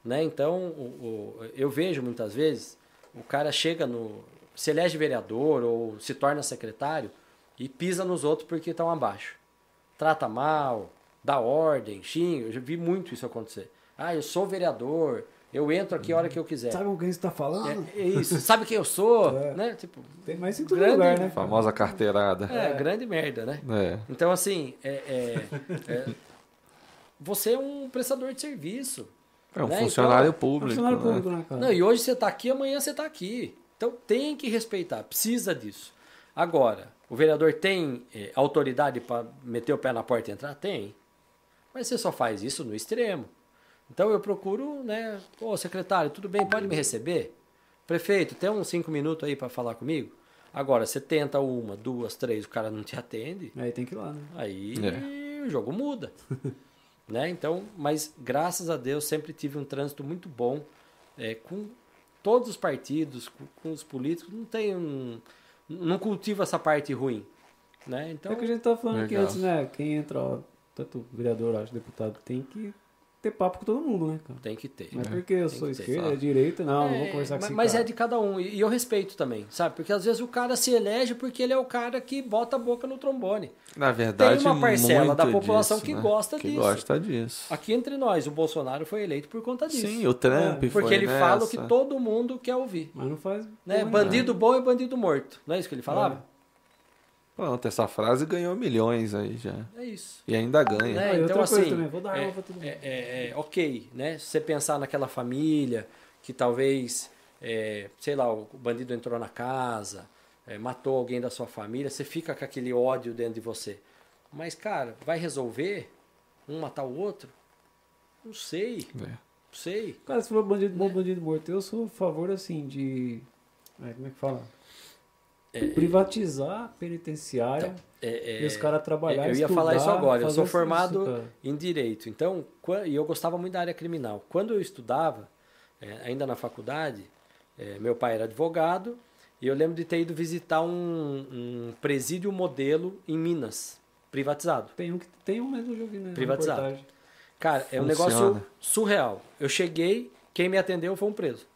né? Então, o, o- eu vejo muitas vezes, o cara chega no... Se elege vereador ou se torna secretário e pisa nos outros porque estão abaixo. Trata mal, dá ordem, xinga. Eu já vi muito isso acontecer. Ah, eu sou vereador, eu entro aqui a hora que eu quiser. Sabe com quem você tá falando? É, é isso. Sabe quem eu sou? É. Né? Tipo, Tem mais em todo Grande- lugar, né? Famosa carteirada. é, grande merda, né? É. Então, assim, é, é- é- você é um prestador de serviço. É um Né? funcionário Então, público. Funcionário né? público, né, cara? Não, e hoje você está aqui, amanhã você está aqui. Então tem que respeitar, precisa disso. Agora, o vereador tem eh, autoridade para meter o pé na porta e entrar? Tem. Mas você só faz isso no extremo. Então eu procuro, né? Ô, secretário, tudo bem, pode me receber? Prefeito, tem uns cinco minutos aí para falar comigo? Agora, você tenta uma, duas, três, o cara não te atende. Aí tem que ir lá, né? Aí É. o jogo muda. né? Então, mas graças a Deus sempre tive um trânsito muito bom é, com todos os partidos, com, com os políticos. Não tem um, não cultivo essa parte ruim. Né? Então, é o que a gente tava falando aqui Legal. antes, né? Quem entra, ó, tanto vereador, acho, deputado, tem que ter papo com todo mundo, né, cara? tem que ter. Não é porque eu sou que ter, esquerda, fato. é direita, não, não vou É, conversar com mas, esse mas cara. é de cada um. E e eu respeito também, sabe? Porque às vezes o cara se elege porque ele é o cara que bota a boca no trombone. Na verdade, Tem uma parcela muito da população disso, que né? gosta que disso. gosta disso. Aqui entre nós, o Bolsonaro foi eleito por conta disso. Sim, o Trump É, foi porque ele fala o que nessa. todo mundo quer ouvir. Mas não faz. Né? Bandido bom é bandido morto. Não é isso que ele falava? Pronto, essa frase ganhou milhões aí já. É isso. E ainda ganha. Né? Então, outra coisa assim, também, vou dar é, arma pra todo mundo. é, é, é, ok, né? Se você pensar naquela família que talvez, é, sei lá, o bandido entrou na casa, é, matou alguém da sua família, você fica com aquele ódio dentro de você. Mas, cara, vai resolver um matar o outro? Não sei, É. não sei. Cara, você falou bandido bom, bandido morto. Eu sou a favor, assim, de. é, como é que fala? Privatizar a penitenciária É, e os caras trabalharem. Eu ia falar isso agora. Eu sou formado Isso, em direito. Então, e eu gostava muito da área criminal. Quando eu estudava, é, ainda na faculdade, é, meu pai era advogado e eu lembro de ter ido visitar um, um presídio modelo em Minas, privatizado. Tem um que tem um mesmo, eu já vi, né? na Privatizado. reportagem. Cara, é um Funciona. negócio surreal. Eu cheguei, quem me atendeu foi um preso.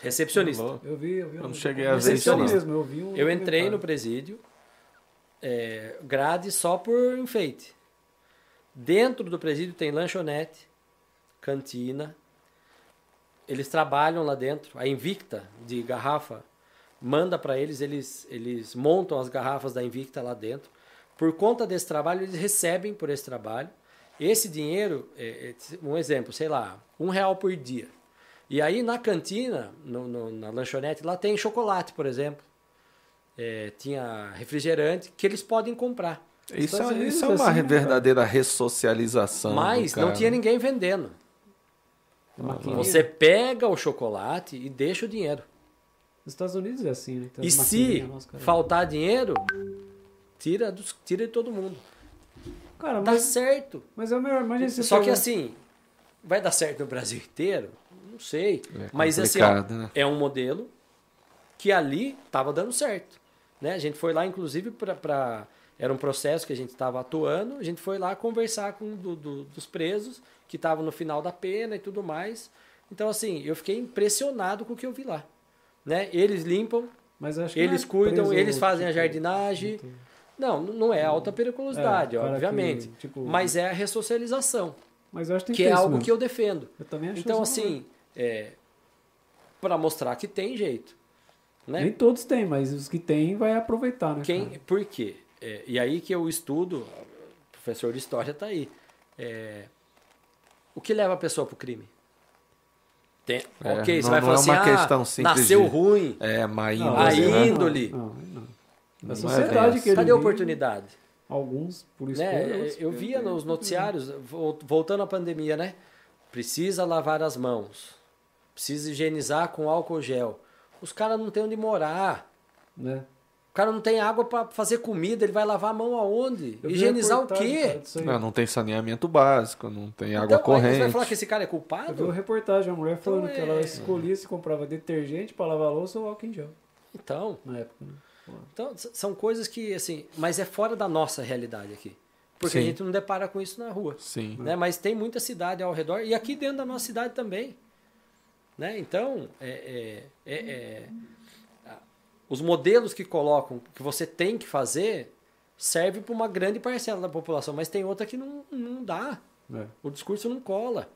Recepcionista. Louco. Eu vi, eu vi. Eu não um- cheguei a ver isso, mesmo, eu vi um Eu entrei no presídio, é, grade só por enfeite. Dentro do presídio tem lanchonete, cantina. Eles trabalham lá dentro. A Invicta de garrafa manda para eles, eles, eles montam as garrafas da Invicta lá dentro. Por conta desse trabalho, eles recebem por esse trabalho. Esse dinheiro, é, é, um exemplo, sei lá, um real por dia. E aí na cantina, no- no- na lanchonete, lá tem chocolate, por exemplo. É, tinha refrigerante que eles podem comprar. Isso, Estados é, isso é é uma assim, né, cara? verdadeira ressocialização. do Mas não tinha ninguém vendendo. Maquininha. Você pega o chocolate e deixa o dinheiro. Nos Estados Unidos é assim, né? E se faltar dinheiro, tira, dos, tira de todo mundo. Cara, Dá mas, certo. mas é o melhor. Imagina Só que assim, vai dar certo no Brasil inteiro? Não sei. É Mas assim, ó, né? é um modelo que ali estava dando certo. Né? A gente foi lá, inclusive, para. Era um processo que a gente estava atuando, a gente foi lá conversar com do, do- dos presos que estavam no final da pena e tudo mais. Então, assim, eu fiquei impressionado com o que eu vi lá. Né? Eles limpam, Mas acho que eles é cuidam, eles fazem a tipo, jardinagem. não Não, é alta periculosidade, É, obviamente. que, tipo, Mas é a ressocialização, Mas eu acho que, que é algo mesmo. que eu defendo. Eu também acho Então, assim, é, para mostrar que tem jeito. Né? Nem todos têm, mas os que têm vai aproveitar, né? Quem, cara? por quê? É, e aí que eu estudo, o professor de história está aí. É, o que leva a pessoa para o crime? Tem, É, ok, você não- vai não falar é assim, uma ah, questão simples nasceu de- ruim. É, má Não, índole, a né? índole. Não, não. Não Na é sociedade que ele Cadê a oportunidade? Alguns por escolha. Né? Eu via nos noticiários, vol- voltando à pandemia, né? Precisa lavar as mãos. Precisa higienizar com álcool gel. Os caras não têm onde morar. Né? O cara não tem água para fazer comida, ele vai lavar a mão aonde? Eu Higienizar o quê? Não, não tem saneamento básico, não tem água Então, aí corrente. você vai falar que esse cara é Eu vi uma culpado? reportagem, uma mulher falando Então que é- ela escolhia se comprava detergente pra lavar louça ou álcool em gel. Então, Na época, né? então, são coisas que, assim, mas é fora da nossa realidade aqui. Porque a Sim. gente não depara com isso na rua. Sim. né? Mas tem muita cidade ao redor e aqui dentro da nossa cidade também. Né? Então, é, é, é, é, os modelos que colocam, que você tem que fazer, serve para uma grande parcela da população, mas tem outra que não, não dá. É. O discurso não cola.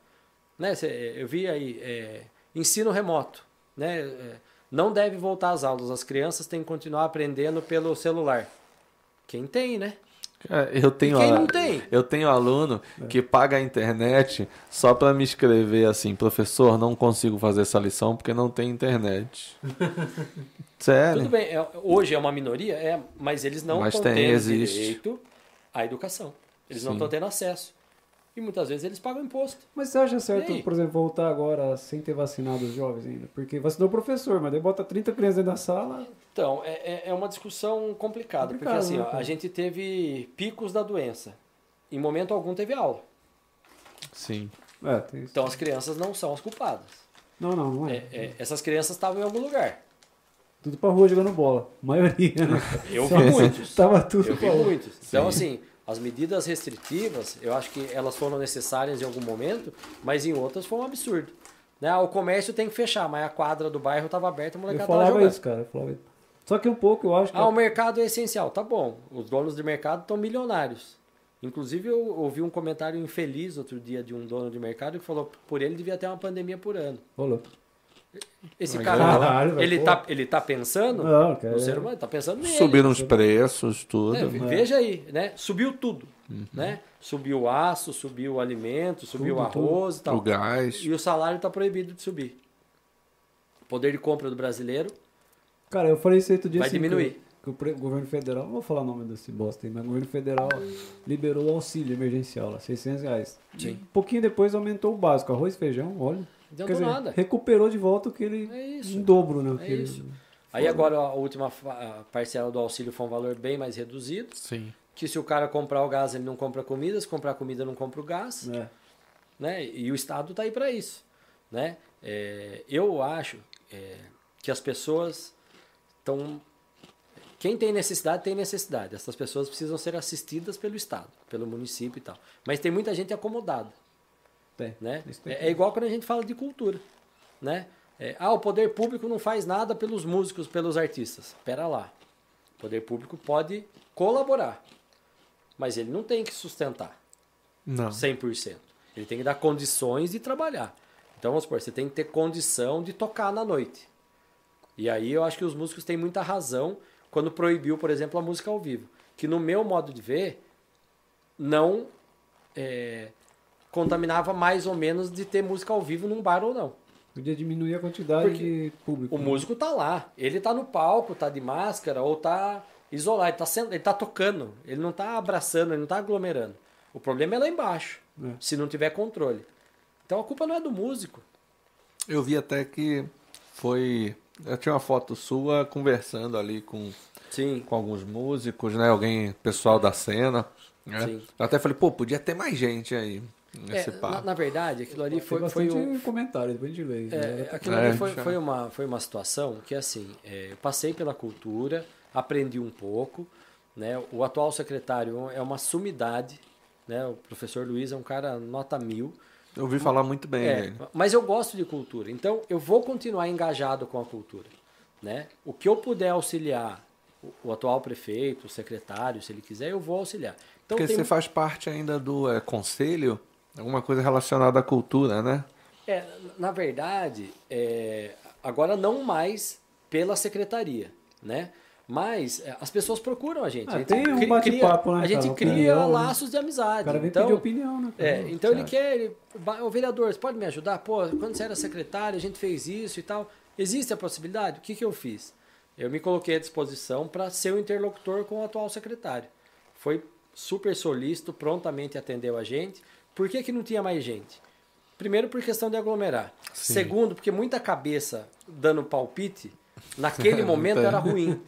Né? Eu vi aí, ensino remoto. Né? Não deve voltar às aulas, as crianças têm que continuar aprendendo pelo celular. Quem tem, né? É, Eu tenho, quem a- não tem? eu tenho aluno que paga a internet só para me escrever assim, professor, não consigo fazer essa lição porque não tem internet. Sério? Tudo bem, é- hoje é uma minoria, é, mas eles não Mas estão tem, tendo existe. direito à educação. Eles não Sim. estão tendo acesso. E muitas vezes eles pagam imposto. Mas você acha certo, por exemplo, voltar agora sem ter vacinado os jovens ainda? Porque vacinou o professor, mas daí bota 30 crianças dentro da sala. Então, é, é- é uma discussão complicada, porque Complicado, assim, né, ó, a gente teve picos da doença. Em momento algum teve aula. Sim. É. Então as crianças não são as culpadas. Não, não, não é. É- é, essas crianças estavam em algum lugar. Tudo pra rua jogando bola. Maioria, né? Eu vi muitos. Tava tudo Eu vi pra rua. muitos. Então, assim, as medidas restritivas, eu acho que elas foram necessárias em algum momento, mas em outras foi um absurdo. Né? O comércio tem que fechar, mas a quadra do bairro estava aberta, o Eu molecada estava falava jogando. isso, cara. Eu falava isso. Só que um pouco eu acho que. Ah, o mercado é essencial. Tá bom. Os donos de mercado estão milionários. Inclusive, eu ouvi um comentário infeliz outro dia de um dono de mercado que falou por ele devia ter uma pandemia por ano. Rolou. Esse Mas cara, caralho, velho, ele, tá, ele tá pensando Não, cara. no ser humano, tá pensando nele. Subiram os preços, tudo. É, veja aí, né? Subiu tudo, né? Subiu o aço, subiu o alimento, subiu o Tudo, arroz e tal. O gás. E o salário está proibido de subir. O poder de compra do brasileiro Cara, eu falei isso aí outro dia vai assim, diminuir. Que, que o governo federal, não vou falar o nome desse bosta aí, mas o governo federal liberou o auxílio emergencial lá, 600 reais. Sim. Um pouquinho depois aumentou o básico, arroz, feijão, óleo. Não Quer adiantou dizer, nada. recuperou de volta o que ele. É isso. Em dobro, né? É que ele- isso. Aí agora a última parcela do auxílio foi um valor bem mais reduzido. Sim. Que se o cara comprar o gás, ele não compra comida. Se comprar comida, não compra o gás. É. né? E o Estado está aí para isso. Né? É, eu acho é, que as pessoas estão. Quem tem necessidade, tem necessidade. Essas pessoas precisam ser assistidas pelo Estado, pelo município e tal. Mas tem muita gente acomodada. Tem. Né? Tem É, é igual quando a gente fala de cultura. Né? É, ah, o poder público não faz nada pelos músicos, pelos artistas. Espera lá. O poder público pode colaborar, mas ele não tem que sustentar. Não. 100%. Ele tem que dar condições de trabalhar. Então, vamos supor, você tem que ter condição de tocar na noite. E aí eu acho que os músicos têm muita razão quando proibiu, por exemplo, a música ao vivo. Que no meu modo de ver, não é, contaminava mais ou menos de ter música ao vivo num bar ou não. Podia diminuir a quantidade Porque de público. O músico tá lá. Ele tá no palco, tá de máscara ou tá isolado. Ele tá, sendo, ele tá tocando. Ele não tá abraçando, ele não tá aglomerando. O problema é lá embaixo, É. se não tiver controle. Então a culpa não é do músico. Eu vi até que foi eu tinha uma foto sua conversando ali com, Sim. com alguns músicos, né? Alguém, pessoal da cena. Né? Sim. Eu até falei, pô, podia ter mais gente aí É, nesse na, papo. na verdade, aquilo ali foi, foi um, comentário, depois a gente lê. né? É, aquilo É, ali foi, já. foi, uma, foi uma situação que, assim, é, eu passei pela cultura, aprendi um pouco, né? O atual secretário é uma sumidade, né? O professor Luiz é um cara nota mil, Eu ouvi falar muito bem é, dele. mas eu gosto de cultura, então eu vou continuar engajado com a cultura, né? O que eu puder auxiliar o, atual prefeito, o secretário, se ele quiser, eu vou auxiliar. Então Porque tem- você faz parte ainda do é, conselho, alguma coisa relacionada à cultura, né? É, na verdade, é, agora não mais pela secretaria, né? Mas é, as pessoas procuram a gente. Ah, a gente tem um cri- bate-papo, cria- né, A gente cara? cria Opinião, né? laços de amizade. O cara vem então, pedir opinião, né? cara? é, então ele quer, ele, "Ba- ô vereador, você pode me ajudar? Pô, quando você era secretário, a gente fez isso e tal. Existe a possibilidade? O que, que eu fiz? Eu me coloquei à disposição para ser o interlocutor com o atual secretário. Foi super solícito, prontamente atendeu a gente. Por que, que não tinha mais gente? Primeiro, por questão de aglomerar. Sim. Segundo, porque muita cabeça dando palpite, naquele momento era ruim.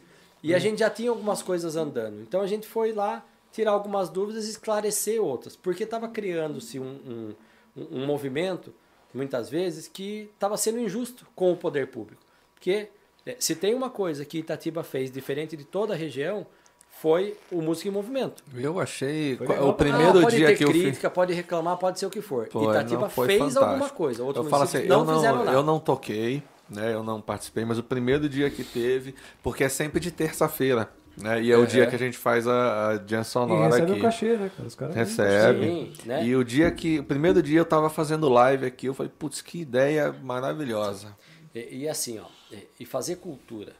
E a gente já tinha algumas coisas andando. Então a gente foi lá tirar algumas dúvidas e esclarecer outras. Porque estava criando-se um, um, um movimento, muitas vezes, que estava sendo injusto com o poder público. Porque eh, se tem uma coisa que Itatiba fez diferente de toda a região, foi o Música em Movimento. Eu achei. Foi o primeiro Ah, pode dia ter que eu fiz. crítica, pode reclamar, pode ser o que for. Pô, Itatiba não, fez fantástico. alguma coisa, outros eu falo assim, municípios eu não, não, eu não toquei, né? Eu não participei, mas o primeiro dia que teve, porque é sempre de terça-feira, né? E é o É. dia que a gente faz a, a Jam E Sonora recebe aqui. o cachê, né, cara? Os caras Recebe. Sim, né? E o dia que. O primeiro dia eu tava fazendo live aqui, eu falei, putz, que ideia maravilhosa. E, e assim, ó, e- e fazer cultura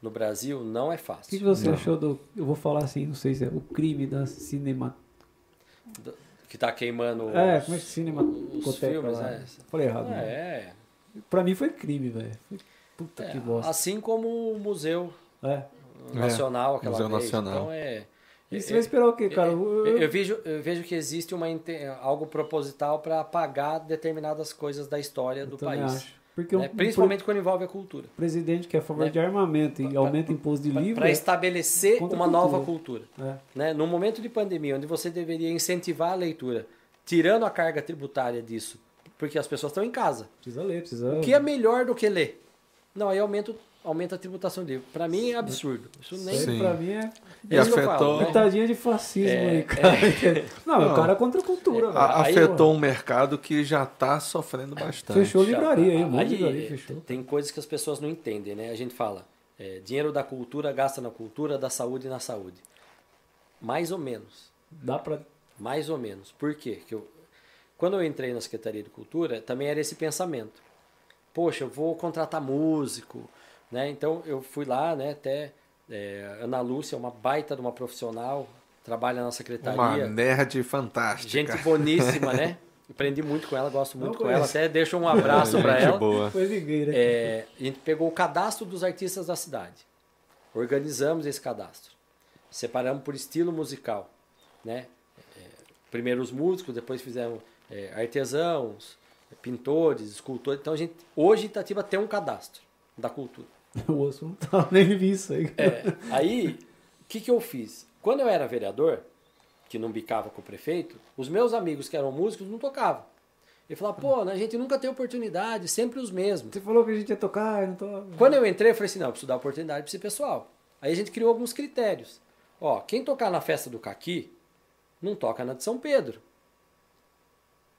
no Brasil não é O que, fácil. você achou do. Eu vou falar assim, não sei se é o crime da cinema. Do- Que tá queimando É, os- como é que cinema os filmes, lá? né? Falei errado. né? É, Pra mim foi crime, velho. Puta é, que bosta. assim como o Museu É. Nacional aquela Museu vez. Nacional. Então é. E você é- vai esperar o quê, cara? Eu, Eu- eu vejo, eu vejo que existe uma, algo proposital para apagar determinadas coisas da história do país. acho. Porque né? o Principalmente quando envolve a cultura. o presidente que é a favor Né? de armamento e aumenta imposto de livro. Para é- estabelecer uma cultura. nova cultura. é. né? No momento de pandemia, onde você deveria incentivar a leitura, tirando a carga tributária disso, porque as pessoas estão em casa. Precisa ler, precisa. O que é melhor do que ler? Não, aí aumenta, aumenta a tributação de livro. Para mim é absurdo. Isso nem. Isso aí Sim. pra mim é E É afetou. falo, né? pitadinha de fascismo É, aí, cara. Não, Não. o cara é contra a cultura, velho. A- Aí, afetou um mercado que já tá sofrendo bastante. Fechou livraria aí, um monte de Aí, livraria é, fechou. Tem coisas que as pessoas não entendem, né? A gente fala, é, dinheiro da cultura gasta na cultura, da saúde na saúde. Mais ou menos. Dá pra. Mais ou menos. Por quê? Que eu, quando eu entrei na Secretaria de Cultura, também era esse pensamento. Poxa, eu vou contratar músico, né? Então eu fui lá, né? Até é, Ana Lúcia, uma baita de uma profissional, trabalha na Uma secretaria. nerd fantástica. Gente boníssima, né? Aprendi muito com ela, gosto muito com ela. Até deixo um abraço para ela. boa. É, a gente pegou o cadastro dos artistas da cidade. Organizamos esse cadastro. Separamos por estilo musical. Né? É, primeiro os músicos, depois fizemos é, artesãos, pintores, escultores. Então a gente, hoje Itatiba tem um cadastro da cultura. O osso não tá nem vi isso aí. É, aí, o que, que eu fiz? Quando eu era vereador, que não bicava com o prefeito, os meus amigos que eram músicos não tocavam. Ele falava, pô, a gente nunca tem oportunidade, sempre os mesmos. Você falou que a gente ia tocar, não tô. Quando eu entrei, eu falei assim, não, eu preciso dar oportunidade para esse pessoal. Aí a gente criou alguns critérios. Ó, quem tocar na festa do Caqui, não toca na de São Pedro.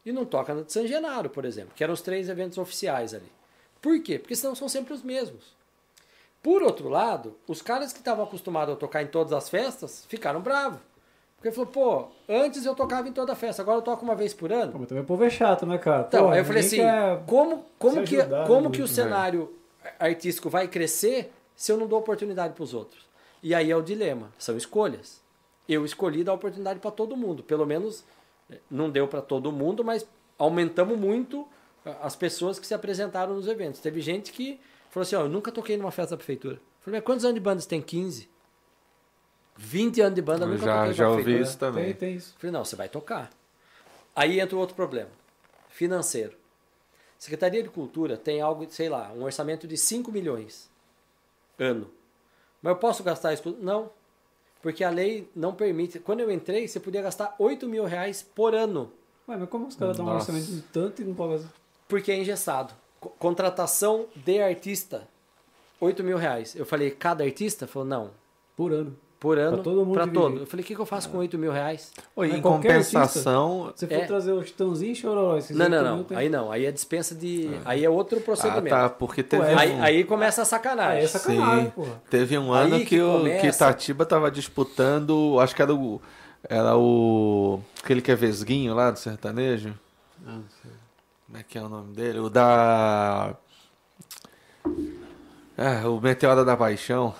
E não toca na de São Genaro, por exemplo, que eram os três eventos oficiais ali. Por quê? Porque senão são sempre os mesmos. Por outro lado, os caras que estavam acostumados a tocar em todas as festas ficaram bravos. Porque falou, pô, antes eu tocava em toda festa, agora eu toco uma vez por ano. Pô, mas também o povo é chato, né, cara? Então, Pô, aí eu falei assim, como, como, que, ajudar, como né, que o muito, cenário artístico vai crescer se eu não dou oportunidade para os outros? E aí é o dilema, são escolhas. Eu escolhi dar oportunidade para todo mundo, pelo menos não deu para todo mundo, mas aumentamos muito ah, as pessoas que se apresentaram nos eventos. Teve gente que falou assim, ó, eu nunca toquei numa festa da prefeitura. Eu falei, mas quantos anos de banda você tem? 15? 20 anos de banda, eu nunca já toquei já ouvi prefeitura. isso também. Tem, tem isso. Eu falei, não, você vai tocar. Aí entra o outro problema, financeiro. Secretaria de Cultura tem algo, sei lá, um orçamento de 5 milhões ano. Mas eu posso gastar isso? Não. Porque a lei não permite. Quando eu entrei, você podia gastar 8 mil reais por ano. Ué, mas como os caras dão um orçamento de tanto e não podem fazer? Porque é engessado. Co- Contratação de artista, 8 mil reais. Eu falei, cada artista? Falou, não. Por ano. Por ano, Pra todo mundo pra todo. Eu falei, o que, que eu faço com 8 mil reais? Em compensação. Se for É. trazer o Chitãozinho e Chororó, esses Não, não, 8 não. tem- Aí não. Aí é dispensa de. Aí é outro Ah, procedimento. tá, porque teve Ué, um, Aí, aí começa a Ah, sacanagem. é sacanagem, Sim. porra. teve um Aí ano que que, o, que começa- Itatiba tava disputando, acho que era o era o aquele que é vesguinho lá do sertanejo. Ah, não sei. Como é que é o nome dele? O da é, o Meteora da Paixão.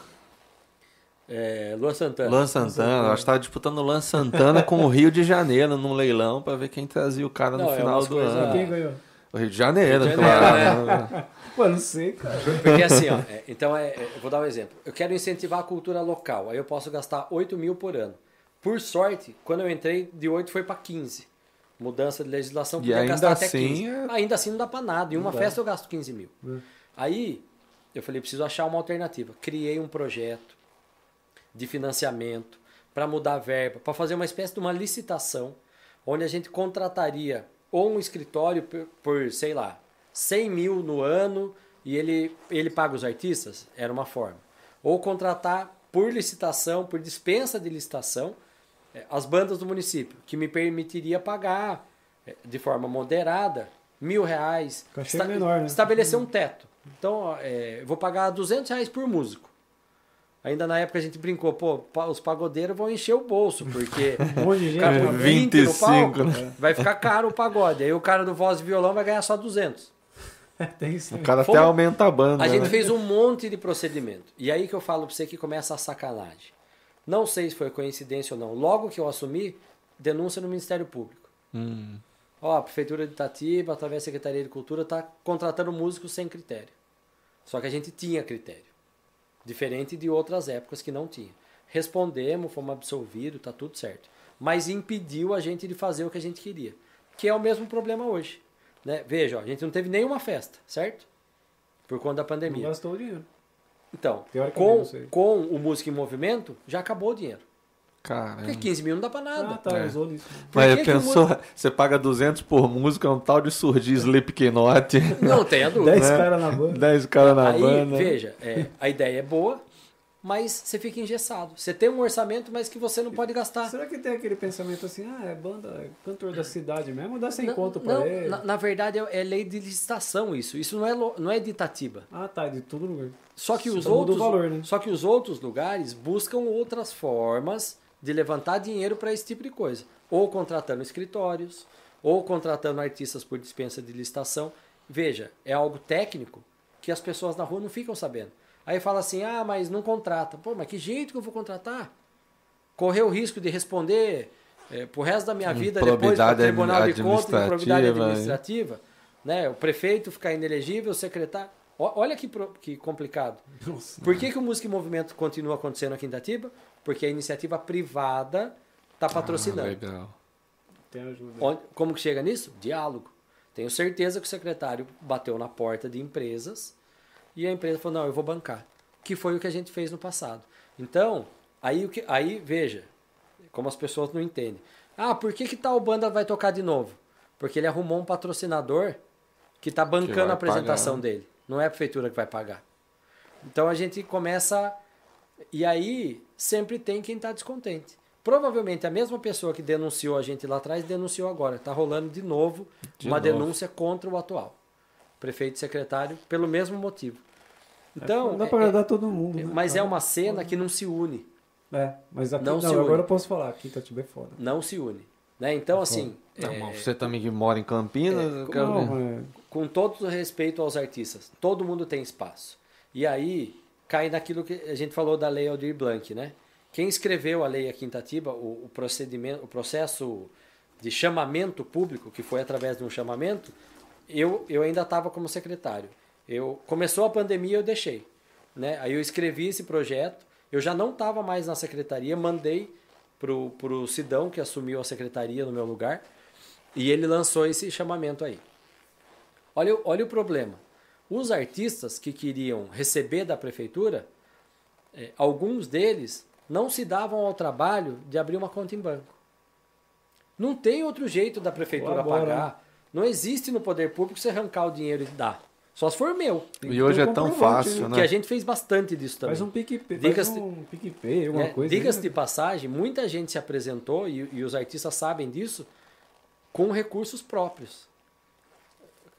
É, Luan Santana. Luan Santana, acho que tava disputando o Luan Santana com o Rio de Janeiro num leilão pra ver quem trazia o cara no Não, é final umas do ano. Quem ganhou? O Rio de Janeiro, Rio de Janeiro, claro. Pô, não sei, cara. Porque assim, ó, é, então é, é, eu vou dar um exemplo. Eu quero incentivar a cultura local, aí eu posso gastar 8 mil por ano. Por sorte, quando eu entrei, de 8 foi para 15. Mudança de legislação, E podia ainda gastar até assim, 15. é- Ainda assim não dá para nada. Em uma festa eu gasto 15 mil. É. Aí eu falei, preciso achar uma alternativa. Criei um projeto de financiamento para mudar a verba, para fazer uma espécie de uma licitação, onde a gente contrataria ou um escritório por, por, sei lá, 100 mil no ano e ele, ele paga os artistas, era uma forma. Ou contratar por licitação, por dispensa de licitação, eh, as bandas do município, que me permitiria pagar eh, de forma moderada mil reais, Cachê menor, né? estabelecer um teto. Então, eu vou pagar 200 reais por músico. Ainda na época a gente brincou, pô, os pagodeiros vão encher o bolso, porque Um de gente. cara, né? com 20 no 25, palco, né? vai ficar caro o pagode. Aí o cara do voz e violão vai ganhar só 200. Tem isso. O cara até aumenta a banda. A gente né? fez um monte de procedimento. E aí que eu falo pra você que começa a sacanagem. Não sei se foi coincidência ou não. Logo que eu assumi, denúncia no Ministério Público. Hum. Ó, a Prefeitura de Itatiba, através da Secretaria de Cultura, está contratando músicos sem critério. Só que a gente tinha critério. Diferente de outras épocas que não tinha. Respondemos, fomos absolvidos, tá tudo certo. Mas impediu a gente de fazer o que a gente queria. Que é o mesmo problema hoje. Né? Veja, ó, a gente não teve nenhuma festa, certo? Por conta da Não pandemia. gastou o dinheiro. Então, com, não com o Música em Movimento, já acabou o dinheiro. Caramba. Porque 15 mil não dá pra Ah, nada. tá, É. usou nisso. Mas pensou, você paga 200 por música, é um tal de surgir Slipknot, Não tenha dúvida. 10 né? caras na banda. 10 caras na Aí, banda. veja, é, a ideia é boa, mas você fica engessado. Você tem um orçamento, mas que você não pode gastar. Será que tem aquele pensamento assim, ah, é banda, é cantor da cidade mesmo, dá sem Não, conto pra não, ele? na, na verdade, é, é lei de licitação isso. Isso não é, não é de Itatiba. Ah, tá, de todo lugar. Só que, os Só outros, valor, né? só que os outros lugares buscam outras formas de levantar dinheiro para esse tipo de coisa. Ou contratando escritórios, ou contratando artistas por dispensa de licitação. Veja, é algo técnico que as pessoas na rua não ficam sabendo. Aí fala assim, ah, mas não contrata. Pô, mas que jeito que eu vou contratar? Correr o risco de responder é, pro resto da minha vida depois para o Improbidade Tribunal de Contas, improbidade administrativa, administrativa, né? O prefeito ficar inelegível, o secretário... Olha que, pro- que complicado. Nossa. Por que, que o Música em Movimento continua acontecendo aqui em Itatiba? Porque a iniciativa privada está Ah, patrocinando. legal. Tem ajuda. Onde- como que chega nisso? Diálogo. Tenho certeza que o secretário bateu na porta de empresas e a empresa falou, não, eu vou bancar. Que foi o que a gente fez no passado. Então, aí, o que, aí veja, como as pessoas não entendem. Ah, por que, que tal banda vai tocar de novo? Porque ele arrumou um patrocinador que está bancando a apresentação pagar. dele. Não é a prefeitura que vai pagar. Então a gente começa. E aí sempre tem quem está descontente. Provavelmente a mesma pessoa que denunciou a gente lá atrás denunciou agora. Está rolando de novo De uma novo. denúncia contra o atual prefeito e secretário pelo mesmo motivo. Então, Não dá é- pra agradar todo mundo, né? mas é uma cena que não se une. É, mas aqui Não não, se une. agora eu posso falar, aqui Itatiba é foda. Não se une. Né? Então, assim, Não, é, você também que mora em Campinas, quero Não, é, com todo o respeito aos artistas, todo mundo tem espaço. E aí cai naquilo que a gente falou da lei Aldir Blanc, né? Quem escreveu a lei aqui em Itatiba, o, o procedimento, o processo de chamamento público, que foi através de um chamamento, eu, eu ainda estava como secretário. Eu começou a pandemia, eu deixei, né? Aí eu escrevi esse projeto, eu já não estava mais na secretaria, mandei pro pro Sidão que assumiu a secretaria no meu lugar, e ele lançou esse chamamento aí. Olha, olha o problema. Os artistas que queriam receber da prefeitura, eh, alguns deles não se davam ao trabalho de abrir uma conta em banco. Não tem outro jeito da prefeitura Colabora, né? pagar. Não existe no poder público você arrancar o dinheiro e dar. Só se for meu. E que hoje é tão fácil, né? né? Que a gente fez bastante disso também. Faz um PicPay, Diga-se faz um PicPay, alguma É, coisa. Diga-se né? de passagem, muita gente se apresentou, e, e os artistas sabem disso, com recursos próprios.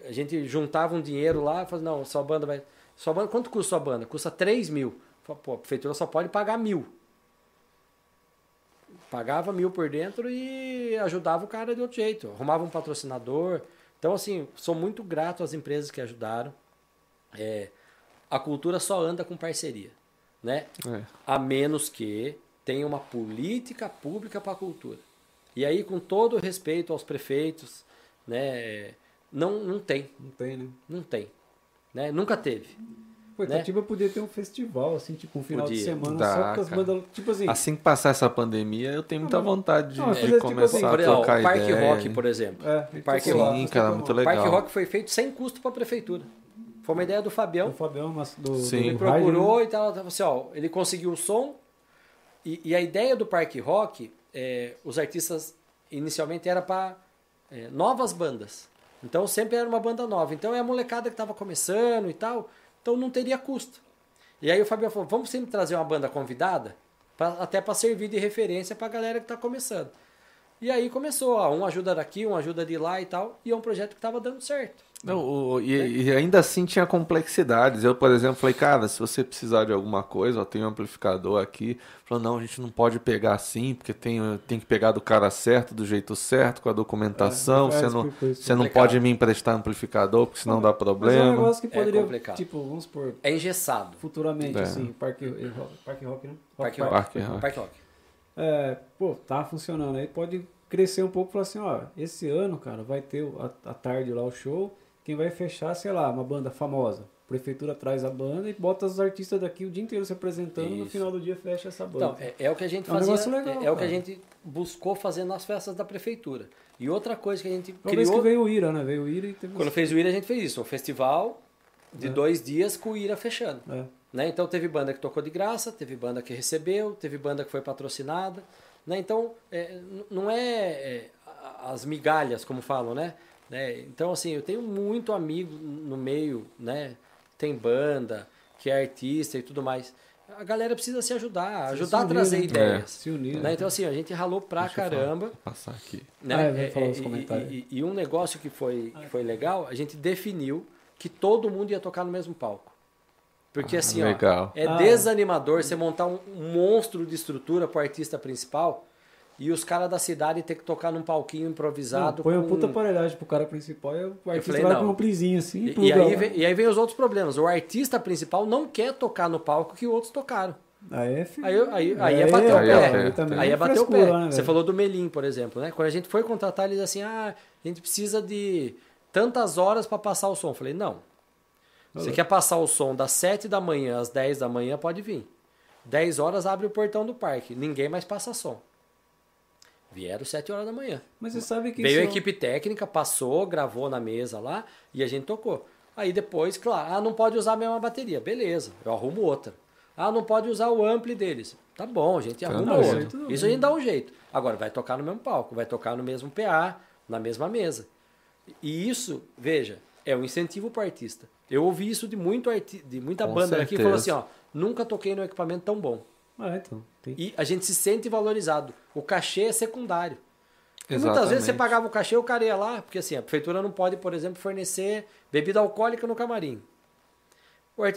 A gente juntava um dinheiro lá e falava, não, sua banda vai. Sua banda, quanto custa sua banda? Custa 3 mil. Falei, Pô, a prefeitura só pode pagar mil. Pagava mil por dentro e ajudava o cara de outro jeito. Arrumava um patrocinador. Então, assim, sou muito grato às empresas que ajudaram. É, a cultura só anda com parceria. Né? É. a menos que tenha uma política pública para a cultura. E aí, com todo o respeito aos prefeitos, né, não, não tem, Não tem, né? não tem. Né? Nunca teve. Pô, Né? Itatiba podia ter um festival, assim, tipo um final de Podia. semana Dá, só com as bandas. Tipo assim, Assim que passar essa pandemia, eu tenho muita Não, mas- vontade de, não, de tipo começar assim, a Por exemplo, o Parque ideia. Rock, por exemplo. é, o Parque sei lá, Sim, mas cara, muito legal. O Parque Rock foi feito sem custo para a prefeitura. Foi uma ideia do Fabião. O Fabião mas do, Sim. do Ele rádio, procurou né? e tal, tal, assim, ó, ele conseguiu o som. E, e a ideia do Parque Rock, é, os artistas inicialmente era para novas bandas. Então sempre era uma banda nova. Então é a molecada que estava começando e tal. Então não teria custo. E aí o Fabiano falou: vamos sempre trazer uma banda convidada, pra- até para servir de referência para a galera que está começando. E aí começou, ó, um ajuda daqui, um ajuda de lá e tal. E é um projeto que estava dando certo. Não, o- e, e ainda assim tinha complexidades. Eu, por exemplo, falei, cara, se você precisar de alguma coisa, ó, tem um amplificador aqui. Falou, não, a gente não pode pegar assim, porque tem, tem que pegar do cara certo, do jeito certo, com a documentação. É, você é, não, explicou isso. você não pode me emprestar amplificador, porque senão dá Mas é um problema. negócio que É poderia, complicado. tipo, vamos supor, É engessado. futuramente, É. assim, Parque, Parque Rock, né? Parque Rock. Parque Rock. Parque Rock. É, pô, tá funcionando. Aí pode crescer um pouco e falar assim, ó, esse ano, cara, vai ter a, a tarde lá o show. Quem vai fechar, sei lá, uma banda famosa. A prefeitura traz a banda e bota os artistas daqui o dia inteiro se apresentando. No Isso. final do dia fecha essa banda. Então, é, é o que a gente É um fazia, legal, é, é o que a gente buscou fazer nas festas da prefeitura. E outra coisa que a gente Uma vez criou, que veio o Ira, né? Veio o Ira e teve quando fez o Ira, a gente fez isso, um festival de É. dois dias com o Ira fechando. É. Né? Então teve banda que tocou de graça, teve banda que recebeu, teve banda que foi patrocinada. Né? Então é, não é, é, as migalhas, como falam, né? Né? Então assim, eu tenho muito amigo no meio, né? Tem banda, que é artista e tudo mais. A galera precisa se ajudar, Se ajudar a unir, trazer né? ideias. Se unir. Né? Então assim, a gente ralou pra Deixa eu falar. caramba. Vou passar aqui. Né? Ah, É, falar é, e- comentários. E, e um negócio que foi, que foi legal, a gente definiu que todo mundo ia tocar no mesmo palco. Porque assim, ó, é Ah. desanimador você montar um, um monstro de estrutura pro artista principal e os caras da cidade ter que tocar num palquinho Não, improvisado. põe uma com- puta aparelhade pro cara principal e o artista falei, vai não. com um amplizinho assim E, e aí vem, e aí vem os outros problemas. O artista principal não quer tocar no palco que outros tocaram. Aí é, Aí, aí, aí é bater o aí pé. é Aí, é é bater o pé. né, Você falou do Melim, por exemplo, né? Quando a gente foi contratar, eles assim, ah, a gente precisa de tantas horas para passar o som. Eu falei, não. Você quer passar o som das 7 da manhã às 10 da manhã, pode vir. 10 horas abre o portão do parque. Ninguém mais passa som. Vieram 7 horas da manhã. Mas você sabe que Veio a isso- equipe técnica, passou, gravou na mesa lá e a gente tocou. Aí depois, claro, ah, não pode usar a mesma bateria. Beleza, eu arrumo outra. Ah, não pode usar o ampli deles. Tá bom, a gente arruma Não, isso outro. Isso a gente dá um jeito. Agora, vai tocar no mesmo palco, vai tocar no mesmo PA, na mesma mesa. E isso, veja, é um incentivo para o artista. Eu ouvi isso de, muito arti de muita Com banda aqui que falou assim, certeza. ó, nunca toquei num equipamento tão bom. Ah, então. Tem... E a gente se sente valorizado. O cachê é secundário. E muitas vezes você Exatamente. pagava o cachê, o cara ia lá, porque assim, a prefeitura não pode, por exemplo, fornecer bebida alcoólica no camarim.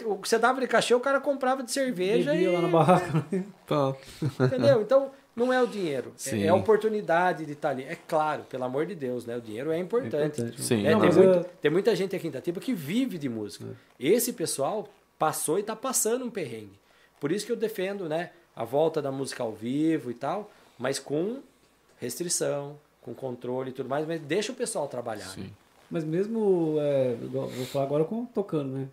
O que você dava de cachê, o cara comprava de cerveja Bebia e... lá na barraca. Entendeu? Então, não é o dinheiro. É, Sim. é a oportunidade de estar ali. É claro, pelo amor de Deus, né? O dinheiro é importante. importante. Sim. né? Não, tem, muito- eu- tem muita gente aqui em Itatiba que vive de música. Esse pessoal passou e está passando um perrengue. Por isso que eu defendo né, a volta da música ao vivo e tal, mas com restrição, com controle e tudo mais, mas deixa o pessoal trabalhar. né? Sim. Mas mesmo, é, vou falar agora com tocando, né?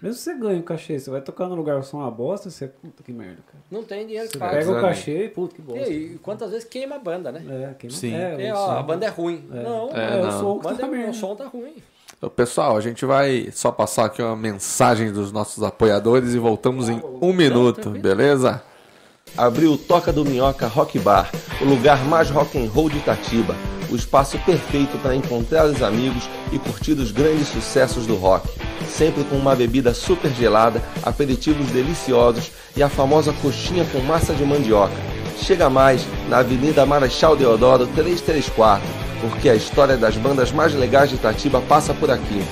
Mesmo se você ganha o cachê, você vai tocar no lugar só uma bosta, você, puta que merda, cara. Não tem dinheiro que Você paga. pega o cachê e puta que E bosta. aí, quantas vezes queima a banda, né? É, queima. Sim. É, É, o ó, som- a banda é ruim. É. Não, É, é, o não. som a que banda tá é- o som tá ruim. Então, pessoal, a gente vai só passar aqui uma mensagem dos nossos apoiadores e voltamos em um minuto, beleza? Abriu o Toca do Minhoca Rock Bar, o lugar mais rock and roll de Itatiba, o espaço perfeito para encontrar os amigos e curtir os grandes sucessos do rock. Sempre com uma bebida super gelada, aperitivos deliciosos e a famosa coxinha com massa de mandioca. Chega mais na Avenida Marechal Deodoro 334, porque a história das bandas mais legais de Itatiba passa por aqui.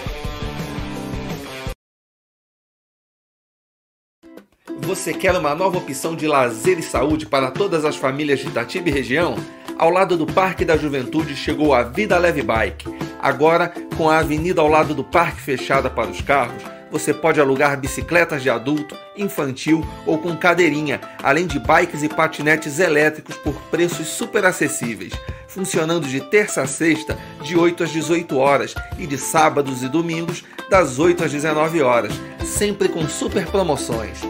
Você quer uma nova opção de lazer e saúde para todas as famílias de Itatiba e região? Ao lado do Parque da Juventude chegou a Vida Leve Bike. Agora, com a avenida ao lado do parque fechada para os carros, você pode alugar bicicletas de adulto, infantil ou com cadeirinha, além de bikes e patinetes elétricos por preços super acessíveis, funcionando de terça a sexta, de 8 às 18 horas, e de sábados e domingos, das 8 às 19 horas, sempre com super promoções.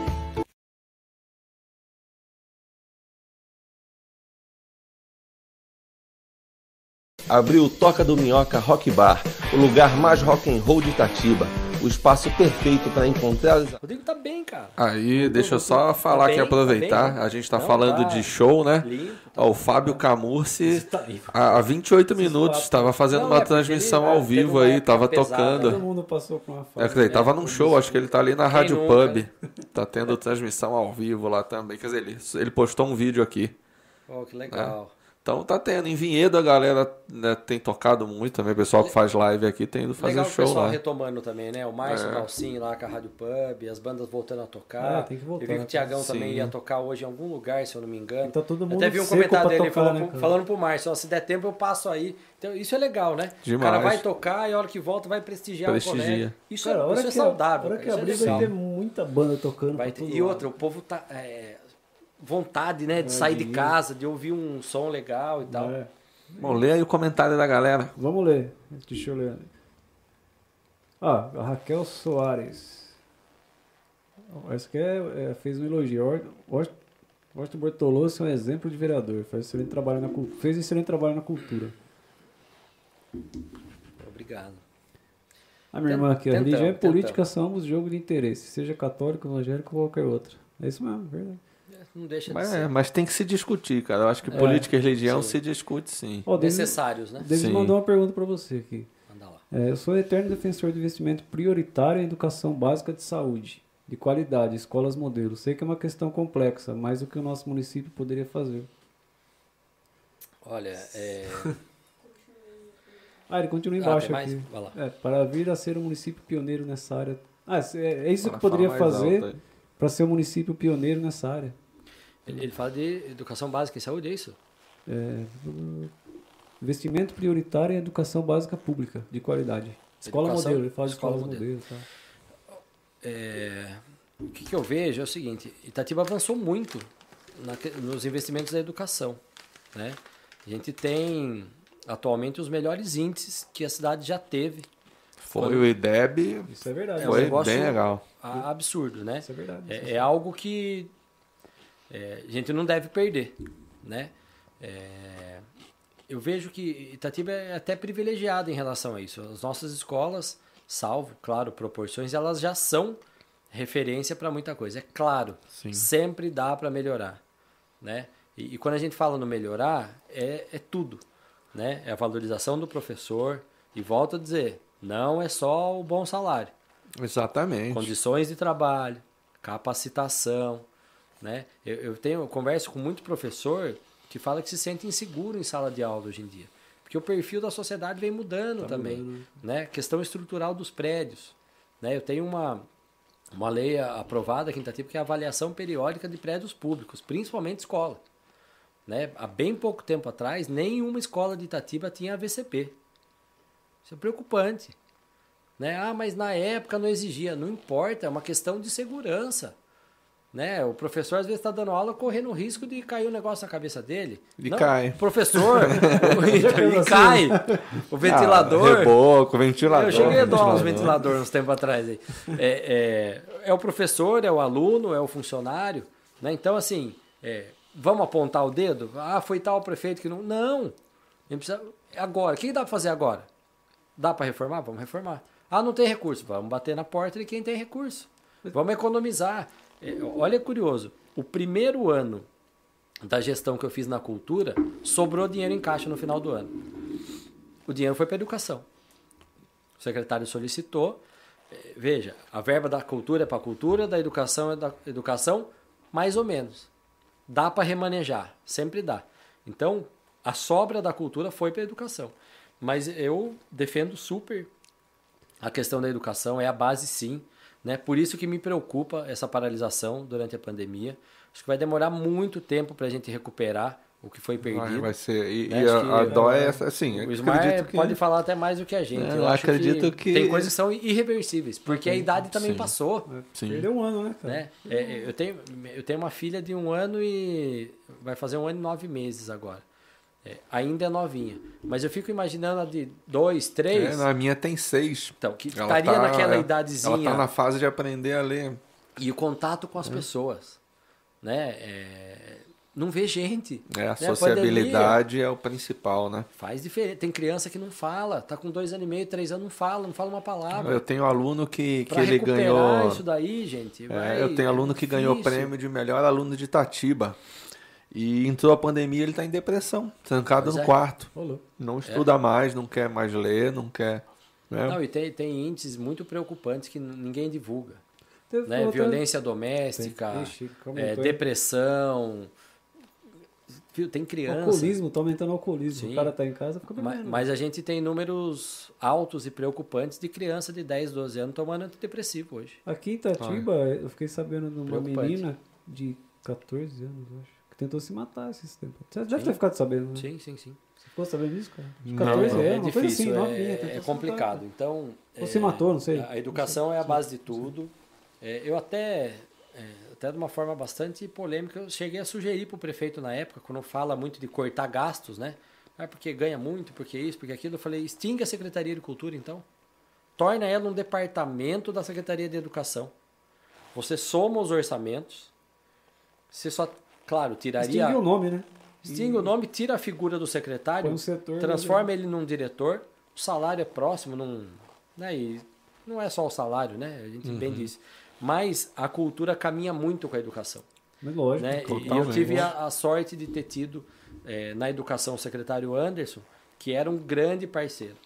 Abriu o Toca do Minhoca Rock Bar, o lugar mais rock and roll de Itatiba, o espaço perfeito para encontrar Rodrigo tá bem, cara. Aí, deixa eu só falar Tá aqui, bem, aproveitar. tá bem. a gente tá Não, falando tá de show, né? limpo, tá Ó, o Fábio Camurci, Tá há há 28 minutos, estava fazendo Não, uma é transmissão ele, ao né, teve vivo aí, tava pesada, tocando. Todo mundo passou por uma É, fase. quer dizer, tava num show, acho que ele tá ali na Rádio Pub. né? Tá tendo transmissão ao vivo lá também. Quer dizer, ele, ele postou um vídeo aqui. Oh, que legal. Então tá tendo. Em Vinhedo a galera né, tem tocado muito também. O pessoal que faz live aqui tem ido fazer Legal o show pessoal lá. retomando também, né? O Márcio É. Lá com a Rádio Pub, as bandas voltando a tocar. Ah, tem que voltar, Eu vi que né? o Tiagão Sim. também ia tocar hoje em algum lugar, se eu não me engano. Tá todo mundo Até vi um comentário dele tocar, falando, né, pro- falando pro Márcio, ó, se der tempo eu passo aí. Então, isso é legal, né? O Demais. cara vai tocar e a hora que volta vai prestigiar Prestigia. o colega. Isso, Cara, é, hora isso é que a- saudável. A hora cara, que isso é abrir legal. vai ter muita banda tocando. Vai ter- E outra, o povo tá. é, vontade, né? De sair de casa, de ouvir um som legal e tal. É. Bom, lê aí o comentário da galera. Vamos ler. Deixa eu ler. Ah, a Raquel Soares. Essa aqui é, é- fez um elogio. Or- Or- Orto Bortolossi é um exemplo de vereador. Faz excelente trabalho na, fez excelente trabalho na cultura. Obrigado. A minha irmã aqui, a religião e tentamos. política são ambos jogo de interesse, seja católico, evangélico ou qualquer outro. É isso mesmo, verdade. Não deixa de Mas, ser. é, mas tem que se discutir, cara. Eu acho que política e religião sim. se discute sim. Ó, o David, Necessários, né? David Sim. mandou uma pergunta pra você aqui. Manda lá. É, eu sou eterno defensor do investimento prioritário em educação básica de saúde, de qualidade, escolas modelo. Sei que é uma questão complexa, mas o que o nosso município poderia fazer? Olha, é. Ah, ele continua Ah, embaixo mais? aqui. Vai lá. É, para vir a ser um município pioneiro nessa área. Ah, é é isso que poderia fazer para ser um município pioneiro nessa área. Ele, ele fala de educação básica e saúde, é isso? É, investimento prioritário em educação básica pública, de qualidade. Escola Educação- modelo, ele fala de escola escolas modelo. modelo. tá. É, o que, que eu vejo é o seguinte: Itatiba avançou muito na nos investimentos da educação. Né? A gente tem atualmente os melhores índices que a cidade já teve. Foi o IDEB, Isso é verdade. É um foi negócio- bem legal. absurdo, né? Isso é verdade. É, é algo que é, a gente não deve perder, né? É, eu vejo que Itatiba é até privilegiada em relação a isso. As nossas escolas, salvo, claro, proporções, elas já são referência para muita coisa. É claro, Sim. sempre dá para melhorar, né? E, e quando a gente fala no melhorar, é, é tudo, né? É a valorização do professor e volto a dizer, não é só o bom salário Exatamente. condições de trabalho, capacitação, né? Eu, eu tenho eu converso com muito professor que fala que se sente inseguro em sala de aula hoje em dia, porque o perfil da sociedade vem mudando também, né? Questão estrutural dos prédios, né? Eu tenho uma uma lei aprovada aqui em Itatiba que é a avaliação periódica de prédios públicos, principalmente escola. Né? Há bem pouco tempo atrás, nenhuma escola de Itatiba tinha AVCP. Isso é preocupante. Né? Ah, mas na época não exigia. Não importa, é uma questão de segurança. Né? O professor às vezes está dando aula correndo o risco de cair um negócio na cabeça dele. Ele Não, cai. O professor, ele cai. O ventilador. Ah, reboco, ventilador. Eu cheguei a doar uns ventilador. ventiladores uns tempos atrás aí. É, é, é o professor, é o aluno, é o funcionário. Né? Então, assim, é, vamos apontar o dedo? Ah, foi tal prefeito que não. Não! Precisa- Agora, o que dá para fazer agora? Dá para reformar? Vamos reformar. Ah, não tem recurso. Vamos bater na porta de quem tem recurso. Vamos economizar. É, olha que curioso. O primeiro ano da gestão que eu fiz na cultura, sobrou dinheiro em caixa no final do ano. O dinheiro foi para educação. O secretário solicitou. É, veja, a verba da cultura é para a cultura, da educação é da educação, mais ou menos. Dá para remanejar, sempre dá. Então, a sobra da cultura foi para a educação. Mas eu defendo super a questão da educação, é a base sim. Né? Por isso que me preocupa essa paralisação durante a pandemia. Acho que vai demorar muito tempo para a gente recuperar o que foi perdido. Vai, ser. E, né? e a, a dó é essa, assim. O Ismar que... pode falar até mais do que a gente. É, eu, eu acredito que, que, Tem coisas que são irreversíveis, porque a idade também sim. passou. Sim. Perdeu um ano, né? né? É, eu, tenho, eu tenho uma filha de um ano e. Vai fazer um ano e nove meses agora. É, ainda é novinha. Mas eu fico imaginando a de dois, três. É, a minha tem seis. Então, que ela estaria tá, naquela idadezinha. Ela está na fase de aprender a ler. E o contato com as é. pessoas. Né? É, não vê gente. É, a né? sociabilidade a é o principal, né? Faz diferença. Tem criança que não fala, tá com dois anos e meio, três anos, não fala, não fala uma palavra. Eu tenho aluno que, que ele ganhou. isso daí, gente. É, eu tenho aluno que ganhou prêmio de melhor aluno de Itatiba. E entrou a pandemia, ele está em depressão, trancado pois no é. quarto. Não estuda é. mais, não quer mais ler, não quer. Né? Não, e tem, tem índices muito preocupantes que ninguém divulga. Né? Violência doméstica, Ixi, é, depressão. Tem criança. Alcoolismo, está aumentando o alcoolismo. Sim. O cara está em casa, fica mas, mas a gente tem números altos e preocupantes de criança de 10, 12 anos tomando antidepressivo hoje. Aqui em Itatiba, ah. eu fiquei sabendo de uma menina de 14 anos, eu acho tentou se matar esses tempos. Você deve sim. ter ficado sabendo, né? Sim, sim, sim. Você ficou sabendo disso, cara? De 14 não, é, é difícil, assim, é, é complicado. Então, Ou é, se matou, não sei. A educação é a base de tudo. É, eu até, é, até de uma forma bastante polêmica, eu cheguei a sugerir para o prefeito na época, quando fala muito de cortar gastos, né? Ah, porque ganha muito, porque isso, porque aquilo. Eu falei, extinga a Secretaria de Cultura, então. Torna ela um departamento da Secretaria de Educação. Você soma os orçamentos. Você só Claro, tiraria. Extingue o nome, né? Extingue e... o nome, tira a figura do secretário, um setor, transforma ele num diretor, o salário é próximo, num, né? E não é só o salário, né? A gente uhum. bem disse. Mas a cultura caminha muito com a educação. Mas lógico. Né? E eu tive a, a, sorte de ter tido é, na educação o secretário Anderson, que era um grande parceiro.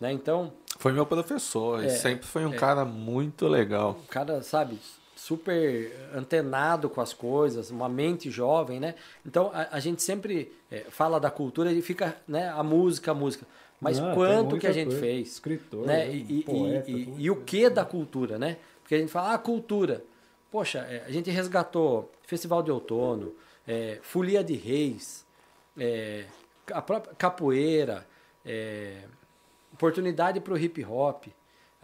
Né? Então. Foi meu professor, é, sempre foi um é, cara muito legal. Um cara, sabe, super antenado com as coisas, uma mente jovem, né? Então a, a gente sempre é, fala da cultura e fica, né? A música, a música. Mas quanto que a gente coisa. fez? Escritor, né? E, poeta, e, e, e, o que da cultura, né? Porque a gente fala, ah, cultura. Poxa, é, a gente resgatou Festival de Outono, é, Folia de Reis, é, a própria capoeira, é, oportunidade para o hip hop.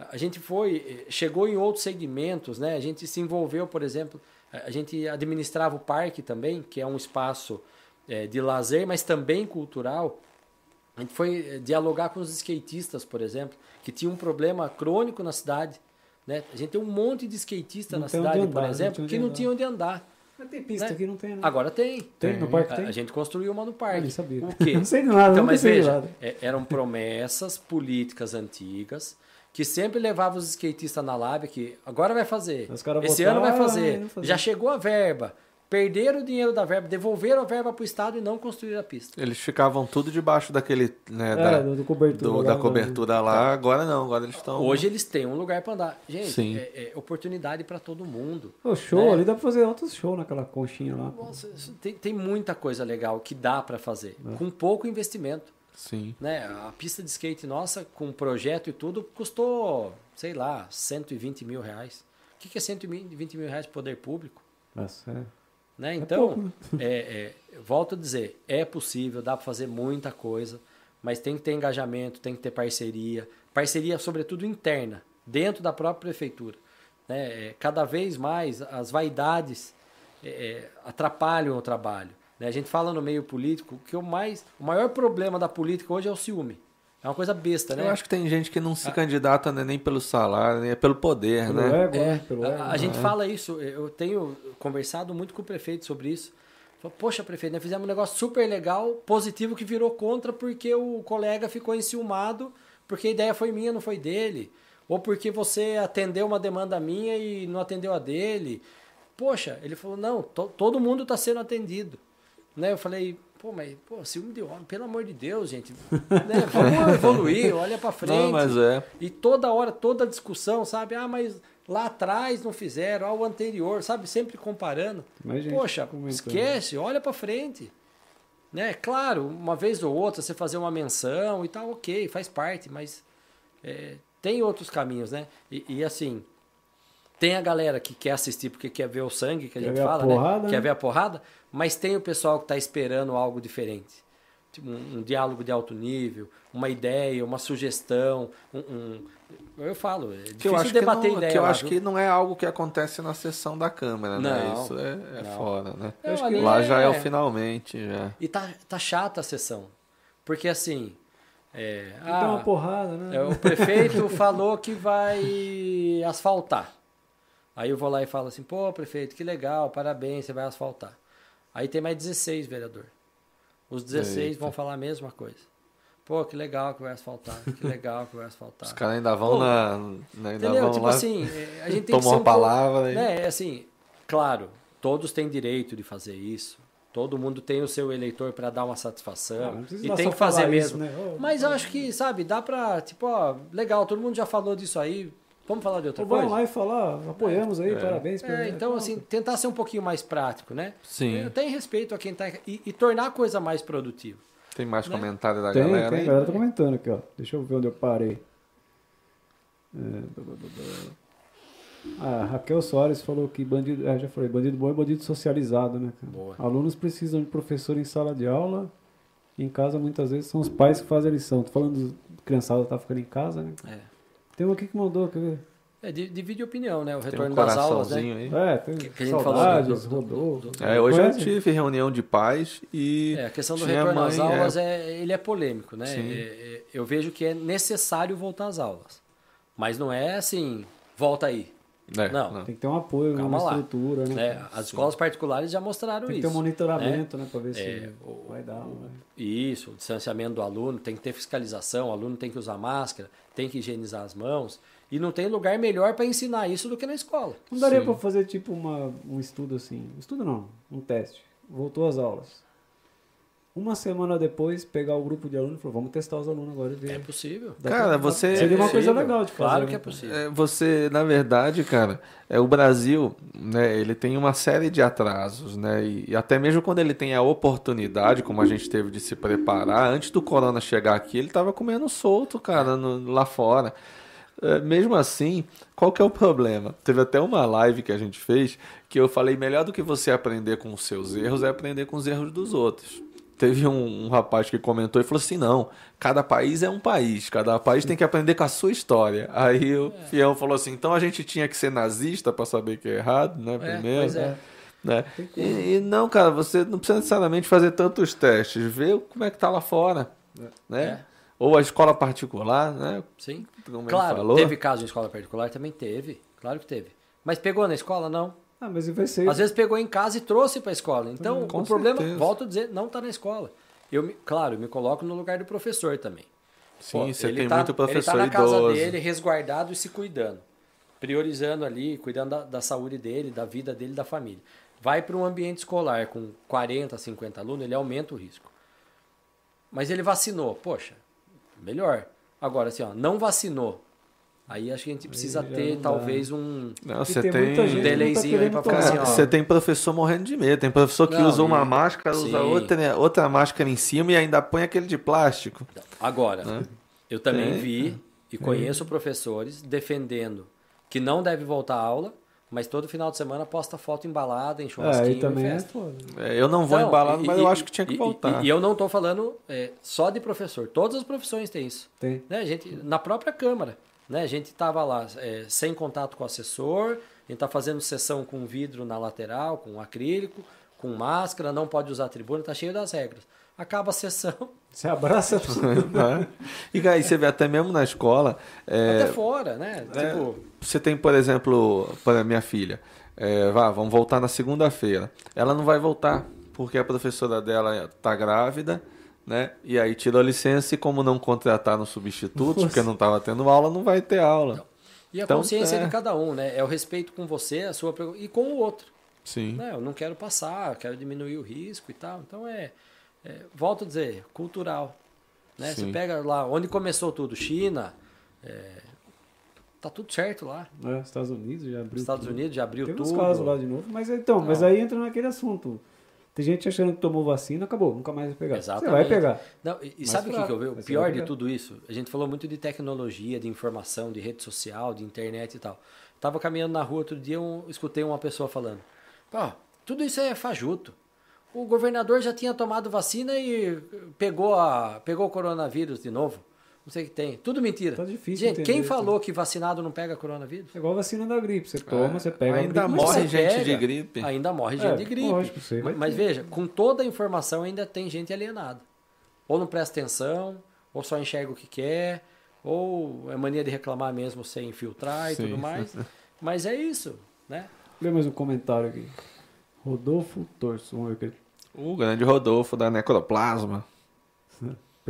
A gente foi, chegou em outros segmentos, né? A gente se envolveu, por exemplo, a gente administrava o parque também, que é um espaço é, de lazer, mas também cultural. A gente foi é, dialogar com os skatistas, por exemplo, que tinha um problema crônico na cidade. Né? A gente tem um monte de skatista não na cidade, andar, por exemplo, não que não tinha onde andar. Mas tem pista né? aqui, não tem, né? Agora tem. Tem, no parque tem? A gente construiu uma no parque. Eu sabia. O quê? não sei nada, então, não mas sei veja, nada. É, eram promessas políticas antigas que sempre levava os skatistas na lábia que agora vai fazer, esse ano vai fazer. fazer, já chegou a verba, perderam o dinheiro da verba, devolveram a verba para o Estado e não construíram a pista. Eles ficavam tudo debaixo daquele, né, é, da, do, cobertura, do, da cobertura lá, agora não, agora eles estão... Hoje eles têm um lugar para andar. Gente, é, é, oportunidade para todo mundo. O show, né? ali dá para fazer outros shows naquela conchinha lá. Nossa, tem, tem muita coisa legal que dá para fazer, é. com pouco investimento. Sim. Né? A pista de skate nossa, com projeto e tudo, custou, sei lá, 120 mil reais. O que é 120 mil reais de poder público? Nossa, é. Né? Então, é pouco, né? é, é, volto a dizer, é possível, dá para fazer muita coisa, mas tem que ter engajamento, tem que ter parceria, parceria sobretudo interna, dentro da própria prefeitura. Né? É, cada vez mais as vaidades é, é, atrapalham o trabalho. Né? A gente fala no meio político que o, mais, o maior problema da política hoje é o ciúme. É uma coisa besta, né? Eu acho que tem gente que não se candidata né, nem pelo salário, nem pelo poder, pelo né? Ego, é, né? pelo ego. A, a gente é. fala isso, eu tenho conversado muito com o prefeito sobre isso. Poxa, prefeito, nós fizemos um negócio super legal, positivo, que virou contra porque o colega ficou enciumado porque a ideia foi minha, não foi dele. Ou porque você atendeu uma demanda minha e não atendeu a dele. Poxa, ele falou, não, to, todo mundo está sendo atendido. Né? Eu falei, pô, mas, pô, ciúme de homem, pelo amor de Deus, gente. né? Vamos evoluir, olha para frente. Não, mas é. E toda hora, toda discussão, sabe? Ah, mas lá atrás não fizeram, ao anterior, sabe? Sempre comparando. Mas, Poxa, esquece, olha para frente. Né? Claro, uma vez ou outra você fazer uma menção e tal, ok, faz parte, mas é, tem outros caminhos, né? E, e, assim, tem a galera que quer assistir porque quer ver o sangue, que a Quer gente ver a fala, porrada, né? Quer né? ver a porrada, mas tem o pessoal que está esperando algo diferente. Tipo, um, um diálogo de alto nível, uma ideia, uma sugestão, um, um- eu falo, é Que difícil eu acho, que debater não, ideia. que, eu lá, acho viu? que não é algo que acontece na sessão da Câmara, né? Não, Isso é, é fora, né? Não, que Lá já é o finalmente, já. E tá, tá chata a sessão. Porque assim. É, Dá uma ah, porrada, né? é, o prefeito falou que vai asfaltar. Aí eu vou lá e falo assim, pô, prefeito, que legal, parabéns, você vai asfaltar. Aí tem mais 16 vereador. Os 16 Eita. vão falar a mesma coisa. Pô, que legal que vai asfaltar, que legal que vai asfaltar. Os caras ainda vão Pô, na. né, Ainda Entendeu? vão Tipo lá, assim, é, a gente tem que um pouco- palavra e- né? É assim, claro, todos têm direito de fazer isso. Todo mundo tem o seu eleitor para dar uma satisfação. não precisa e tem que fazer falar mesmo. isso, né? Mas eu acho que, sabe, dá pra, tipo, ó, legal, todo mundo já falou disso aí. Vamos falar de outra Ou vamos coisa? lá e falar, apoiamos aí, parabéns. É, então, assim, tentar ser um pouquinho mais prático, né? Sim. Eu tenho respeito a quem tá. E, e tornar a coisa mais produtiva. Tem mais né? comentário da Tem, galera tem, a galera tá comentando aqui, ó. Deixa eu ver onde eu parei. É. Ah, Raquel Soares falou que bandido, ah, já falei, bandido bom é bandido socializado, né? Boa. Alunos precisam de professor em sala de aula. Em casa, muitas vezes, são os pais que fazem a lição. Tô falando do criançada tá ficando em casa, né? É. Tem um aqui que mandou, quer ver? É, di- divide opinião, né? O Tem retorno um das aulas, né? aí. É, tem que a gente falou saudades, do- do- do- do- É, hoje eu tive reunião de pais e. É, a questão do retorno às mãe, é. aulas é, ele é polêmico, né? Sim. É, é, eu vejo que é necessário voltar às aulas. Mas não é assim, volta aí. É, Não. Tem que ter um apoio, Calma uma lá. estrutura, né? né? As escolas particulares já mostraram Tem que ter isso. um monitoramento, né? Pra ver se É, o- vai dar. Vai. Isso, o distanciamento do aluno, tem que ter fiscalização, o aluno tem que usar máscara, tem que higienizar as mãos. E não tem lugar melhor para ensinar isso do que na escola. Não daria pra fazer tipo uma, um estudo assim. Estudo não, um teste. Voltou às aulas. Uma semana depois, pegar o grupo de alunos e falar, vamos testar os alunos agora e ver. É possível. Dá Cara, pra- você- Seria uma é coisa possível. legal de fazer. Claro que né, é cara? possível. É, você, na verdade, cara, é o Brasil, né? Ele tem uma série de atrasos, né? E, e até mesmo quando ele tem a oportunidade, como a gente teve de se preparar, antes do corona chegar aqui, ele tava comendo solto, cara, no- lá fora. É, mesmo assim, qual que é o problema? Teve até uma live que a gente fez que eu falei melhor do que você aprender com os seus erros é aprender com os erros dos outros. Teve um, um rapaz que comentou e falou assim: não, cada país é um país, cada país tem que aprender com a sua história. Aí o Fião falou assim: então a gente tinha que ser nazista para saber que é errado, né? É, Primeiro. pois é. Né? E, e não, cara, você não precisa necessariamente fazer tantos testes, vê como é que tá lá fora. Né? É. Ou a escola particular, né? Sim. Como Claro, falou. teve caso em escola particular? Também teve. Claro que teve. Mas pegou na escola? Não. Ah, mas vai ser. Às vezes pegou em casa e trouxe para a escola. Então, Com o problema, certeza. volto a dizer, não está na escola. Eu, claro, eu me coloco no lugar do professor também. Sim, Pô, você ele tem tá- muito professor Ele tá na casa idoso. dele, resguardado e se cuidando. Priorizando ali, cuidando da, da saúde dele, da vida dele, da família. Vai para um ambiente escolar com 40, 50 alunos, ele aumenta o risco. Mas ele vacinou, poxa, melhor. Agora, assim, ó, não vacinou. Aí acho que a gente precisa ter talvez um. Não, E você tem tem. não tá delayzinho aí pra tomar. falar Cara, assim, ó. você tem professor morrendo de medo. Tem professor que Não, usa uma e- máscara, usa sim. outra, outra máscara em cima e ainda põe aquele de plástico. Agora, eu também Tem. vi e conheço professores defendendo que não deve voltar à aula, mas todo final de semana posta foto embalada em É, churrasquinho aí também em é festa. É, eu não vou Não, embalado, e- mas e- eu acho que tinha que e- voltar. E, e eu não estou falando é, só de professor. Todas as profissões têm isso. Tem. Né? A gente, na própria Câmara. Né? A gente estava lá é, sem contato com o assessor, a gente está fazendo sessão com vidro na lateral, com acrílico, com máscara, não pode usar tribuna, está cheio das regras. Acaba a sessão, Você abraça tudo. Né? E aí você vê até mesmo na escola. é, até fora, né? É, Tipo, Você tem, por exemplo, para minha filha, é, vá, vamos voltar na segunda-feira. Ela não vai voltar, porque a professora dela tá grávida, né? E aí tirou a licença e como não contratar substitutos, porque não estava tendo aula, não vai ter aula. E a Então, consciência é. de cada um, né? É o respeito com você, a sua e com o outro. Sim. né? Eu não quero passar, eu quero diminuir o risco e tal. Então é, é volto a dizer, cultural. Né? Você pega lá onde começou tudo, China, é, tá tudo certo lá. É, Estados Unidos já abriu. Estados tudo. Unidos já abriu Tem tudo. uns casos lá de novo. Mas então, mas Não. aí entra naquele assunto. Tem gente achando que tomou vacina, acabou, nunca mais vai pegar. Exatamente. Você vai pegar. Não, e sabe o que, que eu vi? O pior de tudo isso? A gente falou muito de tecnologia, de informação, de rede social, de internet e tal. Tava caminhando na rua outro dia, eu escutei uma pessoa falando: Pô, tudo isso é fajuto. O governador já tinha tomado vacina e pegou, a, pegou o coronavírus de novo. Não sei o que tem. Tudo mentira. Tá difícil Gente, entender quem isso. falou que vacinado não pega coronavírus? É igual a vacina da gripe. Você toma, você pega. a É, ainda gripe, morre gente pega, de gripe. Ainda morre É, gente de gripe. lógico, você vai mas, mas veja, com toda a informação ainda tem gente alienada. Ou não presta atenção, ou só enxerga o que quer, ou é mania de reclamar mesmo sem filtrar e Sim. tudo mais. Mas é isso, né? Lê mais um comentário aqui. Rodolfo Torso. Vamos ver o que ele O grande Rodolfo da Necroplasma.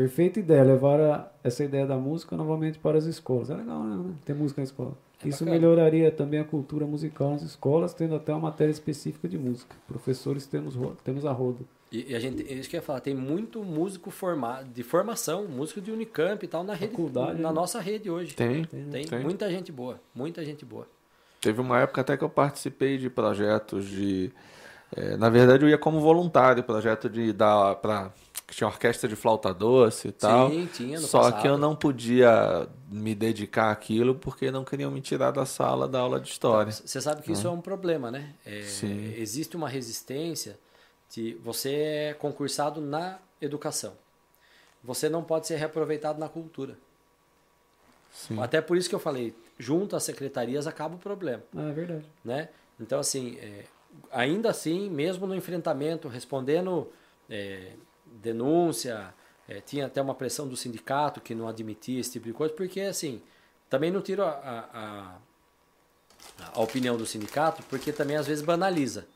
Perfeita ideia, levar a- essa ideia da música novamente para as escolas. É legal, né? Ter música na escola. É Isso bacana. melhoraria também a cultura musical nas escolas, tendo até uma matéria específica de música. Professores temos, temos a roda. E, e a gente, é isso que eu ia falar, tem muito músico formado, de formação, músico de Unicamp e tal, na rede, na né? nossa rede hoje. Tem. Tem, Tem. muita gente boa, muita gente boa. Teve uma época até que eu participei de projetos de. eh, na verdade, eu ia como voluntário, projeto de dar para que tinha orquestra de flauta doce e tal. Sim, tinha no Só passado. que eu não podia me dedicar àquilo porque não queriam me tirar da sala da aula de história. Você sabe que isso é um problema, né? É, Sim. Existe uma resistência de você é concursado na educação. Você não pode ser reaproveitado na cultura. Sim. Até por isso que eu falei, junto às secretarias acaba o problema, Ah, é verdade. né? Então, assim, é, ainda assim, mesmo no enfrentamento, respondendo é, denúncia, é, tinha até uma pressão do sindicato que não admitia esse tipo de coisa, porque, assim, também não tiro a, a, a, a opinião do sindicato, porque também às vezes banaliza,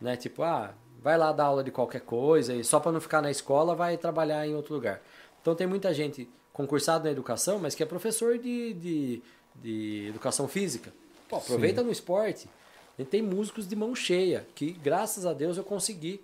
né? Tipo, ah, vai lá dar aula de qualquer coisa e só para não ficar na escola vai trabalhar em outro lugar. Então tem muita gente concursado na educação, mas que é professor de, de, de educação física. Pô, aproveita no esporte. Gente tem músicos de mão cheia, que graças a Deus eu consegui.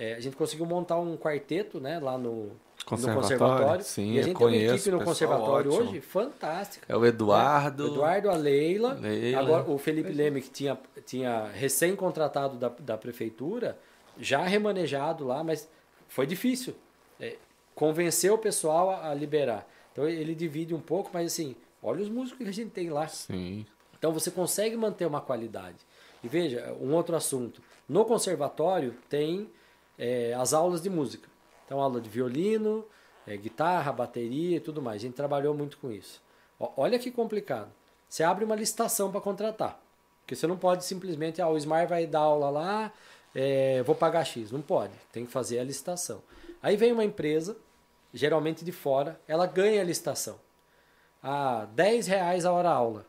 É, a gente conseguiu montar um quarteto né, lá no Conservatório, no conservatório. sim, e a gente tem uma equipe no conservatório ótimo. hoje fantástica. É o Eduardo. O Eduardo, a Leila. Leila. Agora, o Felipe Leme, que tinha, tinha recém-contratado da, da prefeitura, já remanejado lá, mas foi difícil. É, convencer o pessoal a, a liberar. Então, ele divide um pouco, mas assim, olha os músicos que a gente tem lá. Sim. Então, você consegue manter uma qualidade. E veja, um outro assunto. No conservatório tem é, as aulas de música. Então, aula de violino, é, guitarra, bateria e tudo mais. A gente trabalhou muito com isso. Ó, olha que complicado. Você abre uma licitação para contratar. Porque você não pode simplesmente, ah, o Smart vai dar aula lá, é, vou pagar X. Não pode. Tem que fazer a licitação. Aí vem uma empresa, geralmente de fora, ela ganha a licitação. Ah, 10 reais a hora aula.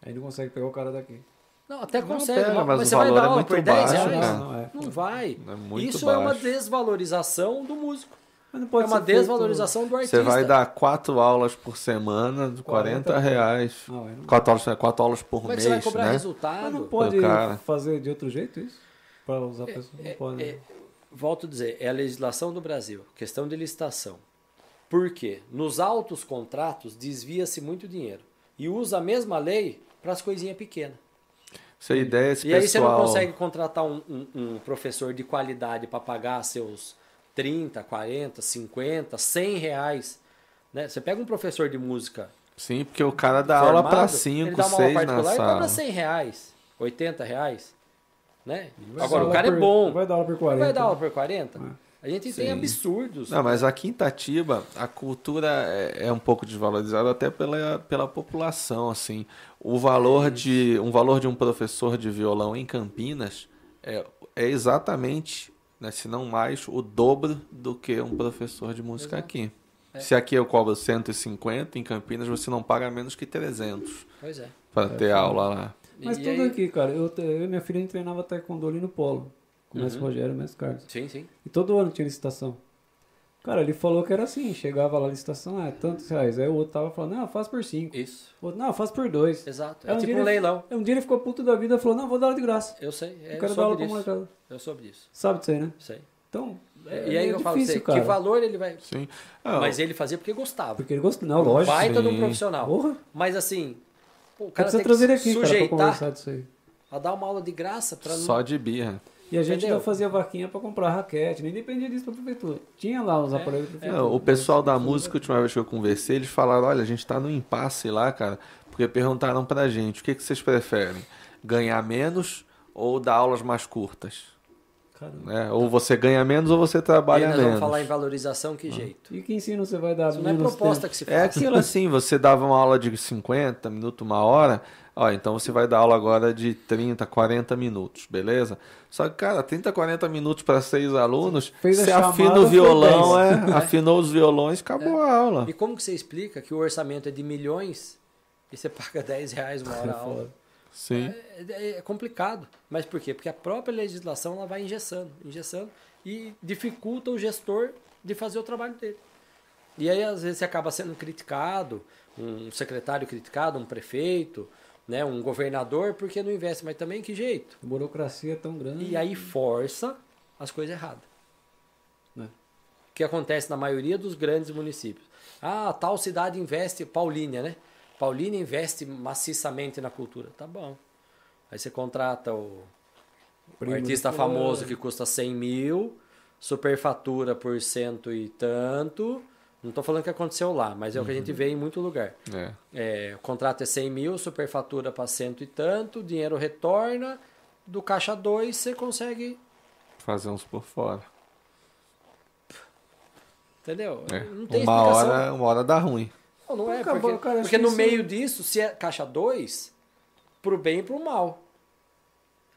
Aí não consegue pegar o cara daqui. Não, até Não consegue, pega, mas, mas o você vai valor dar é aula muito por 10 baixo, reais? cara. Não, é. Não vai. É Isso é uma baixo. desvalorização do músico. Mas não É uma ser feito- desvalorização do artista. Você vai dar quatro aulas por semana, de 40 40 reais. Não, não- Quatro aulas, quatro aulas por Como é que mês, você vai cobrar né? Mas resultado? não pode fazer de outro jeito isso? Para usar a pessoa? Não pode. É, volto a dizer, é a legislação do Brasil, questão de licitação. Por quê? Nos altos contratos desvia-se muito dinheiro. E usa a mesma lei para as coisinhas pequenas. Se a ideia é esse E aí você não pessoal... consegue contratar um, um- um professor de qualidade para pagar seus 30, 40, 50, 100 reais. Né? Você pega um professor de música Sim, porque o cara dá aula formado, pra ele 5, dá uma aula 6 na particular e sala. cobra 100 reais, 80 reais. Né? Agora, o cara aula é por- bom. Vai dar aula por Mas 40. vai dar aula por 40? A gente tem Sim. absurdos. Não, mas aqui em Itatiba, a cultura é, é um pouco desvalorizada até pela, pela população, assim. O valor de um valor de um professor de violão em Campinas é, é exatamente, né, se não mais, o dobro do que um professor de música Exato. aqui. É. Se aqui eu cobro 150, em Campinas você não paga menos que 300 Pois é. para ter aula lá. Mas E tudo aí- aqui, cara. Eu, eu e minha filha treinava taekwondo ali no polo. Com o mestre Uhum. Rogério e o mestre Carlos. Sim, sim. E todo ano tinha licitação. Cara, ele falou que era assim, chegava lá na licitação, é tantos reais. Aí o outro tava falando, não, faz por cinco. Isso. O outro, não, faz por dois. Exato. É um tipo dia um ele- leilão. Um dia ele ficou puto da vida e falou, não, vou dar aula de graça. Eu sei. É, Eu eu quero dar aula soube pra disso. molecada. Eu soube disso. Sabe disso aí, né? Sei. Então, é, e aí é eu falo você, cara. que valor ele vai. Sim. Ah, Mas ele fazia porque gostava. Porque ele gosta, não, lógico. Baita de um profissional. Porra. Mas assim, pô, o Cara tem trazer ele que aqui, cara, pra sujeitar conversar disso aí. a dar uma aula de graça pra Só de birra. E a gente Entendeu? ainda fazia vaquinha pra comprar raquete, nem dependia disso pra prefeitura. Tinha lá os aparelhos da prefeitura. Não, o pessoal da música, a última vez que eu conversei, eles falaram, olha, a gente tá no impasse lá, cara, porque perguntaram pra gente, o que, que vocês preferem? Ganhar menos ou dar aulas mais curtas? Caramba. Né? Ou você ganha menos ou você E trabalha nós menos. vamos falar em valorização, que jeito? E que ensino você vai dar Isso não é proposta tempo? que se É faz. aquilo assim, você dava uma aula de 50 minutos, uma hora, ó, então você vai dar aula agora de 30, 40 minutos, beleza? Só que, cara, 30, 40 minutos para seis alunos, Fez você afina o violão, 10. é, afinou os violões, acabou a aula. E como que você explica que o orçamento é de milhões e você paga 10 reais uma hora a aula? Sim. É, é complicado. Mas por quê? Porque a própria legislação ela vai engessando, engessando e dificulta o gestor de fazer o trabalho dele. E aí, às vezes, você acaba sendo criticado, um secretário criticado, um prefeito, né, um governador, porque não investe. Mas também que jeito? A burocracia é tão grande. E aí força as coisas erradas. Né? O que acontece na maioria dos grandes municípios. Ah, tal cidade investe, Paulínia, né? Paulínia investe maciçamente na cultura. Tá bom. Aí você contrata o, o artista famoso que custa 100 mil, superfatura por cento e tanto. Não estou falando que aconteceu lá, mas é o que a gente vê em muito lugar. É. É, o contrato é 100 mil, superfatura para cento e tanto, dinheiro retorna, do caixa 2 você consegue, Fazer uns por fora. entendeu? É. Não tem Uma explicação. hora, uma hora dá ruim. Não, não é, Acabou, porque, cara, porque que no isso- meio disso, se é caixa 2, pro bem e pro mal.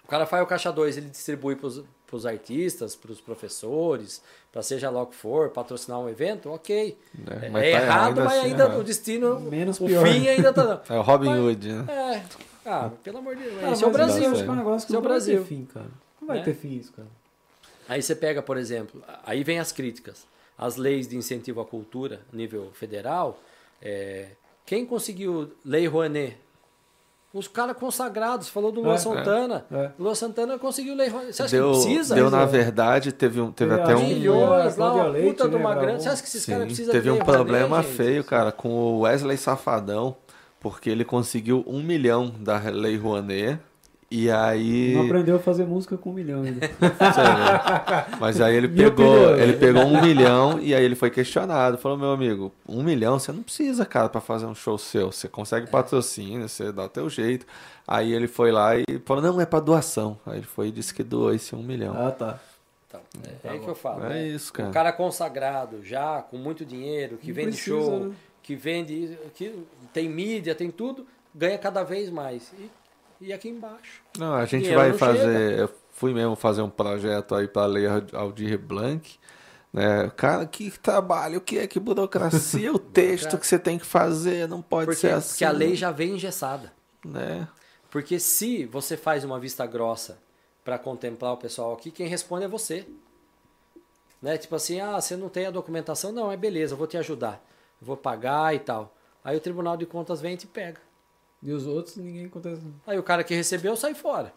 O cara faz o caixa 2, ele distribui pros, pros artistas, pros professores, para seja lá o que for, patrocinar um evento, ok. É, É, mas é tá errado, ainda mas assim ainda errado. o destino, Menos o pior. fim ainda tá... É o Robin Mas- Hood, né? É, ah, pelo amor de Deus, Cara, esse é o Brasil. acho que é um negócio que Esse é o não vai Brasil. ter fim, cara. Não vai Né? ter fim isso, cara. Aí você pega, por exemplo, aí vem as críticas. As leis de incentivo à cultura, nível federal, é, quem conseguiu Lei Rouanet? Os caras consagrados, falou do Lua É, Santana. é. Lua Santana conseguiu Lei Rouanet. Você acha Deu, que precisa? deu na verdade, teve, um, teve Teve até um. Milhões lá, uma Leite, puta de né, uma gravou. grana. Você acha que esses caras precisam teve de um problema gente? feio, cara, com o Wesley Safadão, porque ele conseguiu um milhão da Lei Rouanet. E aí. Não aprendeu a fazer música com um milhão ainda. Sério. Mas aí ele pegou, ele pegou um milhão e aí ele foi questionado. Falou, meu amigo, um milhão você não precisa, cara, pra fazer um show seu. Você consegue patrocínio, você dá o teu jeito. Aí ele foi lá e falou, não, é pra doação. Aí ele foi e disse que doou esse um milhão. ah, tá. Então, é, é aí que eu falo. É né? isso, cara. O cara consagrado, já com muito dinheiro, que Não vende precisa, show, né? que vende, que tem mídia, tem tudo, ganha cada vez mais. E, e aqui embaixo. Não, a gente vai fazer. Eu fui mesmo fazer um projeto aí pra Lei Aldir Blanc. Né? Cara, que trabalho, o que é que burocracia, o texto que você tem que fazer, não pode Porque, ser assim. porque a lei já vem engessada. Né? Porque se você faz uma vista grossa para contemplar o pessoal aqui, quem responde é você. Né? Tipo assim, ah, você não tem a documentação? Não, é beleza, eu vou te ajudar. Eu vou pagar e tal. Aí o Tribunal de Contas vem e te pega. E os outros, ninguém acontece. Aí o cara que recebeu sai fora.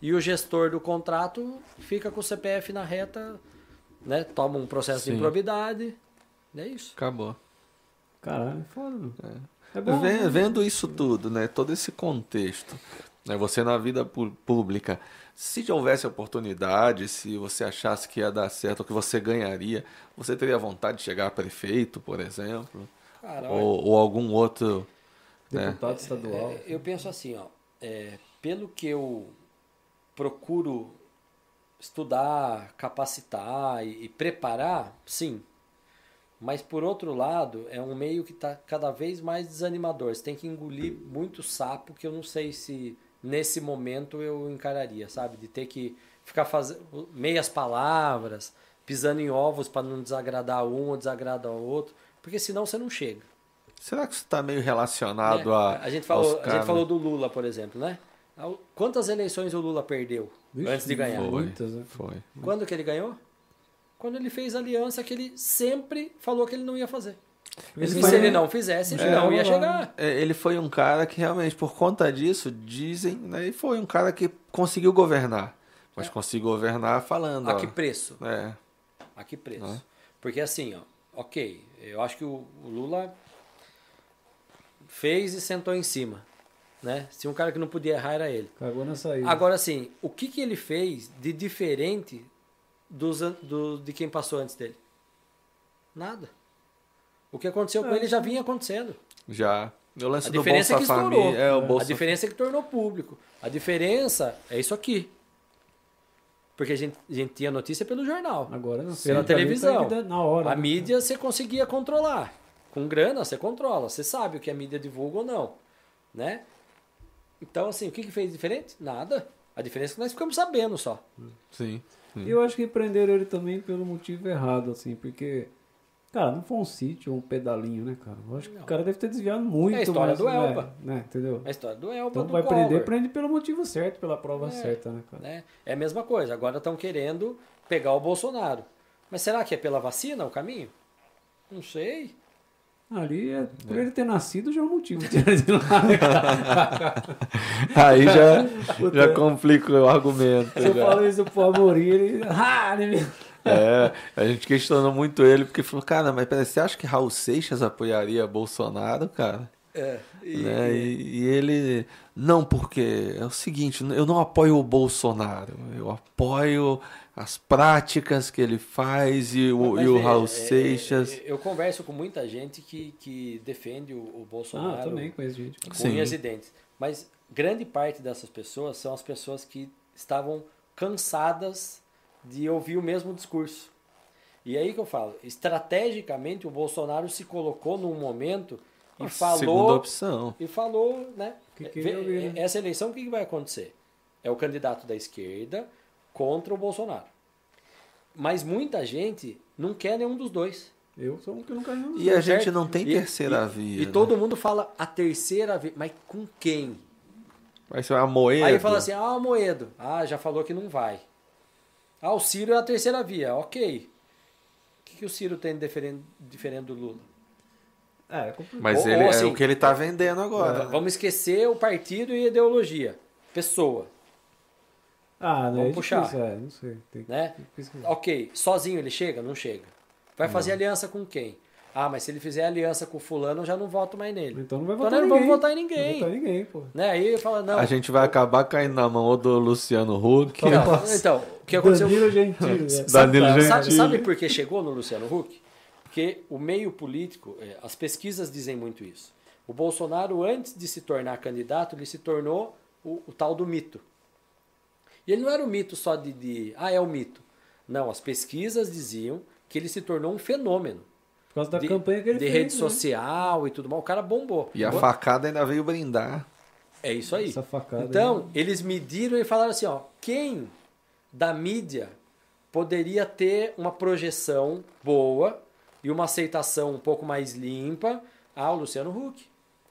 E o gestor do contrato fica com o CPF na reta, né? Toma um processo Sim. de improbidade. É isso. Acabou. Caralho, é foda, meu. É, bom. Ve- né? Vendo isso tudo, né? Todo esse contexto, né? Você na vida pública, se já houvesse oportunidade, se você achasse que ia dar certo, ou que você ganharia, você teria vontade de chegar a prefeito, por exemplo, Cara, olha, ou, ou algum outro, né? Deputado estadual. É, eu penso assim, ó, é, pelo que eu procuro estudar, capacitar e, e preparar, sim. Mas por outro lado, é um meio que está cada vez mais desanimador. Você tem que engolir muito sapo que eu não sei se nesse momento eu encararia, sabe? De ter que ficar fazendo meias palavras, pisando em ovos para não desagradar um ou desagradar o outro, porque senão você não chega. Será que isso está meio relacionado né? a. a, gente falou, a gente falou do Lula, por exemplo, né? Quantas eleições o Lula perdeu Vixe, antes de ganhar? Foi, Muitas, né? foi. Quando que ele ganhou? quando ele fez a aliança que ele sempre falou que ele não ia fazer. Ele e foi- se ele não fizesse, ele não ia É. chegar. É, Ele foi um cara que realmente, por conta disso, dizem, né? E foi um cara que conseguiu governar. Mas conseguiu governar falando. A ó, que preço? É. A que preço? Ah. Porque assim, ó, ok, eu acho que o, o Lula fez e sentou em cima. Né? Se um cara que não podia errar era ele. Cagou na saída. Agora, assim, o que, que ele fez de diferente dos, do, de quem passou antes dele? Nada. O que aconteceu com É, ele já vinha acontecendo. Já. O lance A do diferença é Bolsa que estourou. Família. É, o A Bolsa diferença é que tornou público. A diferença é isso aqui. Porque a gente, a gente tinha notícia pelo jornal. Agora não Pela ali, televisão. tá na hora. A né? mídia você conseguia controlar. Com grana você controla. Você sabe o que a mídia divulga ou não. Né? Então, assim, o que, que fez diferente? Nada. A diferença é que nós ficamos sabendo só. Sim. sim. Eu acho que prenderam ele também pelo motivo errado, assim, porque. Cara, não foi um sítio ou um pedalinho, né, cara? Eu acho que Não. o cara deve ter desviado muito. É a história mas, do né, Elba. Né, entendeu? A história do Elba Então do vai Collor, prender, prende pelo motivo certo, pela prova É. certa, né, cara? né? É a mesma coisa. Agora estão querendo pegar o Bolsonaro. Mas será que é pela vacina o caminho? Não sei. Ali, é, por ele ter nascido, já é um motivo de tirar de lá, cara? Aí já, Puta. já complica o argumento. Se eu já. falo isso pro Amorim, ele. Ah, ele... É, a gente questionou muito ele, porque falou, cara, mas peraí, você acha que Raul Seixas apoiaria Bolsonaro, cara? É, e- Né? E, e ele, não, porque é o seguinte, eu não apoio o Bolsonaro, eu apoio as práticas que ele faz e o, Mas e o veja, Raul é, Seixas. é, Eu converso com muita gente que, que defende o, o Bolsonaro Ah, também conheço gente. com Sim. unhas e dentes. Mas grande parte dessas pessoas são as pessoas que estavam cansadas de ouvir o mesmo discurso. E aí que eu falo, estrategicamente o Bolsonaro se colocou num momento e A falou Segunda opção. e falou, né? Que que né? Essa eleição o que que vai acontecer? É o candidato da esquerda contra o Bolsonaro. Mas muita gente não quer nenhum dos dois. Eu sou um que nunca vi. E a gente certo? não tem E- terceira e- via. E né? todo mundo fala a terceira via, mas com quem? Vai ser uma moeda. Aí fala assim, ah, o Moedo. Ah, já falou que não vai. Ah, o Ciro é a terceira via. Ok. O que, que o Ciro tem de diferente, diferente do Lula? É, é complicado. Mas Ou- ele ou é assim, o que ele tá vendendo agora. Vamos esquecer o partido e a ideologia. Pessoa, Ah, né? Vamos é puxar. difícil, é, não sei. Tem né? Ok, sozinho ele chega? Não chega. Vai fazer aliança com quem? Ah, mas se ele fizer aliança com o fulano, eu já não voto mais nele. Então não vai Então votar nós não ninguém. vamos votar em Não vai ninguém. votar em ninguém, pô. Né? Aí ele fala, não. A gente vai acabar caindo na mão ou do Luciano Huck. Não, então, o que aconteceu? Danilo Gentili, né? Danilo Sabe, Gentili. sabe por que chegou no Luciano Huck? Porque o meio político, é, as pesquisas dizem muito isso. O Bolsonaro, antes de se tornar candidato, ele se tornou o, o tal do mito. E ele não era o mito só de, de, ah, é o mito. Não, as pesquisas diziam que ele se tornou um fenômeno. Por causa da de, campanha que ele de fez. rede né? social e tudo mais. O cara bombou. E a facada ainda veio brindar. É isso aí. Essa facada Então, aí. eles mediram e falaram assim, ó, quem da mídia poderia ter uma projeção boa e uma aceitação um pouco mais limpa? Ah, o Luciano Huck.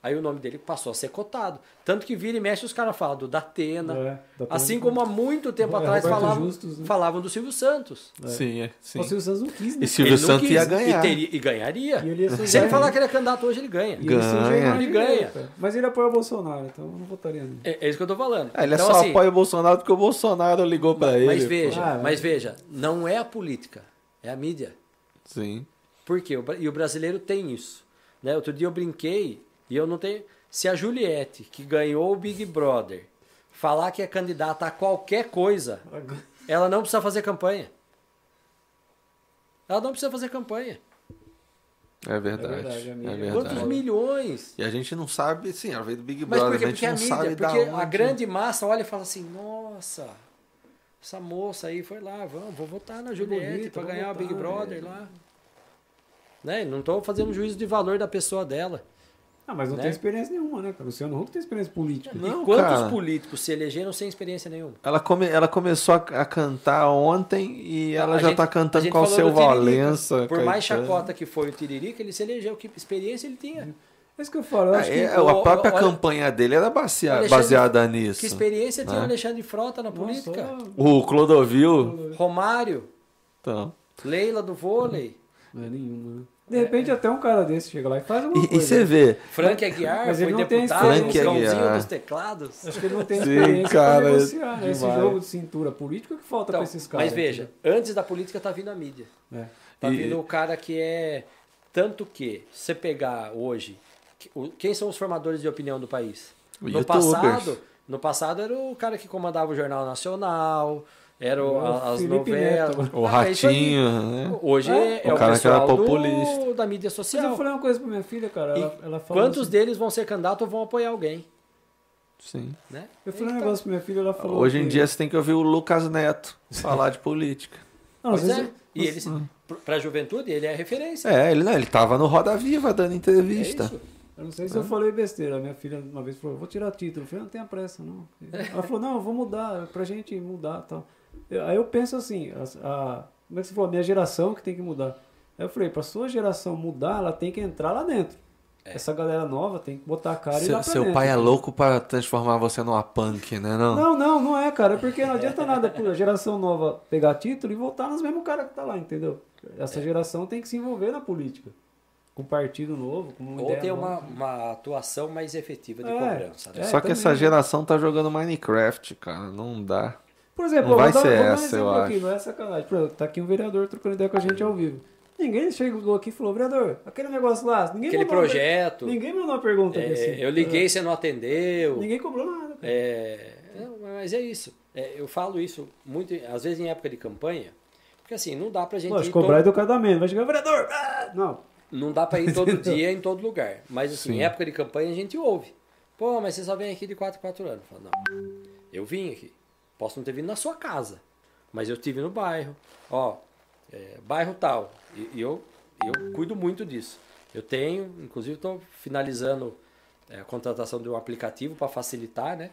Aí o nome dele passou a ser cotado. Tanto que vira e mexe os caras falam do Datena. É, Datena. Assim como há muito tempo É, atrás falavam, Justus, né? falavam do Silvio Santos. Sim, é. Sim. O Silvio Santos não quis, né? E Silvio Ele Santos quis, ia ganhar. E, teria- e ganharia. E ele ia Se ele falar que ele é candidato hoje, ele ganha. E Ganha. imagem Ele ganha. Mas ele apoia o Bolsonaro, então eu não votaria nele. É, é isso que eu tô falando. Ah, ele então, só assim, apoia o Bolsonaro porque o Bolsonaro ligou pra ele. Mas veja, Ah, mas veja, não é a política, é a mídia. Sim. Por quê? E o brasileiro tem isso. Né? Outro dia eu brinquei e eu não tenho. Se a Juliette, que ganhou o Big Brother, falar que é candidata a qualquer coisa, ela não precisa fazer campanha. Ela não precisa fazer campanha. É verdade. É verdade, É verdade. Quantos milhões? E a gente não sabe, sim, ela veio do Big Brother, por quê? a gente Porque a não mídia, sabe da porque a onde. grande massa olha e fala assim, nossa, essa moça aí foi lá, vamos, vou votar na Juliette para ganhar o Big votar, Brother é. lá. Né? Não estou fazendo juízo de valor da pessoa dela. Ah, mas não Né? tem experiência nenhuma, né? cara? O Luciano Huck tem experiência política. Não, e quantos cara. políticos se elegeram sem experiência nenhuma? Ela, come, ela começou a, a cantar ontem e ela A já gente- tá a cantando com o seu. Valença. Por mais chacota que foi o Tiririca, ele se elegeu. Que experiência ele tinha? É isso que eu falo. Eu acho É, que... a o- própria olha- campanha dele era basea- Alexandre- baseada nisso. Que experiência tinha o né? Alexandre Frota na Nossa, política? O Clodovil. Romário. Então, Leila do vôlei. Não é nenhuma. né? De repente até um cara desse chega lá e faz uma E, e coisa. você vê, Frank Aguiar Mas ele foi não tem deputado, Frank Aguiar. dos teclados. Acho que ele não tem Sim, experiência cara, pra negociar, né? Esse jogo de cintura política que falta Então, pra esses caras. mas veja, antes da política tá vindo a mídia. entendeu? Tá E- vindo o cara que é. Tanto que, se você pegar hoje, quem são os formadores de opinião do país? No Youtubers. passado, no passado era o cara que comandava o Jornal Nacional, era o- O a- as Felipe novelas. Neto. o Ah, é. Ratinho, né? Hoje É. é, O o, cara que era pessoal do- populista. da mídia Mas eu social. falei uma coisa pra minha filha, cara. Ela, ela falou Quantos assim- deles vão ser candidatos ou vão apoiar alguém? Sim. Né? Eu falei um Então, negócio pra minha filha, ela falou. Hoje em que- dia você tem que ouvir o Lucas Neto falar de política. Não, Pois é. se- E ele, para a juventude, ele é referência. É, ele não, ele tava no Roda Viva dando É entrevista. isso. Eu não sei se eu falei besteira. A minha filha uma vez falou, vou tirar título. Eu falei, não tenha pressa, não. Ela falou, não, eu vou mudar, pra gente mudar e tal. Eu- aí eu penso assim, a, a- como é que você falou? A minha geração que tem que mudar. Aí eu falei, pra sua geração mudar, ela tem que entrar lá dentro. Essa galera nova tem que botar a cara e ir lá Seu, pra seu dentro. pai é louco pra transformar você numa punk, né? Não? Não, não, não é, cara. É porque não adianta nada a geração nova pegar título e voltar nos mesmos caras que tá lá, entendeu? É. Essa geração tem que se envolver na política. Com partido novo, com uma Ou ter uma, uma atuação mais efetiva de É. cobrança. Né? É, Só que também. essa geração tá jogando Minecraft, cara. Não dá. Por exemplo, Não vou vai dar- ser vou dar um essa, eu exemplo aqui, acho. não é sacanagem. Por exemplo, tá aqui um vereador trocando ideia com a gente ao vivo. Ninguém chegou aqui e falou, vereador, aquele negócio lá, ninguém Aquele mandou uma projeto. Ninguém mandou uma pergunta é, assim. eu liguei, você não atendeu. Ninguém cobrou nada. É, mas é isso. É, eu falo isso muito, às vezes em época de campanha, porque assim, não dá pra gente Lógico, cobrar todo, educadamente. Vai chegar, vereador! ah! Não. não dá pra ir todo dia em todo lugar. Mas assim, Sim. em época de campanha a gente ouve. Pô, mas você só vem aqui de 4 em 4 anos. Eu falo, não, eu vim aqui. Posso não ter vindo na sua casa, mas eu estive no bairro. Ó, é, bairro tal. E, e eu, eu cuido muito disso. Eu tenho, inclusive estou finalizando é, a contratação de um aplicativo para facilitar, né?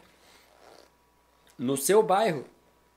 No seu bairro,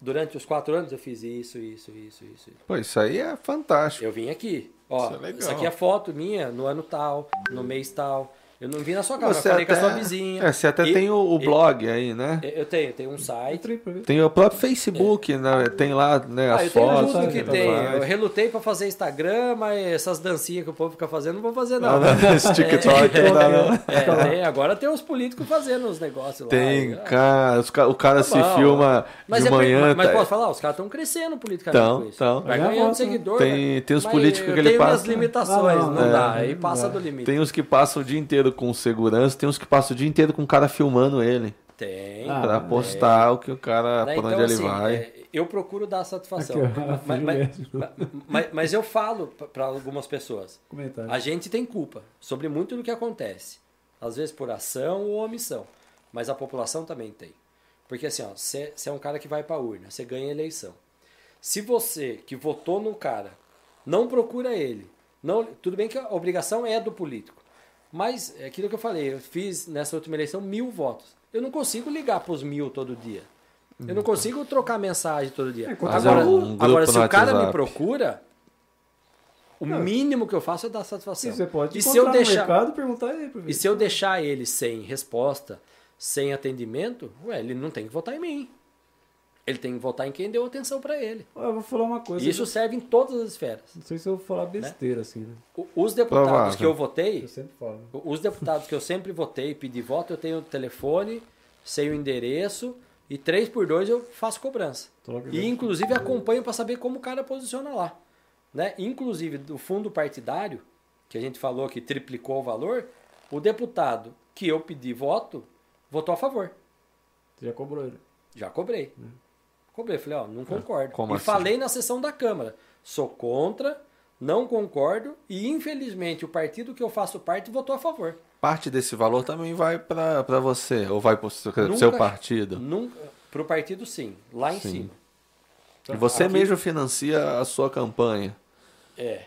durante os quatro anos, eu fiz isso, isso, isso, isso. isso. Pô, isso aí é fantástico. Eu vim aqui. Ó, Isso é legal. essa aqui é foto minha no ano tal, no mês tal. Eu não vim na sua casa, Você eu falei até, com a sua vizinha. É, você até E- tem o, o e- blog aí, né? Eu tenho, tenho um site. Tem o próprio Facebook, né? Tem lá né, Ah, as eu tenho fotos. tudo que tudo tem. mais. Eu relutei pra fazer Instagram, mas essas dancinhas que o povo fica fazendo, não vou fazer Não, não. não, esse TikTok não dá, não. É, tem, agora tem os políticos fazendo os negócios lá. Tem, cara. os o cara tá se bom. filma Mas, de é, manhã. mas tá- posso falar, os caras estão crescendo politicamente Tão, com isso. tão. Vai Ganha ganhando né? seguidor. Tem- né? tem os políticos que ele tenho minhas passa- limitações, Ah, não, não, é, dá, aí passa do limite. Tem os que passam o dia inteiro com segurança, tem uns que passam o dia inteiro com o cara filmando ele. Tem. Ah, pra é. postar o que o cara, Né? por Então, onde ele assim, vai. é, eu procuro dar satisfação. Aqui, ó, mas, mas- mas- mas- mas eu falo para algumas pessoas. Comentário. A gente tem culpa sobre muito do que acontece. Às vezes por ação ou omissão. Mas a população também tem. Porque assim, ó, você é um cara que vai para a urna, você ganha a eleição. Se você que votou no cara não procura ele, não, tudo bem que a obrigação é do político. Mas é aquilo que eu falei, eu fiz nessa última eleição mil votos. Eu não consigo ligar para os mil todo dia. Eu não consigo trocar mensagem todo dia. É, Agora, um agora se o cara me procura, o mínimo que eu faço é dar satisfação. Você pode e se eu deixar mercado perguntar ele e se eu deixar ele sem resposta, sem atendimento, ué, ele não tem que votar em mim. Ele tem que votar em quem deu atenção para ele. Ó, Eu vou falar uma coisa. E isso serve em todas as esferas. Não sei se eu vou falar besteira, assim, né? Os deputados Provável. que eu votei, Eu sempre falo. né? os deputados que eu sempre votei, pedi voto, eu tenho o telefone, sei o endereço e três por dois eu faço cobrança. Logo E inclusive acompanho para saber como o cara posiciona lá. Né? Inclusive do fundo partidário, que a gente falou que triplicou o valor, o deputado que eu pedi voto, votou a favor. Você já cobrou ele. Já cobrei. Cobrei, falei, ó, não concordo. como e assim? falei na sessão da Câmara, sou contra, não concordo e infelizmente o partido que eu faço parte votou a favor. Parte desse valor também vai pra você, ou vai seu, Nunca- seu partido. Nunca, pro partido sim, lá em Sim. cima. E você Aqui- mesmo financia a sua campanha. É.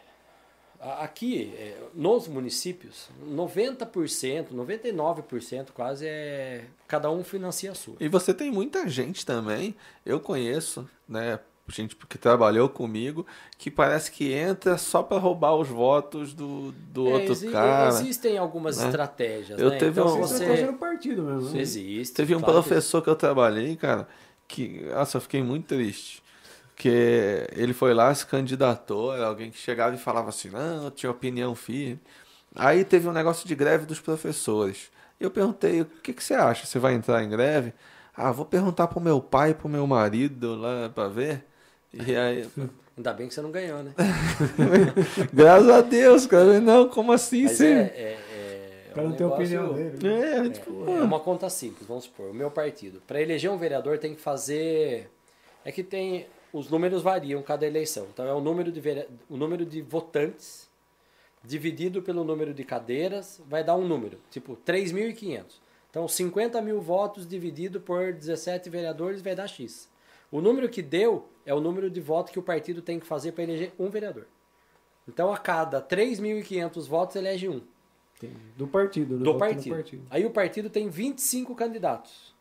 Aqui, é, nos municípios, 90%, 99% quase é. Cada um financia a sua. E você tem muita gente também, eu conheço, né? Gente que trabalhou comigo, que parece que entra só pra roubar os votos do, do É, outro exi- cara. Existem algumas né? estratégias. Eu né? teve então, um- Você estratégia no partido mesmo, né? Existe. Teve um claro que professor que eu trabalhei, cara, que, nossa, eu fiquei muito triste. Que ele foi lá, se candidatou, era alguém que chegava e falava assim, não, eu tinha opinião firme. Aí teve um negócio de greve dos professores. E eu perguntei, o que, que você acha? Você vai entrar em greve? Ah, vou perguntar pro meu pai e pro meu marido lá pra ver. E aí, Ainda bem que você não ganhou, né? graças a Deus, cara. Não, como assim? Mas Você... é, é, é um não negócio- opinião dele. né? É, É, tipo, é uma conta simples, vamos supor. O meu partido, para eleger um vereador, tem que fazer. É que tem. Os números variam cada eleição. Então é o número de, o número de votantes dividido pelo número de cadeiras vai dar um número, tipo 3.500. Então 50 mil votos dividido por 17 vereadores vai dar X. O número que deu é o número de votos que o partido tem que fazer para eleger um vereador. Então a cada 3.500 votos elege um Do partido. né? do Voto no partido. Aí o partido tem 25 candidatos.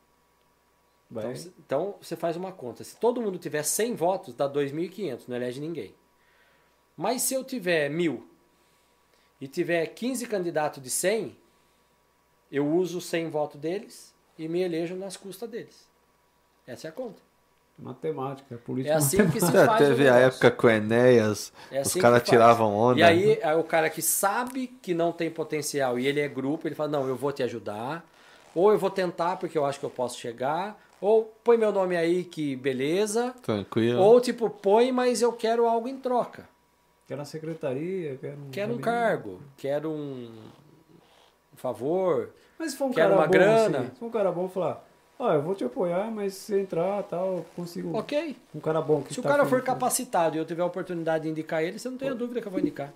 Vai. Então, Então você faz uma conta. Se todo mundo tiver 100 votos, dá 2.500, não elege ninguém. Mas se eu tiver mil e tiver 15 candidatos de 100, eu uso 100 votos deles e me elejo nas custas deles. Essa é a conta. Matemática, política. É assim que se Já faz teve a época com o Enéas, É os assim caras que faz. tiravam onda. E aí, aí o cara que sabe que não tem potencial e ele é grupo, ele fala, não, eu vou te ajudar. Ou eu vou tentar porque eu acho que eu posso chegar. Ou põe meu nome aí que beleza. Tranquilo. Ou tipo, põe, mas eu quero algo em troca. Quero na secretaria, quero um, Quero um cargo, quero um um favor. Mas se for um Quero cara uma bom, grana. assim, se for um cara bom, falar, ó, eu vou te apoiar, mas se entrar tal, eu consigo. Ok. Um cara bom que Se o tá cara afim for capacitado e eu tiver a oportunidade de indicar ele, você não tem a dúvida que eu vou indicar.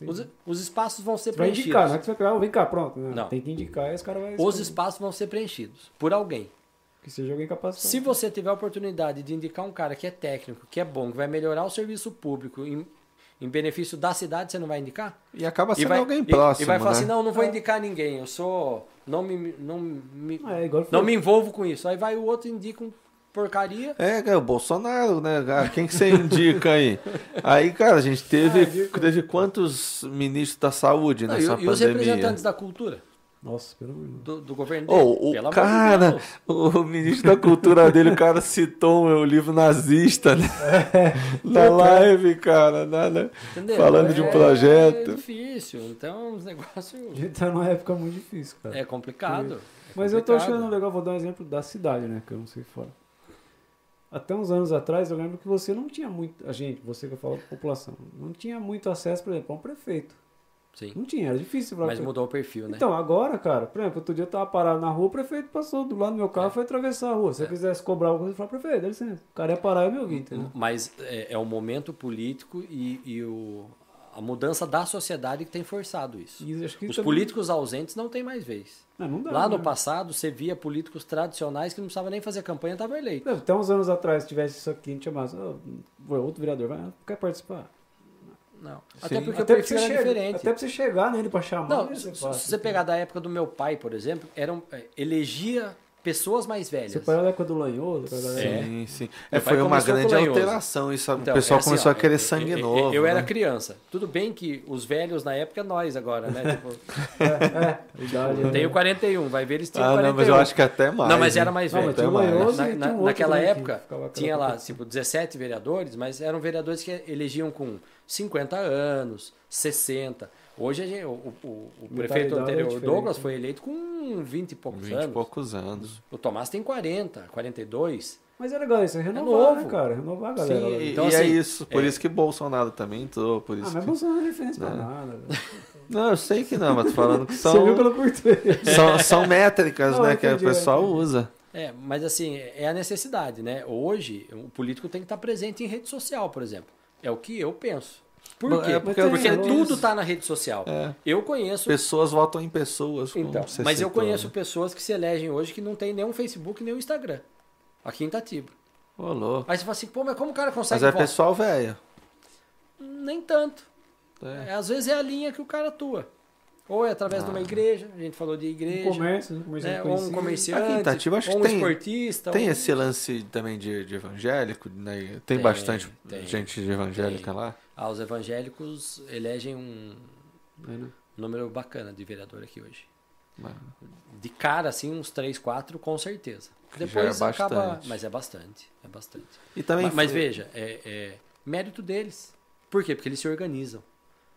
É, Os, os espaços vão ser Você vai preenchidos. indicar, não é que você vai "Ah, vem cá, pronto. né? Não. Tem que indicar e esse cara vai. Os espaços vão ser preenchidos por alguém. Que seja alguém capacitado. Se você tiver a oportunidade de indicar um cara que é técnico, que é bom, que vai melhorar o serviço público em, em benefício da cidade, você não vai indicar? E acaba E sendo vai, alguém e- próximo, e vai falar né? assim, não, não vou indicar ninguém, eu sou... Não me, não me, É, não me envolvo com isso. Aí vai o outro e indica um porcaria. É, cara, o Bolsonaro, né? cara? Quem que você indica aí? Aí, cara, a gente teve, Ah, indica. teve quantos ministros da saúde Não, e, nessa e os pandemia? representantes da cultura, Nossa, pelo amor de Deus. do, do governo dele. Oh, o Pelo amor de cara, Deus. o ministro da cultura dele, o cara citou o meu livro nazista né? na live, cara, na- na- Entendeu? falando de um É projeto. difícil, então os negócios A gente tá numa época muito difícil, cara. é complicado. Mas eu tô achando legal, vou dar um exemplo da cidade, né? Que eu não sei fora. Até uns anos atrás, eu lembro que você não tinha muito. A gente, você que eu falo população, não tinha muito acesso, por exemplo, a um prefeito. Sim. Não tinha, era difícil. falar Mas mudou o perfil, né? Então, agora, cara, por exemplo, outro dia eu tava parado na rua, o prefeito passou do lado do meu carro e foi atravessar a rua. Se eu quisesse cobrar alguma coisa, eu falava, prefeito, dá licença. O cara ia parar e me ouvir, entendeu? Mas é, é o momento político e, e o, a mudança da sociedade que tem forçado isso. Acho que Os também- políticos ausentes não tem mais vez. Não, não dá, Lá no né? passado, você via políticos tradicionais que não precisavam nem fazer campanha, estavam eleitos. Não, Até uns anos atrás, se tivesse isso aqui, a gente chamasse, "Ô, outro vereador, vai, quer participar? Não. Até Sim. porque Até o pra, você perfil era chegar, diferente. até pra você chegar nele pra chamar. Não, né, se, você se você pegar da época do meu pai, por exemplo, eram, é, elegia pessoas mais velhas. Você pega da época do Lanhoso. É. Sim, sim. É, foi uma grande alteração. Isso, Então, o pessoal é assim, começou ó, a querer eu- sangue eu, novo. Eu, era né? criança. Tudo bem que os velhos na época é nós agora, né? Tipo, É, idade, eu né? tenho 41, vai ver eles tinham Ah, 41. não, mas eu acho que até mais. Não, mas era mais Não, velho. mas tinha Até. Lanhoso Na- na- naquela época, tinha lá, tipo, 17 vereadores, mas eram vereadores que elegiam com 50 anos, 60. Hoje a gente- o, o- o- o prefeito é anterior, diferente, Douglas, né? foi eleito com 20 e poucos 20 e anos. poucos anos. O Tomás tem 40, 42. Mas é legal isso, é renovar, novo. né, cara? Renovar a galera. Sim, e, Então, e é assim, isso. Por é- isso que Bolsonaro também entrou. Por Ah, isso mas que... Bolsonaro não é referência pra Não. nada. velho. Não, eu sei que não, mas tô falando que Você viu são, pelo curtei. são, são métricas Não, né, eu que o entendi, pessoal entendi. usa. É, mas assim, é a necessidade, né? Hoje, o político tem que estar presente em rede social, por exemplo. É o que eu penso. Por quê? é porque porque- tudo está na rede social. É. Eu conheço Pessoas votam em pessoas. Então, mas eu conheço né? pessoas que se elegem hoje que não tem nem um Facebook nem um Instagram. Aqui em Itatiba. Ô, louco. Aí você fala assim, pô, mas como o cara Mas consegue é votar? pessoal velho. Nem tanto. É, às vezes é a linha que o cara atua. Ou é através de uma igreja, a gente falou de Um igreja. comércio, um comerciante né? Ou um comerciante, Aqui Itatiba, acho ou um que tem- esportista. Tem um- esse lance também de, de evangélico, né? Tem, Tem, bastante tem. gente de evangélica Tem. lá. Ah, os evangélicos elegem um É, né? número bacana de vereador aqui hoje. De cara, assim, uns 3, 4, com certeza. Que já Depois é acaba. bastante. Mas é bastante. É bastante. E também mas, mas foi- veja, é, é mérito deles. Por quê? Porque eles se organizam.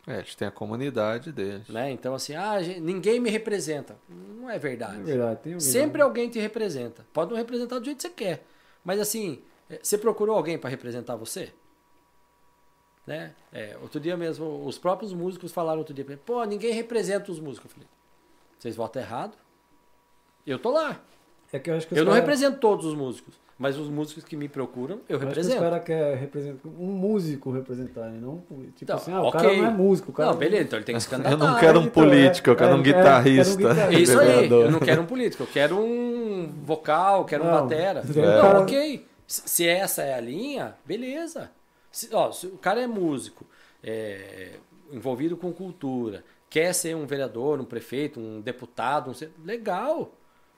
É, eles têm a comunidade deles. Né? Então, assim, ah, gente, ninguém me representa. Não é verdade. É verdade, tem alguém Sempre lá. alguém te representa. Pode não representar do jeito que você quer. Mas assim, eh, você procurou alguém para representar você? Né? É, outro dia mesmo, os próprios músicos falaram outro dia, pra mim, pô, ninguém representa os músicos. Eu falei, vocês votam errado? Eu tô lá. É que eu acho que os Eu não cara- represento todos os músicos, mas os músicos que me procuram, eu eu acho que os represento. caras querem representar um músico representar, né? Não um político. Tipo Então, assim, ah, o ok. cara não é músico. O cara Não, beleza, então ele tem que se Eu candidatar. não quero um então, é. político, eu quero É, um eu quero- guitarrista. um guitarrista. É isso aí, vereador. eu não quero um político, eu quero um vocal, quero um Não, batera. você quer Não, um cara- ok. Se essa é a linha, beleza. Se, ó, se o cara é músico, é, envolvido com cultura, quer ser um vereador, um prefeito, um deputado, um, legal.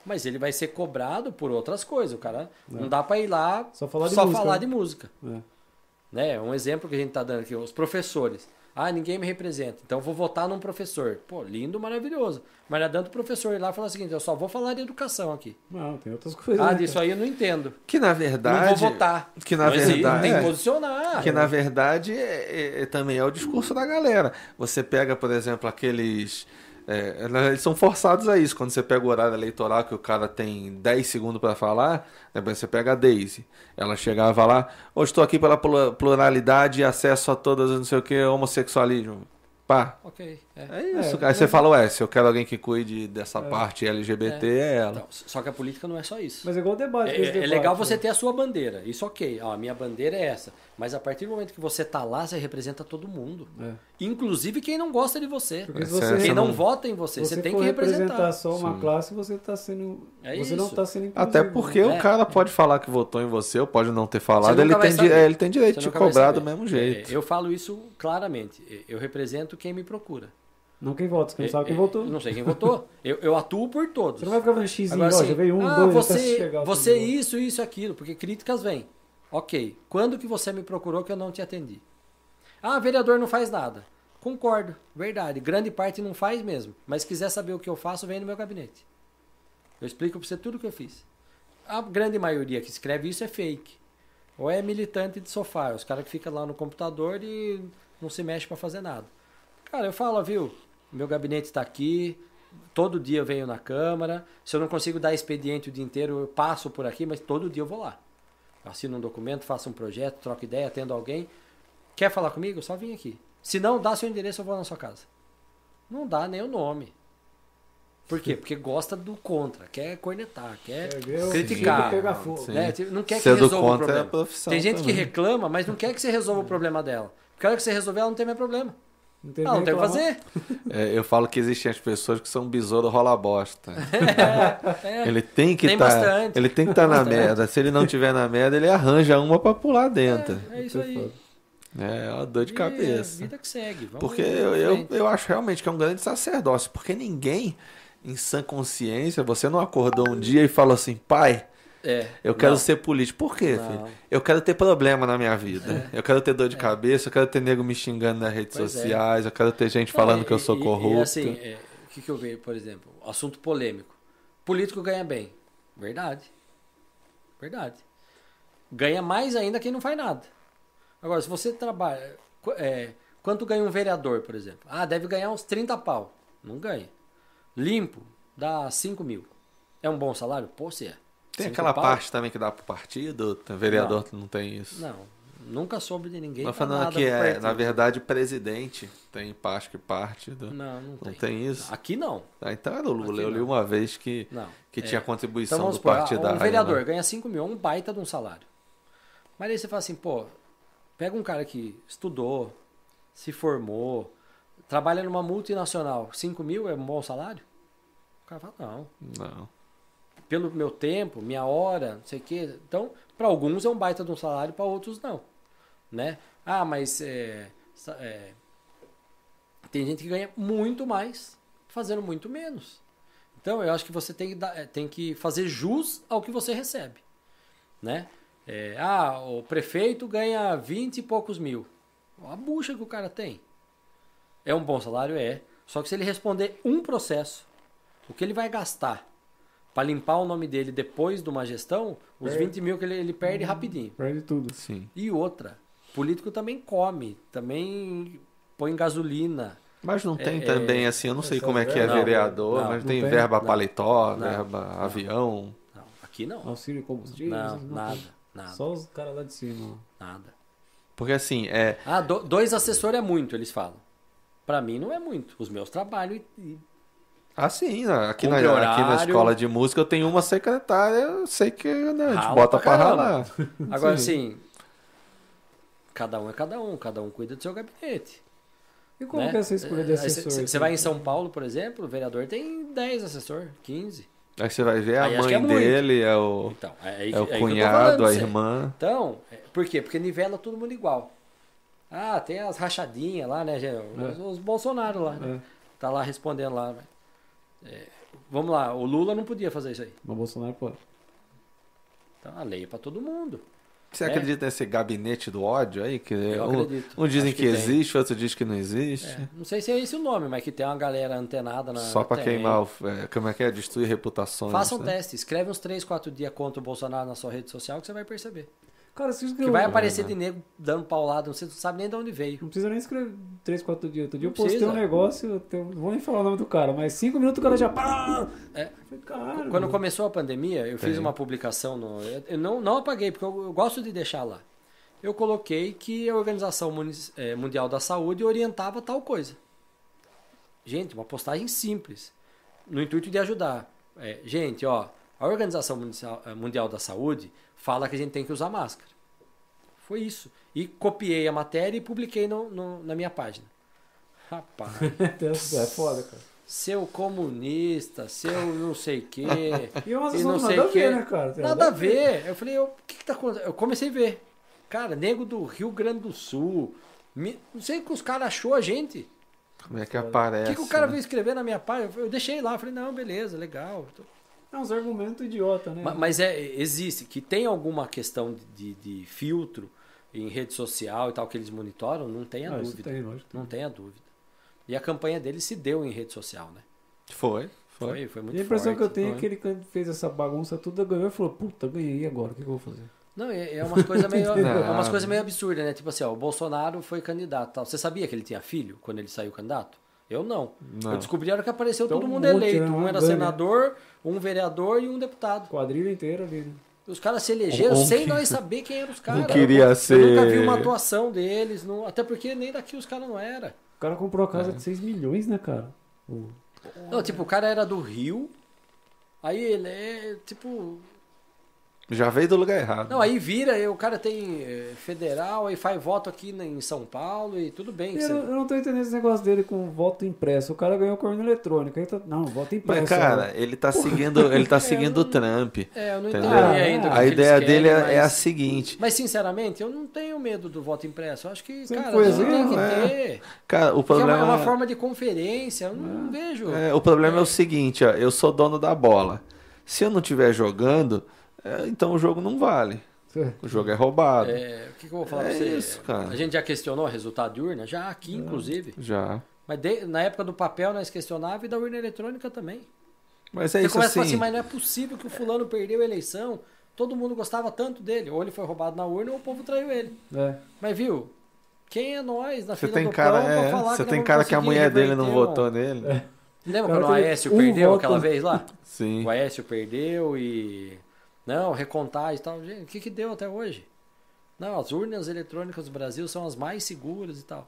Mas ele vai ser cobrado por outras coisas. O cara não dá para ir lá Só falar de só música, falar né? de música. É. Né? Um exemplo que a gente está dando aqui, os professores. Ah, ninguém me representa, então eu vou votar num professor. Pô, lindo, maravilhoso. Mas não adianta o professor ir lá e falar o seguinte, eu só vou falar de educação aqui. Não, tem outras coisas. Ah, né, disso aí eu não entendo. Que na Não verdade. vou votar. Que na Não existe, verdade. Tem que é. posicionar. Que na verdade é, é- também é o discurso da galera. Você pega, por exemplo, aqueles. É, eles são forçados a isso. Quando você pega o horário eleitoral que o cara tem 10 segundos para falar, né, você pega a Daisy. Ela chegava lá, hoje estou aqui pela plu- pluralidade e acesso a todas, não sei o que, homossexualismo. Pá. Ok. É. É isso. É, Aí você fala, ué, se eu quero alguém que cuide dessa parte LGBT, é, ela. Então, só que a política não é só isso. Mas é igual o debate. É, é debate, legal né? você ter a sua bandeira. Isso ok. Ó, a minha bandeira é essa. Mas a partir do momento que você tá lá, você representa todo mundo. É. Inclusive quem não gosta de você. Você, Quem não não- vota em você, você você tem que representar. representar só uma Sim. classe, você tá sendo. É você não isso. tá sendo inclusivo. Até porque É. o cara pode falar que votou em você, ou pode não ter falado, ele tem, di- é, ele tem direito Você de cobrar do mesmo jeito. É, eu falo isso claramente. Eu represento quem me procura. Não quem vota, você não sabe quem Eu- votou. Não sei quem votou. Eu, eu atuo por todos. Você não vai ficar vendo X Agora, ó, assim, já veio um, ah, dois, você, chegar. você isso, isso, aquilo, porque críticas vêm. Ok. Quando que você me procurou que eu não te atendi? Ah, vereador não faz nada. Concordo, verdade. Grande parte não faz mesmo. Mas se quiser saber o que eu faço, vem no meu gabinete. Eu explico pra você tudo o que eu fiz. A grande maioria que escreve isso é fake. Ou é militante de sofá. Os caras que ficam lá no computador e não se mexe pra fazer nada. Cara, eu falo, viu? Meu gabinete está aqui. Todo dia eu venho na Câmara. Se eu não consigo dar expediente o dia inteiro, eu passo por aqui, mas todo dia eu vou lá. Eu assino um documento, faço um projeto, troco ideia, atendo alguém. Quer falar comigo? Só vim aqui. Se não, dá seu endereço, eu vou na sua casa. Não dá nem o nome. Por quê? Porque gosta do contra, quer cornetar, quer Quer o criticar. né? Tipo, Não quer que Ser do resolva o contra é problema. a profissão Tem gente que também. reclama, mas não quer que você resolva o problema dela. Porque a hora que você resolver, ela não tem mais problema. Não tem, não tem o que fazer. É, eu falo que existem as pessoas que são besouro rola bosta. É. Ele tem que Tem tá, ele tem que estar na Bastante. merda. Se ele não tiver na merda, ele arranja uma pra pular dentro. É isso aí. É, uma dor de E a cabeça. vida que segue. Vamos Porque eu, eu, eu acho realmente que é um grande sacerdócio. Porque ninguém, em sã consciência, você não acordou um dia e falou assim, pai, É, eu quero não. ser político. Por quê, Não. filho? Eu quero ter problema na minha vida. Eu quero ter dor de cabeça, eu quero ter nego me xingando nas redes Pois é. sociais, eu quero ter gente falando que eu sou corrupto. E assim, é, o que, que eu vejo, por exemplo? Assunto polêmico. Político ganha bem. Verdade. Verdade. Ganha mais ainda quem não faz nada. Agora, se você trabalha. é, quanto ganha um vereador, por exemplo? Ah, deve ganhar uns 30 pau. Não ganha. Limpo, dá 5 mil. É um bom salário? Pô, se é. Tem aquela parte também que dá pro partido, tem vereador que não tem isso. Não. Nunca soube de ninguém. Mas dar falando que é, na verdade, presidente tem parte que parte do... Não, não Não tem. tem isso? Aqui não. Ah, então era o Lula. Aqui Eu li não. uma vez que, Não. que É. tinha contribuição Então do supor, ah, partidário. um vereador né? ganha 5 mil, é um baita de um salário. Mas aí você fala assim, pô, pega um cara que estudou, se formou, trabalha numa multinacional, 5 mil é um bom salário? O cara fala, não. Não. Pelo meu tempo, minha hora, não sei o quê. Então, para alguns é um baita de um salário, para outros não. Né? Ah, mas é, é, tem gente que ganha muito mais fazendo muito menos. Então, eu acho que você tem que, dar- é, tem que fazer jus ao que você recebe. Né? É, ah, o prefeito ganha 20 e poucos mil. A bucha que o cara tem. É um bom salário? É. Só que se ele responder um processo, O que ele vai gastar para limpar o nome dele depois de uma gestão, os Perde. 20 mil que ele, ele perde rapidinho. Perde tudo. Sim. E outra, político também come, também põe gasolina. Mas não tem É, também é, assim, eu não sei como é que é não, vereador, não, mas não tem tem. verba Não. paletó, Não. verba avião. Não, aqui não. Auxílio combustível. Não, nada, nada, Só os caras lá de cima. nada. Porque assim, é. Ah, do- dois assessores é muito, eles falam. Pra mim não é muito. Os meus trabalhos e- e Assim, né, aqui na, aqui na escola de música eu tenho uma secretária, eu sei que né, a gente bota pra pra ralar. Agora, Sim. assim, cada um é cada um, cada um cuida do seu gabinete. E como né? que é essa escolha de cê- assessor? Você vai em São Paulo, por exemplo, o vereador tem 10 assessor, 15. Aí você vai ver a Aí acho mãe é dele, é o, Então, é, aí, é o cunhado, falando, a irmã. Então, é, por quê? Porque nivela todo mundo igual. Ah, tem as rachadinhas lá, né? Os, os Bolsonaro lá, né? É. Tá lá respondendo lá. É, vamos lá, o Lula não podia fazer isso aí. Mas Bolsonaro pode. Então, a lei é pra todo mundo. Você É. acredita nesse gabinete do ódio aí? Que Eu um, acredito. um dizem que, que tem. existe, outro diz que não existe. É, não sei se é esse o nome, mas que tem uma galera antenada na. Só pra tem. queimar, o, é, como é que é? Destruir reputações. Faça um né? teste, escreve uns 3, 4 dias contra o Bolsonaro na sua rede social que você vai perceber. Cara, se Que escreveu. vai aparecer de nego dando paulada, você não sabe nem de onde veio. Não precisa nem escrever 3, 4 dias. Outro dia eu postei precisa. um negócio, eu tenho- não vou nem falar o nome do cara, mas 5 minutos o cara já. Pá! É. Caralho. Quando começou a pandemia, eu fiz Tem. uma publicação no. Eu não, não apaguei, porque eu, eu gosto de deixar lá. Eu coloquei que a Organização eh, Mundial da Saúde orientava tal coisa. Gente, uma postagem simples. No intuito de ajudar. É, gente, ó, a Organização Mundial da Saúde fala que a gente tem que usar máscara. Foi isso. E copiei a matéria e publiquei no- no- na minha página. Rapaz. é foda, cara. seu comunista, seu não sei o quê. E é um e assunto não sei nada a o ver, né, cara? Tem Nada a ver. Eu falei, o que, que tá acontecendo? Eu comecei a ver. Cara, nego do Rio Grande do Sul. me- não sei o que os caras achou a gente. Como é que O aparece? que, que o cara né? veio escrever na minha página? Eu deixei lá, eu falei, não, beleza, legal. É uns argumentos idiota, né? Ma- Mas é, existe, que tem alguma questão de, de- de filtro em rede social e tal que eles monitoram, não tenha Ah, isso dúvida. tem, lógico. Não tenha dúvida. E a campanha dele se deu em rede social, né? Foi, foi. Foi, foi muito E a impressão forte. que eu tenho é foi. que ele fez essa bagunça toda, ganhou e falou, puta, ganhei agora, o que, que eu vou fazer? Não, é, é umas coisas meio, é umas coisas meio absurdas, né? Tipo assim, ó, o Bolsonaro foi candidato. Tal. Você sabia que ele tinha filho quando ele saiu candidato? Eu não. Não. Eu descobri a hora que apareceu Então, todo um mundo monte, eleito. né? Um era gangue. senador, um vereador e um deputado. Quadrilha inteira ali, né? Os caras se elegeram Um sem que- nós saber quem eram os caras. queria eu, ser- Eu nunca vi uma atuação deles, não- até porque nem daqui os caras não eram. O cara comprou a casa É. de 6 milhões, né, cara? O- Não, tipo, o cara era do Rio, aí ele é, tipo, Já veio do lugar errado. Não, aí vira, aí o cara tem eh, federal, aí faz voto aqui em São Paulo e tudo bem. Eu, você- não- eu não tô entendendo esse negócio dele com voto impresso. O cara ganhou com urna eletrônica. Aí tá... Não, voto impresso. Mas, cara, né? ele tá seguindo, ele tá seguindo o Trump. É, eu não Entendeu? entendi ainda. o que A ideia eles dele querem, é, é a mas- seguinte. Mas, sinceramente, eu não tenho medo do voto impresso. Eu acho que, cara, assim, tem que é. ter. Cara, o é uma, problema é uma forma de conferência. Eu não vejo. É, o problema é. o seguinte, ó, eu sou dono da bola. Se eu não estiver jogando, é, então o jogo não vale. O jogo é roubado. É, o que, que eu vou falar É pra você? isso, cara. A gente já questionou o resultado de urna? Já aqui, inclusive. Já. Mas de- na época do papel nós questionava e da urna eletrônica também. Mas é Você isso começa a assim. falar assim, mas não é possível que o fulano perdeu a eleição. Todo mundo gostava tanto dele. Ou ele foi roubado na urna ou o povo traiu ele. É. Mas viu? Quem é nós na Você fila tem do cara, pão pra é, falar você que tem cara que a mulher dele não votou nele. Lembra Cara, quando o Aécio um perdeu voto. aquela vez lá? Sim. O Aécio perdeu e. Não, recontagem e tal. Gente, o que, que deu até hoje? Não, as urnas eletrônicas do Brasil são as mais seguras e tal.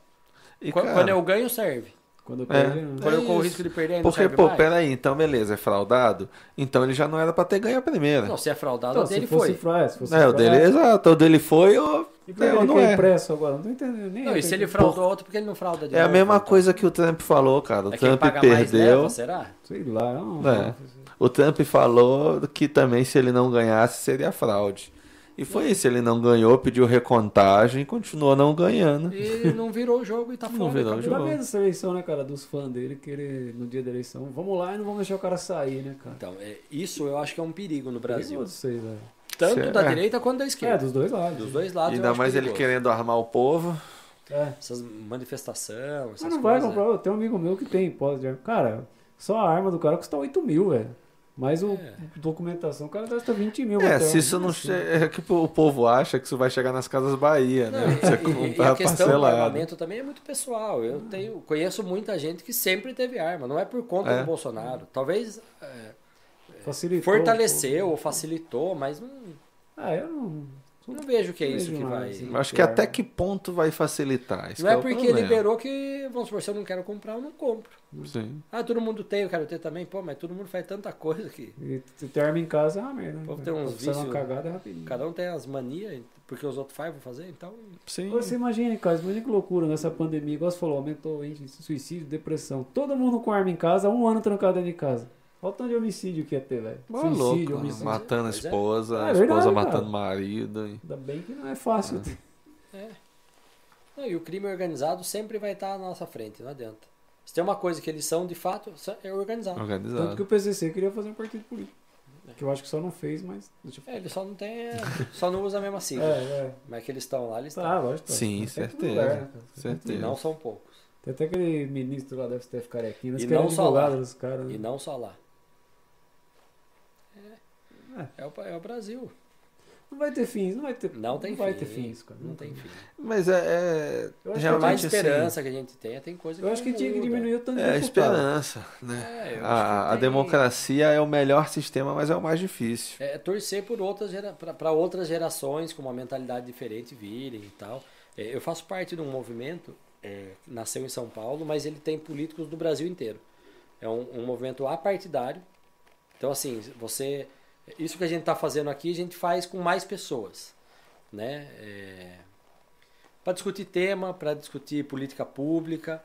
E, Qu- cara, Quando eu ganho, serve. Quando eu É. perdi, né? Quando eu corro o risco de perder, não Porque, serve pô, mais. peraí, então beleza, é fraudado? Então ele já não era pra ter ganho a primeira. Não, se é fraudado, Então, a dele se fosse foi. fra- é, se fosse é, o dele, exato, o dele foi, eu, E por que eu ele não é. impresso agora? Não tô entendendo nem. Não, e se ele fraudou outro, porque ele não frauda de É a novo, mesma então? coisa que o Trump falou, cara. O É quem Trump paga mais perdeu. leva, será? Sei lá, não. É. não. O Trump falou que também se ele não ganhasse seria fraude. E foi isso, ele não ganhou, pediu recontagem e continuou não ganhando. E não virou o jogo e tá Não fora. virou o jogo. medo dessa eleição, né, cara? Dos fãs dele querer, no dia da eleição, vamos lá e não vamos deixar o cara sair, né, cara? Então, é, isso eu acho que é um perigo no Brasil. Isso aí, velho. Tanto Cê- da é. direita quanto da É, esquerda. dos dois lados. Dos dois lados. eu Ainda mais ele querendo armar o povo. É. Essas manifestações, essas Mas não vai coisas. comprar. Eu tenho um amigo meu que tem pós de arma. Cara, Só a arma do cara custa 8 mil, velho. Mas o É. documentação, o cara gasta 20 mil. É, se isso não assim. che... é que o povo acha que isso vai chegar nas casas Bahia, né? Não, e- Você e, e comprar a questão do parcelado. armamento também é muito pessoal. Eu tenho, conheço muita gente que sempre teve arma. Não é por conta É. do Bolsonaro. Talvez é, fortaleceu ou facilitou, mas não, Ah, eu não. não vejo que é isso que vai. Eu acho que até que ponto vai facilitar? Isso Não é o porque liberou que, vamos supor, se eu não quero comprar, eu não compro. Sim. Ah, todo mundo tem, eu quero ter também. Pô, mas todo mundo faz tanta coisa que E tu ter arma em casa é uma merda. né? Pô, tem uns uma vícios- cagada é rapidinho. cada um tem as manias, porque os outros fazem, vou fazer, então. Sim. Você imagina, cara, imagina que loucura nessa pandemia, igual você falou, aumentou o índice de suicídio, depressão. Todo mundo com arma em casa, um ano trancado dentro de casa. Olha o tanto de homicídio que ia ter, velho. Suicídio, louco, homicídio. matando a é. esposa, É a esposa verdade, matando cara. o marido. e- Ainda bem que não é fácil. É. Não, e o crime organizado sempre vai estar à nossa frente, não adianta. Se tem uma coisa que eles são, de fato, é organizado. Tanto que Organizado. o PCC queria fazer um partido político. Que eu acho que só não fez, mas. É, eles só não tem. só não usa a mesma sigla. É, é. Mas que eles estão lá, eles estão. Tá, lógico. tá. Sim, Tem certeza. lugar, né? Certeza. E não são poucos. Tem até aquele ministro lá da STF carequinho, mas E não só lá. dos caras. E né? não só lá. É, é, o, é o Brasil. Não vai ter fins, não vai ter. Não tem vai fim. ter fins, cara. Não tem fim. Mas é, é Eu acho que realmente assim, esperança que a gente tenha, tem coisa que Eu acho que não tinha que diminuir o tanto de é a esperança, né? É, eu acho A, que a tem- democracia é o melhor sistema, mas é o mais difícil. É torcer por outras gera... para outras gerações com uma mentalidade diferente virem e tal. É, eu faço parte de um movimento, é, nasceu em São Paulo, mas ele tem políticos do Brasil inteiro. É um, um movimento apartidário. Então, assim, você. Isso que a gente está fazendo aqui, a gente faz com mais pessoas. Né? para discutir tema, para discutir política pública.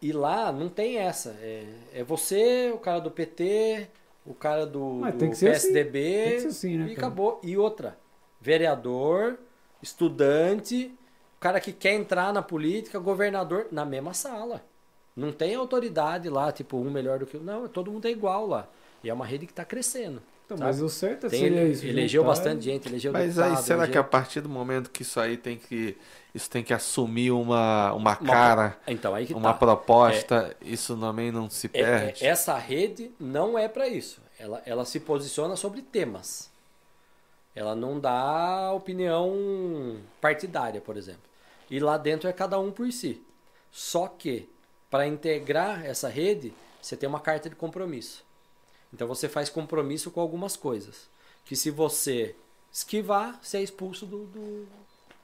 E lá não tem essa. É, é você, o cara do PT, o cara do, do assim. PSDB. Tem que ser assim, né, e cara? acabou. E outra, vereador, estudante, o cara que quer entrar na política, governador, na mesma sala. Não tem autoridade lá, tipo, um melhor do que o. Não, todo mundo é igual lá. E é uma rede que está crescendo. Então, mas o certo é Tem, seria isso. elegeu juntar bastante e- gente, elegeu Mas aí, deputado, será que a elegeu- partir do momento que isso aí tem que. Isso tem que assumir uma, uma Uma- cara, Então, aí que uma tá. proposta, isso também não se É- é- perde? essa rede não é para isso. Ela, ela se posiciona sobre temas. Ela não dá opinião partidária, por exemplo. E lá dentro é cada um por si. Só que, para integrar essa rede, você tem uma carta de compromisso. Então você faz compromisso com algumas coisas. Que se você esquivar, você é expulso do, do,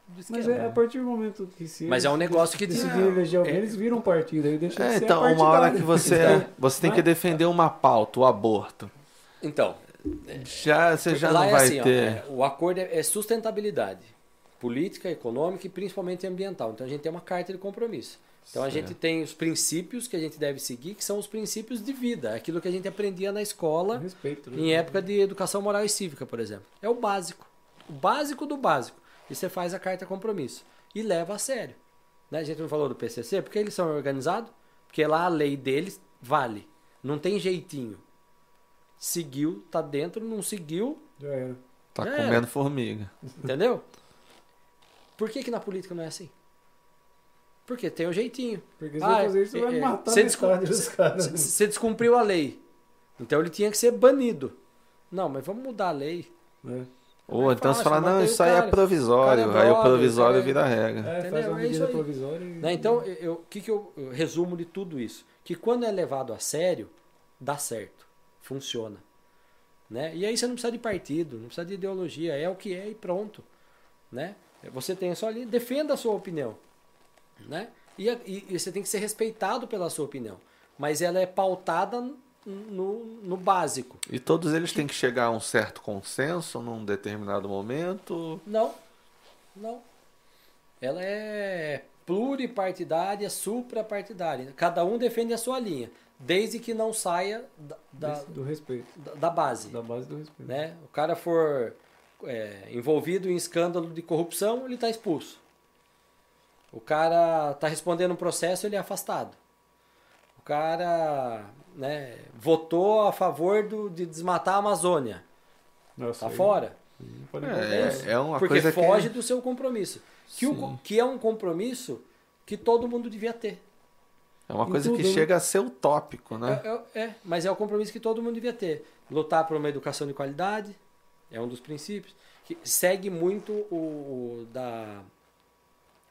do esquema. Mas é a partir do momento que se Mas eles é um negócio que decidirem eleger alguém, é- eles viram um partido, aí deixa de É, ser então, uma hora que você, Então, você tem que defender uma pauta, o aborto. Então, Já, você já Lá não é vai assim, ó, ter. é, o acordo é, é sustentabilidade política, econômica e principalmente ambiental. Então a gente tem uma carta de compromisso. Então a gente tem os princípios que a gente deve seguir, que são os princípios de vida, aquilo que a gente aprendia na escola Respeito. né? em época de educação moral e cívica, por exemplo. É o básico. O básico do básico. E você faz a carta compromisso. E leva a sério. Né? A gente não falou do PCC, porque eles são organizados, porque lá a lei deles vale. Não tem jeitinho. Seguiu, tá dentro, não seguiu, Já era. Tá Já comendo era. formiga. entendeu? Por que, que na política não é assim? Porque tem o jeitinho. Porque se Ah, você fazer isso, é- vai é, matar você caras. Você descumpriu a lei. Então ele tinha que ser banido. Não, mas vamos mudar a lei. É. Ou então você fala, não, isso aí é provisório. É aí o brother, provisório o cara é- vira regra. É, faz uma É medida aí. provisória e... Né? Então, eu- o que, que eu, eu resumo de tudo isso? Que quando é levado a sério, dá certo. Funciona. Né? E aí você não precisa de partido, não precisa de ideologia. É o que é e pronto. Né? Você tem só ali, defenda a sua opinião. Né? E, e- e você tem que ser respeitado pela sua opinião. Mas ela é pautada no, no básico. E todos eles têm que chegar a um certo consenso num determinado momento. Não. Não. Ela é pluripartidária, suprapartidária. Cada um defende a sua linha, desde que não saia da, da, do respeito. da- da base. Da base do respeito. Né? O cara for é, envolvido em escândalo de corrupção, ele está expulso. O cara está respondendo um processo, ele é afastado. O cara né, votou a favor do, de desmatar a Amazônia, Nossa, tá aí fora. É, é uma Porque coisa foge que... do seu compromisso. Que, o- que é um compromisso que todo mundo devia ter. É uma coisa que tudo, né? chega a ser utópico, né? É, é- é, mas é o compromisso que todo mundo devia ter. Lutar por uma educação de qualidade é um dos princípios. Que segue muito o, o da,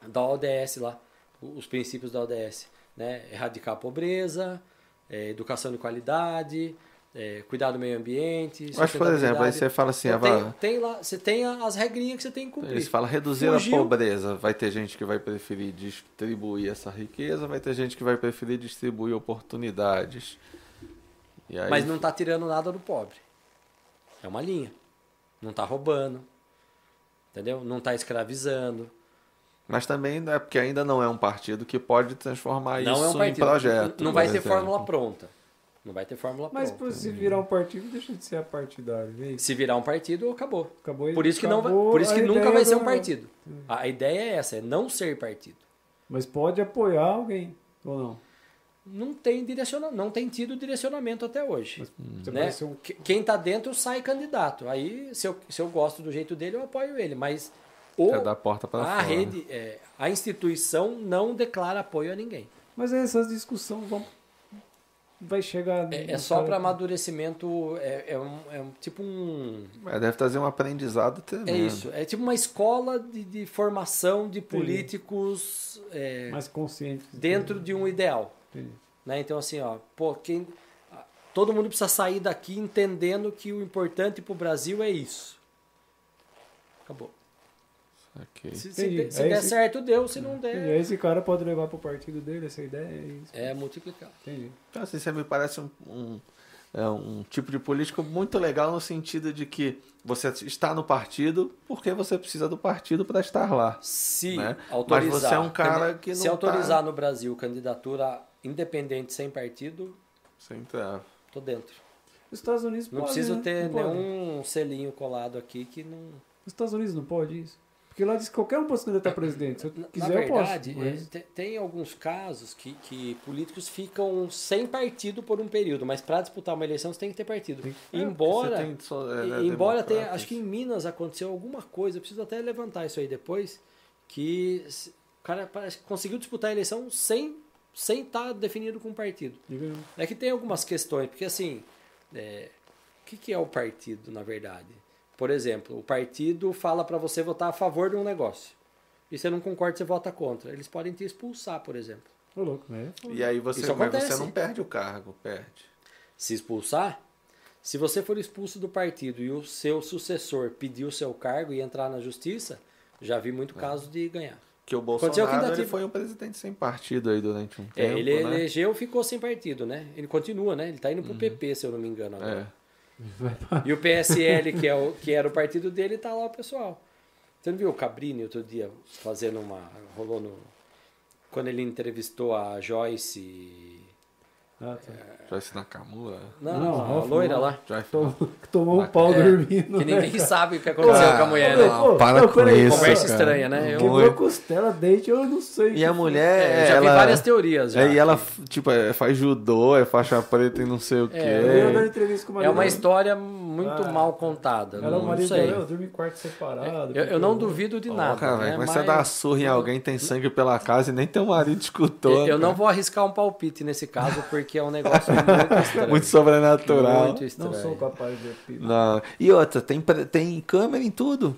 da ODS lá, os princípios da ODS. Né? Erradicar a pobreza, é, educação de qualidade, é, cuidar do meio ambiente. Mas, por exemplo, aí você fala assim, Então, ah, tem, tem lá, você tem as regrinhas que você tem que cumprir. Eles falam reduzir Fugiu. a pobreza. Vai ter gente que vai preferir distribuir essa riqueza, vai ter gente que vai preferir distribuir oportunidades. Aí, Mas não está tirando nada do pobre. É uma linha. Não está roubando. Entendeu? Não está escravizando. Mas também é porque ainda não é um partido que pode transformar não isso é um partido. em projeto. Não vai ter exemplo. fórmula pronta. Não vai ter fórmula Mas pronta. por se virar um partido, deixa de ser apartidário. vê? Se virar um partido, acabou. Acabou, Por isso que, não vai, por isso que a nunca vai ser um partido. A a ideia é essa, é não ser partido. Mas pode apoiar alguém, ou não? Não tem direciona, não tem tido direcionamento até hoje. Né? um... Que- Quem está dentro sai candidato. Aí, se eu, se eu gosto do jeito dele, eu apoio ele. Mas o, É da porta para a fora. rede, é, a instituição não declara apoio a ninguém. Mas aí essas discussões vão... Vai chegar... É, é só para amadurecimento, é, é um, é um- tipo um... É, deve trazer um aprendizado tremendo. É isso, é tipo uma escola de, de formação de políticos é, Mais consciente. dentro de um ideal. Entendi. Né? Então, assim, ó, pô, quem, todo mundo precisa sair daqui entendendo que o importante para o Brasil é isso. Acabou. Ok. Se, se Entendi. der- se É der esse- certo, deu. Se não E aí der, esse cara pode levar pro partido dele essa ideia, é isso. é multiplicar. Entendi. Então, assim, você me parece um, um, é um tipo de político muito legal no sentido de que você está no partido porque você precisa do partido para estar lá. Se Né? autorizar, Mas você é um cara que se não autorizar tá- no Brasil candidatura independente sem partido, Sempre é. tô dentro. Os Estados Unidos Não pode, preciso né? ter Não pode. nenhum selinho colado aqui que não. Os Estados Unidos não pode isso? Porque lá diz que qualquer um pode se candidatar a presidente. Se eu Na- quiser, Na verdade, eu posso. é, mas- te- tem alguns casos que, que políticos ficam sem partido por um período, mas para disputar uma eleição você tem que ter partido. Tem- embora tem é, né, embora tenha, acho que em Minas aconteceu alguma coisa, eu preciso até levantar isso aí depois, que o cara conseguiu disputar a eleição sem sem estar definido com partido. É que tem algumas questões, porque assim, é, o que, que é o partido, na verdade? Por exemplo, o partido fala para você votar a favor de um negócio. E você não concorda, você vota contra. Eles podem te expulsar, por exemplo. Ô, louco, né? E aí você, Isso mas acontece. você não perde o cargo, perde. Se expulsar, se você for expulso do partido e o seu sucessor pedir o seu cargo e entrar na justiça, já vi muito caso de ganhar. Que o Bolsonaro ele foi um presidente sem partido aí durante um É, tempo, ele né? elegeu, ficou sem partido, né? Ele continua, né? Ele tá indo pro PP, se eu não me engano agora. É. E o PSL, que, é o, que era o partido dele, tá lá o pessoal. Você não viu o Cabrini outro dia fazendo uma. rolou no. Quando ele entrevistou a Joyce. Ah, tá. Joyce Nakamura. Não, Não, a Hoffman, loira não. lá. Joyce Tomou, tomou um pau É, dormindo. Que né, ninguém cara? sabe o que aconteceu Ah, com a mulher, né? ô, para não, com isso. Conversa cara. estranha, né? Eu- Quebrou costela, dente, eu não sei. E a que- mulher, É, eu já vi ela... várias teorias. Já. É, e ela, tipo, é, faz judô, é faixa preta e não sei o quê. Eu dando entrevista com o É uma história muito Ah. mal contada. Ela, o não, marido sei. dela, eu durmo em quarto separado. Eu, eu não duvido de nada. cara, né? mas você dá surra em alguém, tem sangue pela casa e nem teu marido escutou. eu, não vou arriscar um palpite nesse caso, porque é um negócio muito estranho. Muito sobrenatural. Muito estranho. Não sou capaz de. Não. E outra, tem, tem câmera em tudo.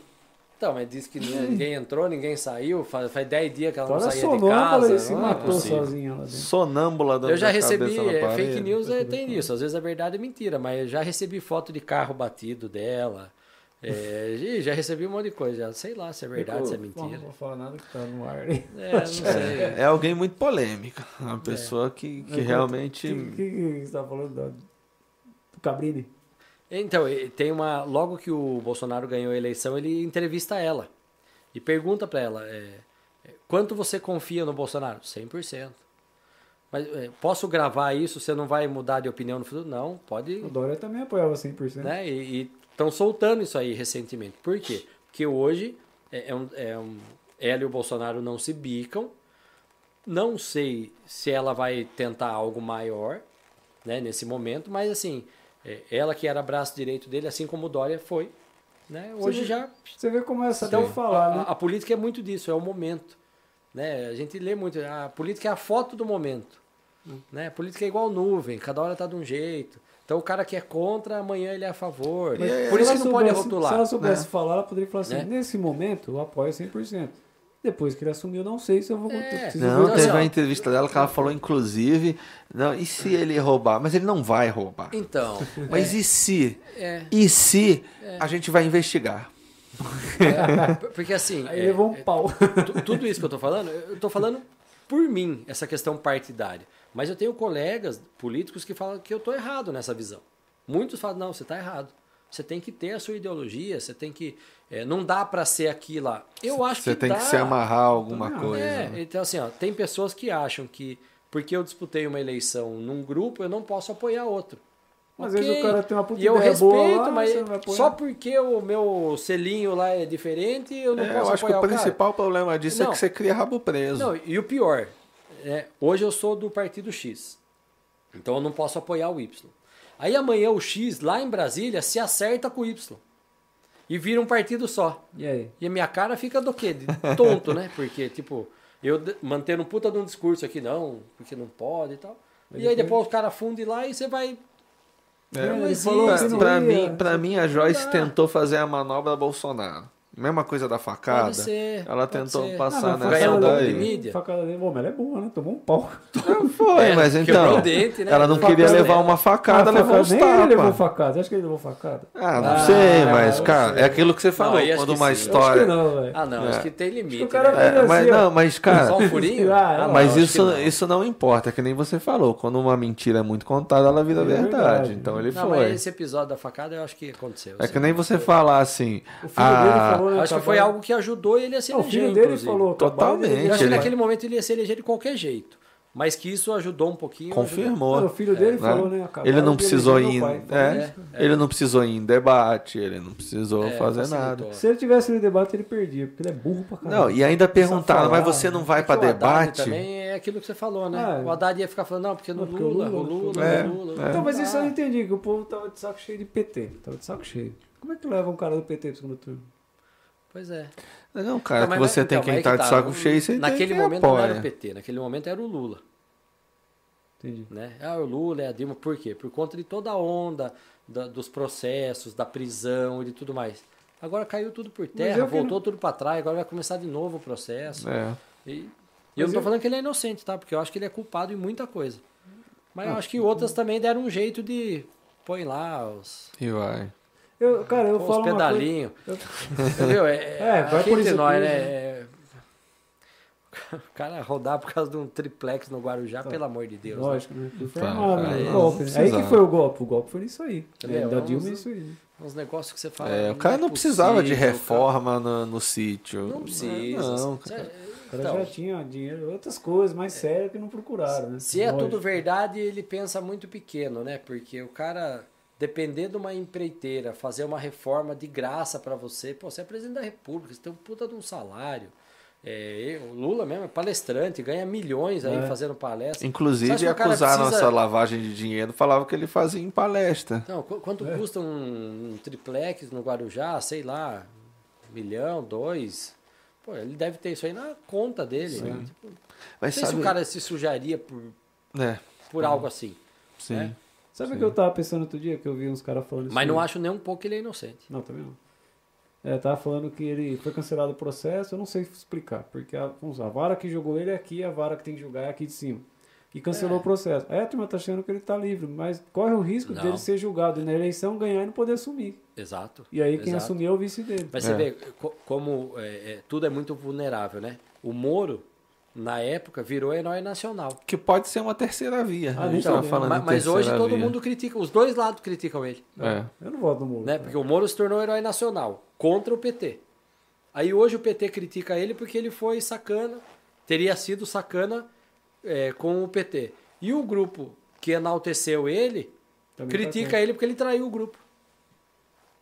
Então, mas diz que ninguém entrou, ninguém saiu. Faz, faz 10 dias que ela não Fora saía de casa. se Não é matou possível. sozinha lá dentro. Sonâmbula dando Eu já a recebi, é, fake news é, tem isso, às vezes é verdade e mentira, mas eu já recebi foto de carro batido dela, é, e já recebi um monte de coisa, já sei lá se é verdade, se é Bom, não mentira. vou falar nada que tá no ar. É, não sei. É alguém muito polêmico. Uma pessoa que, que Mas realmente. O que, que, que você tá falando da- do Cabrini? Então, e- tem uma. Logo que o Bolsonaro ganhou a eleição, ele entrevista ela. E pergunta pra ela: é, é, quanto você confia no Bolsonaro? 100%. Mas é, posso gravar isso? Você não vai mudar de opinião no futuro? Não, pode. O Dória também apoiava 100%. Né? E estão soltando isso aí recentemente. Por quê? Porque hoje é, é um, é um- ela e o Bolsonaro não se bicam. Não sei se ela vai tentar algo maior né, nesse momento, mas assim, é, ela que era braço direito dele, assim como o Dória foi, né, hoje vê- já. Você vê como é saber Então, falar, a, né? a política é muito disso, é o momento. Né? A gente lê muito. A política é a foto do momento. Né? Política é igual nuvem, cada hora tá de um jeito. Então o cara que é contra, amanhã ele é a favor. Aí, Por isso que não pode soubesse- rotular. Se ela soubesse né? falar, ela poderia falar assim: Né? nesse momento eu apoio 100%. Depois que ele assumiu, eu não sei se eu vou. É. Não, teve assim, uma entrevista dela que ela falou, inclusive, não, e se ele roubar? Mas ele não vai roubar. Então, Mas e se? é, E se a gente vai investigar? é, porque assim, Aí é, levou um é, pau. tu- tudo isso que eu tô falando, eu tô falando por mim, essa questão partidária. Mas eu tenho colegas políticos que falam que eu tô errado nessa visão. Muitos falam, não, você tá errado. Você tem que ter a sua ideologia, você tem que. é, não dá para ser aquilo lá. Eu acho Você que tem dá. que se amarrar a alguma Não, coisa. É, né? então assim, ó, tem pessoas que acham que porque eu disputei uma eleição num grupo, eu não posso apoiar outro. Às Ok, vezes o cara tem uma puta E eu ideia respeito, boa lá, mas você só porque o meu selinho lá é diferente, eu não É, posso eu acho que o o cara. principal problema disso é Não. que você cria rabo preso. Não, e o pior, é, hoje eu sou do partido X. Então eu não posso apoiar o Y. Aí amanhã o X, lá em Brasília, se acerta com o Y. E vira um partido só. E aí? E a minha cara fica do quê? De tonto, né? Porque, tipo, eu mantendo um puta de um discurso aqui, não, porque não pode e tal. E aí depois o cara funde lá e você vai. É, Não ele existe. falou pra, pra mim, pra mim, a Joyce tentou fazer a manobra Bolsonaro. Mesma coisa da facada. Pode ser, ela pode tentou ser. passar Ah, nessa daí. mídia. Facada dele, bom, mas ela é boa, né? Tomou um pau. Não foi, É, mas então. dente, né? Ela não Facada queria dela. levar uma facada, Ah, levou uns nem ele levou tapas. facada. Você acha que ele levou facada? Ah, não Ah, sei, mas, cara, sei. é aquilo que você falou. acho quando que uma sim. História. que não, velho. Ah, não, É. acho que tem limite. o cara né? É, mas assim, não, mas, cara. Só um furinho? Ah, não, Mas que isso, não. isso não importa, é que nem você falou. Quando uma mentira é muito contada, ela vira É verdade. Então ele Não, foi. mas esse episódio da facada eu acho que aconteceu. É assim. que nem você falar assim. O filho dele ah, falou, né? Acho que foi algo que ajudou ele a se Não, o eleger, filho dele inclusive. falou. Totalmente. Eu acho que ele- naquele momento ele ia se eleger de qualquer jeito. Mas que isso ajudou um pouquinho. confirmou. Não, o filho dele né? falou, né? acabaram Ele não precisou eleger ir. pai. Falou é, isso. Ele não precisou ir em debate, ele não precisou É, fazer nada. Se ele tivesse no debate, ele perdia, porque ele é burro pra caramba. Não, e ainda perguntaram, mas você não vai É pra debate? também é aquilo que você falou, né? Ah, é. o Haddad ia ficar falando, não, porque no Não, porque Lula, o Lula, Lula, é, o Lula. é. Então, mas isso eu Ah, não entendi, que o povo tava de saco cheio de PT. Tava de saco cheio. Como é que leva um cara do PT pro segundo turno? Pois é. Não, cara, que mas- você tem então, que mas aí entrar de tá, saco cheio, você Naquele momento não era apoia. o PT, naquele momento era o Lula. Entendi. Né? Ah, o Lula é a Dilma, por quê? Por conta de toda a onda da- dos processos, da prisão e de tudo mais. Agora caiu tudo por terra, que voltou não- tudo pra trás, agora vai começar de novo o processo. É. E, e eu não tô eu- falando que ele é inocente, tá? Porque eu acho que ele é culpado em muita coisa. Mas eu acho que outras também deram um jeito de. Põe lá os, E vai. Eu, cara, eu os falo coisa... pedalinhos. Eu- Entendeu? É, É, vai por isso nós, né? É- O cara rodar por causa de um triplex no Guarujá, pelo amor de Deus. né? Lógico, né? Foi Tá, cara, né? não golpe. né? Aí que foi o golpe. O golpe foi nisso aí. É, da Dilma é isso aí. Uns negócios que você fala. É, o cara é não precisava de possível, reforma no, no sítio. Não precisa. É, Não, cara. O cara Então, já tinha dinheiro, outras coisas mais sérias que não procuraram, né? Se é Lógico. tudo verdade, ele pensa muito pequeno, né? Porque o cara, depender de uma empreiteira, fazer uma reforma de graça pra você, pô, você é presidente da república, você tem um puta de um salário. É, o Lula mesmo é palestrante, ganha milhões aí É. fazendo palestra. Inclusive, acusaram precisa- essa lavagem de dinheiro, falavam que ele fazia em palestra. Não, qu- quanto É. custa um, um triplex no Guarujá? Sei lá, um milhão, dois. Pô, ele deve ter isso aí na conta dele. Né? Tipo, não Mas sei se sabe... o cara se sujaria por, É, por algo assim. sim. É. Sabe o que eu tava pensando outro dia? Que eu vi uns caras falando isso Mas não acho nem um pouco que ele é inocente. Não, também não. É, tava falando que ele foi cancelado o processo, eu não sei explicar, porque a, vamos lá, a vara que jogou ele é aqui, a vara que tem que julgar é aqui de cima. E cancelou É. o processo. Aí a turma tá achando que ele tá livre, mas corre o risco Não. dele ser julgado e na eleição ganhar e não poder assumir. Exato. E aí quem Exato. assumir é o vice dele. Mas você É. vê co- como é, é, tudo é muito vulnerável, né? O Moro, na época, virou herói nacional. Que pode ser uma terceira via. Ah, a gente então, tava falando Ma- em mas, hoje terceira todo via. mundo critica, os dois lados criticam ele. É. Eu não voto no Moro. Né? Porque o Moro se tornou herói nacional contra o PT. Aí hoje o PT critica ele porque ele foi sacana, teria sido sacana é, com o PT. E o grupo que enalteceu ele Também critica tá ele porque ele traiu o grupo.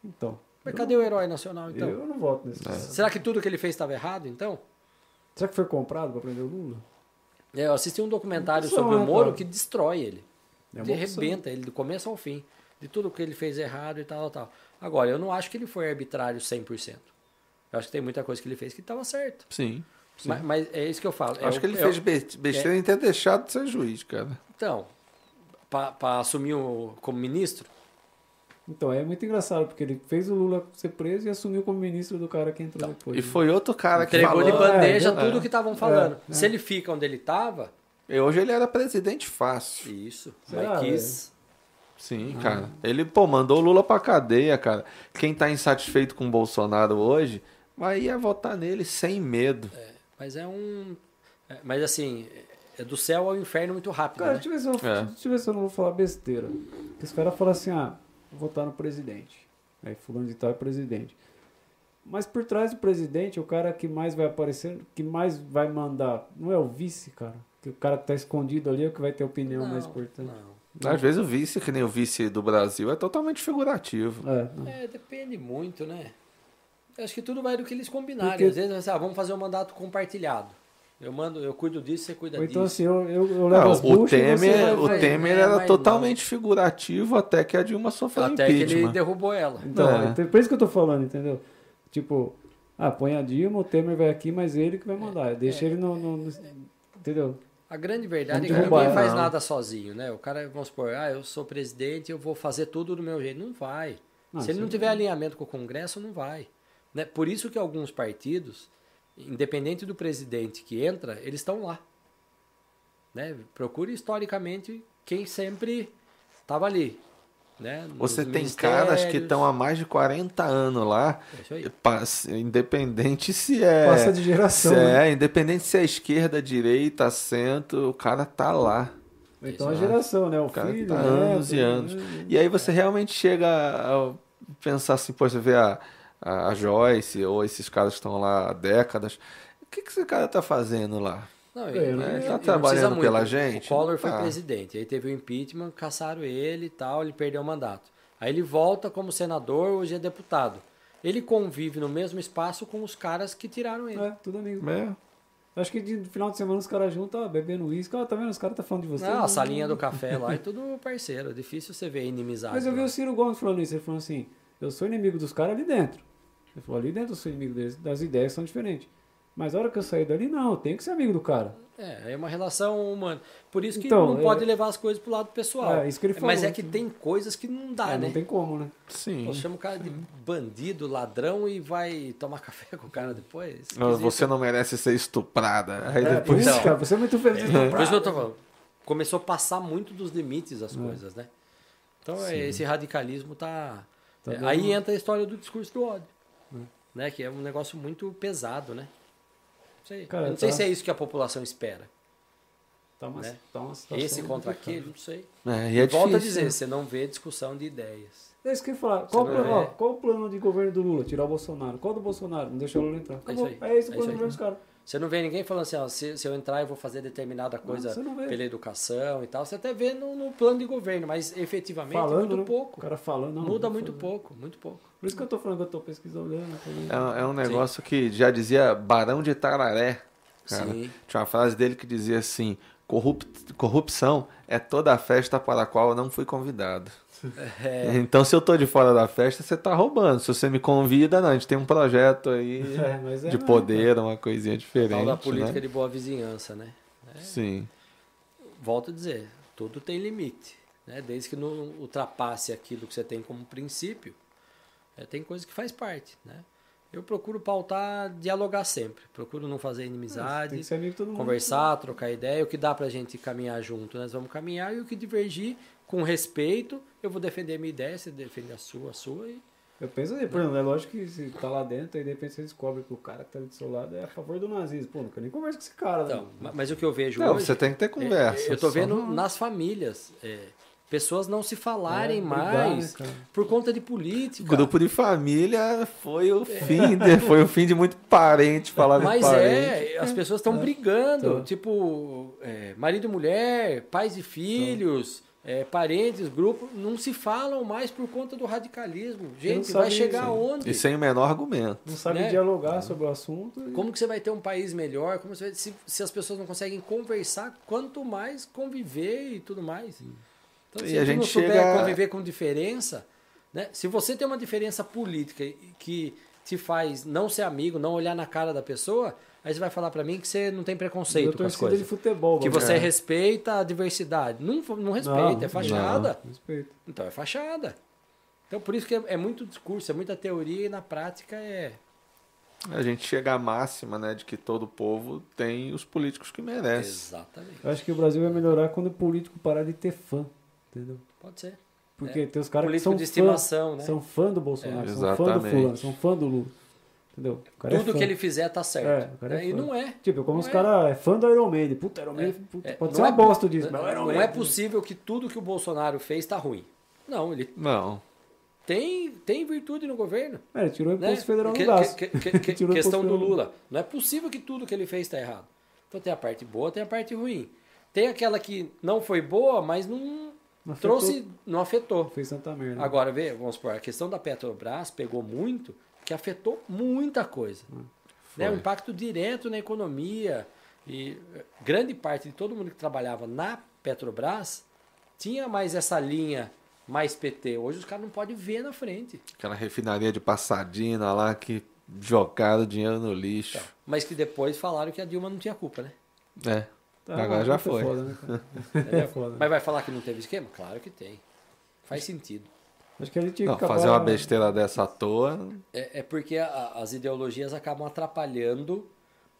Então. Mas eu cadê o herói nacional então? Eu não voto nesse. cara. Será que tudo que ele fez estava errado então? Será que foi comprado pra prender o Lula? É, eu assisti um documentário Opção, sobre o né, Moro cara? que destrói ele. É Ele opção. arrebenta ele do começo ao fim. De tudo que ele fez errado e tal, tal. Agora, eu não acho que ele foi arbitrário 100%. Eu acho que tem muita coisa que ele fez que estava certo. Sim. Mas, mas é isso que eu falo. É Acho o- que ele é fez be- besteira em ter deixado de ser juiz, cara. Então, para assumir o, como ministro, Então, é muito engraçado, porque ele fez o Lula ser preso e assumiu como ministro do cara que entrou depois. E foi outro cara que entregou falou. de bandeja é, tudo o que estavam falando. é. Se ele fica onde ele estava, hoje ele era presidente fácil. isso. Será, mas quis. Sim, cara. Ele, pô, mandou o Lula pra cadeia, cara. Quem tá insatisfeito com o Bolsonaro hoje, vai ia votar nele sem medo. Mas é um. é, mas assim, é do céu ao inferno muito rápido. Cara, né? deixa eu, ver se eu, É. deixa eu ver se eu não vou falar besteira. Porque os caras falam assim, ah, votar no presidente. Aí fulano de tal é presidente. Mas por trás do presidente, o cara que mais vai aparecer, que mais vai mandar, não é o vice, cara. Que o cara que tá escondido ali é o que vai ter opinião mais importante. não. Às vezes o vice, que nem o vice do Brasil, é totalmente figurativo. É, não. É, depende muito, né? Eu acho que tudo vai do que eles combinarem. Porque- Às vezes, assim, ah, vamos fazer um mandato compartilhado. Eu mando, eu cuido disso, você cuida Ou então disso. assim, eu, eu, eu levo Não, as o e Temer, o Temer é, era totalmente figurativo até que a Dilma sofreu Até que ele impeachment. derrubou ela. Então, É. então, por isso que eu tô falando, entendeu? Tipo, ah, põe a Dilma, o Temer vai aqui, mas ele que vai mandar. Deixa ele no, no- no- Entendeu? A grande verdade é que ninguém ela. faz Não. nada sozinho, né? O cara, vamos supor, ah, eu sou presidente, eu vou fazer tudo do meu jeito. Não vai. Não, Se ele não é- tiver alinhamento com o Congresso, não vai. Né? Por isso que alguns partidos, independente do presidente que entra, eles estão lá. Né? Procure historicamente quem sempre estava ali. Né? Você tem caras que estão há mais de 40 anos lá, É independente se é. Passa de geração. se né? é, independente se é esquerda, direita, centro, o cara tá lá. Então a Exato. geração, né? O, O cara filho, tá né? anos e anos. E aí você realmente chega a pensar assim, pô, você vê a, a, a Joyce ou esses caras que estão lá há décadas. O que, que esse cara tá fazendo lá? Não, É, ele- ele ele- tá trabalhando muito. pela gente? O Collor foi Tá. presidente, aí teve o impeachment, caçaram ele e tal, ele perdeu o mandato. Aí ele volta como senador, hoje é deputado. Ele convive no mesmo espaço com os caras que tiraram ele. É, tudo amigo. É. Acho que no final de semana os caras juntam, ó, bebendo uísque. Ó, tá vendo? Os caras tá falando de você. Não, a salinha do café lá é tudo parceiro. É difícil você ver inimizade. Mas eu vi lá. o Ciro Gomes falando isso. Ele falou assim: eu sou inimigo dos caras ali dentro. Ele falou: ali dentro eu sou inimigo deles. Das ideias são diferentes. Mas a hora que eu sair dali, não, eu tenho que ser amigo do cara. É, é uma relação humana. Por isso que Então, não é- pode levar as coisas pro lado pessoal. É, isso que ele Mas falou. é que tem coisas que não dá, É, né? não tem como, né? Sim. Pô, chama o cara de bandido, ladrão e vai tomar café com o cara depois. Não. Você não merece ser estuprada. Aí É, depois. isso, Então. cara, você é muito feliz. Por isso que eu tô falando. Começou a passar muito dos limites as coisas, né? Então é, esse radicalismo tá. Tá é, aí entra a história do discurso do ódio. Né? Que é um negócio muito pesado, né? Não sei, Cara, não sei tá- se é isso que a população espera. Tá uma, Né? tá uma situação Esse contra aquele, não sei. É, e é Volta a difícil, dizer, né? você não vê discussão de ideias. É isso que eu ia falar. Qual, o plano, ó, qual o plano de governo do Lula? Tirar o Bolsonaro. Qual do Bolsonaro? Não deixar o Lula entrar. Acabou. isso É, aí, esse o é plano isso do aí. governo dos caras. Você não vê ninguém falando assim, ó, se, se eu entrar eu vou fazer determinada coisa não vê. pela educação e tal. Você até vê no, no plano de governo, mas efetivamente Falando, muito né? pouco. O cara falando. Não, Muda não muito foi. pouco, muito pouco. Por isso que eu tô falando que eu tô pesquisando. É, é um negócio que já dizia Barão de Tararé. Cara. Sim. Tinha uma frase dele que dizia assim: "Corrup- corrupção é toda a festa para a qual eu não fui convidado. É, Então, se eu tô de fora da festa, você tá roubando. Se você me convida, não, a gente tem um projeto aí É, mas é de mesmo, poder, uma coisinha diferente. tal da política né? de boa vizinhança, né? Sim. Volto a dizer, tudo tem limite. Né? Desde que não ultrapasse aquilo que você tem como princípio, é, tem coisa que faz parte. Né? Eu procuro pautar, dialogar sempre. Procuro não fazer É, inimizade. tem que ser amigo de todo mundo. conversar, trocar ideia, o que dá pra gente caminhar junto, nós vamos caminhar, e o que divergir, com respeito, eu vou defender a minha ideia, você defende a sua, a sua, e Eu penso assim, por exemplo, é lógico que se tá lá dentro, aí de repente você descobre que o cara que tá ali do seu lado é a favor do nazismo. Pô, quero nem conversa com esse cara. então, né? ma- mas o que eu vejo Não, hoje... você tem que ter conversa. é, eu tô vendo não- nas famílias, é, pessoas não se falarem É, brigar, mais né, cara? por conta de política. Grupo de família foi o fim, de, foi o fim de muito parente falar de Mas parente. é, as pessoas estão brigando, Então. tipo, é, marido e mulher, pais e filhos, é, parentes, grupo, não se falam mais por conta do radicalismo. Gente, vai chegar isso. aonde? E sem o menor argumento. Não sabe né? dialogar sobre o assunto. e- Como que você vai ter um país melhor? Como você vai- se, se as pessoas não conseguem conversar, quanto mais conviver e tudo mais. Então, E se a a gente não souber chega- conviver com diferença, né? se você tem uma diferença política e- que te faz não ser amigo, não olhar na cara da pessoa, Aí você vai falar pra mim que você não tem preconceito Eu com as coisas. de futebol. Que você É. respeita a diversidade. Não, não respeita, Não, é fachada. não, Respeito. Então é fachada. Então por isso que é, é muito discurso, é muita teoria e na prática é. A gente chega à máxima, né, de que todo povo tem os políticos que merece. Exatamente. Eu acho que o Brasil vai melhorar quando o político parar de ter fã. Entendeu? Pode ser. Porque tem os caras que são de fã, estimação, né? são fã do Bolsonaro, É, são fã do exatamente. fulano, são fã do Lula. Entendeu? É Tudo fã. que ele fizer tá certo. É, cara é e não é. Tipo, como Não os é. caras é fã do Iron Maiden. Puta, Iron Maiden puta, É, pode não ser uma é- bosta disso. mas Iron não é Maiden- possível que tudo que o Bolsonaro fez tá ruim. Não, ele Não. tem, tem virtude no governo. É, ele tirou o né? imposto federal Que- no braço. que- que- que- questão do. Lula. Não é possível que tudo que ele fez está errado. Então tem a parte boa, tem a parte ruim. Tem aquela que não foi boa, mas não, Não afetou. trouxe, não afetou. Fez tanta merda. Agora, vê, vamos supor, a questão da Petrobras pegou muito, que afetou muita coisa. Né? O impacto direto na economia. E eh, grande parte de todo mundo que trabalhava na Petrobras tinha mais essa linha mais PT. Hoje os caras não podem ver na frente. Aquela refinaria de Passadina lá que jogaram dinheiro no lixo. Mas que depois falaram que a Dilma não tinha culpa, né? É. Tá, Agora já foi. foda, né? É foda. Mas vai falar que não teve esquema? Claro que tem. Faz sentido. Acho que gente tinha Não, que acabar... fazer uma besteira dessa à toa. É, é porque a- as ideologias acabam atrapalhando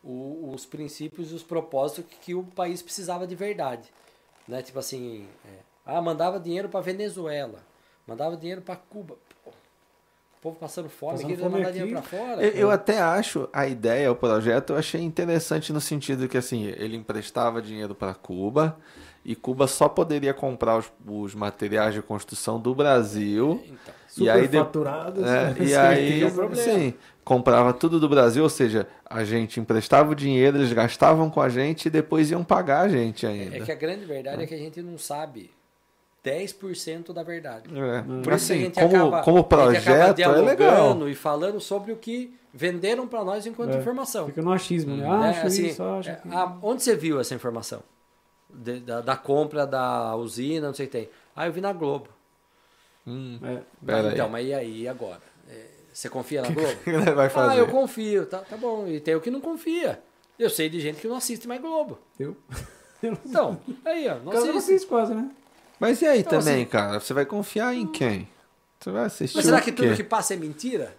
o- os princípios e os propósitos que, que o país precisava de verdade. Né? Tipo assim, é, ah, mandava dinheiro para Venezuela, mandava dinheiro para Cuba. Pô, o povo passando fome, Passando queria fome mandar aqui. dinheiro para fora. Eu, eu até acho a ideia, o projeto, eu achei interessante no sentido que assim, ele emprestava dinheiro para Cuba e Cuba só poderia comprar os, os materiais de construção do Brasil. Então, E aí, de- É, né? e aí, é o problema. sim, comprava tudo do Brasil, ou seja, a gente emprestava o dinheiro, eles gastavam com a gente e depois iam pagar a gente ainda. é que a grande verdade é que a gente não sabe 10% da verdade. É, Por isso que a assim, gente como, acaba, como a gente acaba projeto é legal. e falando sobre o que venderam para nós enquanto É, informação. Fica no achismo, né? Né? Ah, acho Assim, isso, acho é, que... onde você viu essa informação? De- da, da compra da usina, não sei o que tem. Ah, eu vi na Globo. Hum, É, pera então, aí. mas e aí agora? É, Você confia na Globo? Vai ah, fazer? eu confio. Tá, tá bom. E tem o que não confia. Eu sei de gente que não assiste mais Globo. eu... eu não Então, aí, ó, não assiste. assisto quase, né? Mas e aí Então, também, assim- cara? Você vai confiar em quem? Você vai assistir Mas será o que quê? tudo que passa é mentira?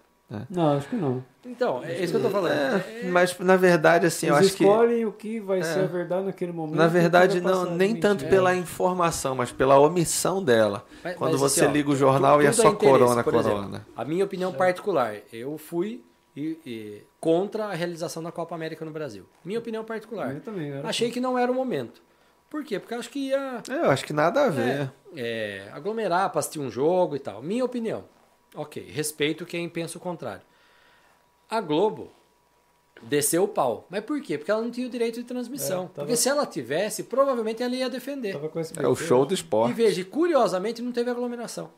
Não, acho que não. Então, é isso que eu tô falando. É, mas na verdade, assim, eu acho que... escolhem o que vai ser a verdade naquele momento. Na verdade, não, nem tanto mentira. pela informação, mas pela omissão dela. Mas- Quando mas, você assim, ó, liga o jornal tu- e é tudo só corona, Por exemplo, corona. a minha opinião particular, eu fui e- e contra a realização da Copa América no Brasil. Minha opinião particular. Eu também, Achei que não era o momento. Por quê? Porque eu acho que ia Eu acho que nada a ver. é, aglomerar para assistir um jogo e tal. Minha opinião. Ok, respeito quem pensa o contrário. A Globo desceu o pau. Mas por quê? Porque ela não tinha o direito de transmissão. É, tava- Porque se ela tivesse, provavelmente ela ia defender. Tava com esse É o show do E esporte. veja, curiosamente não teve aglomeração.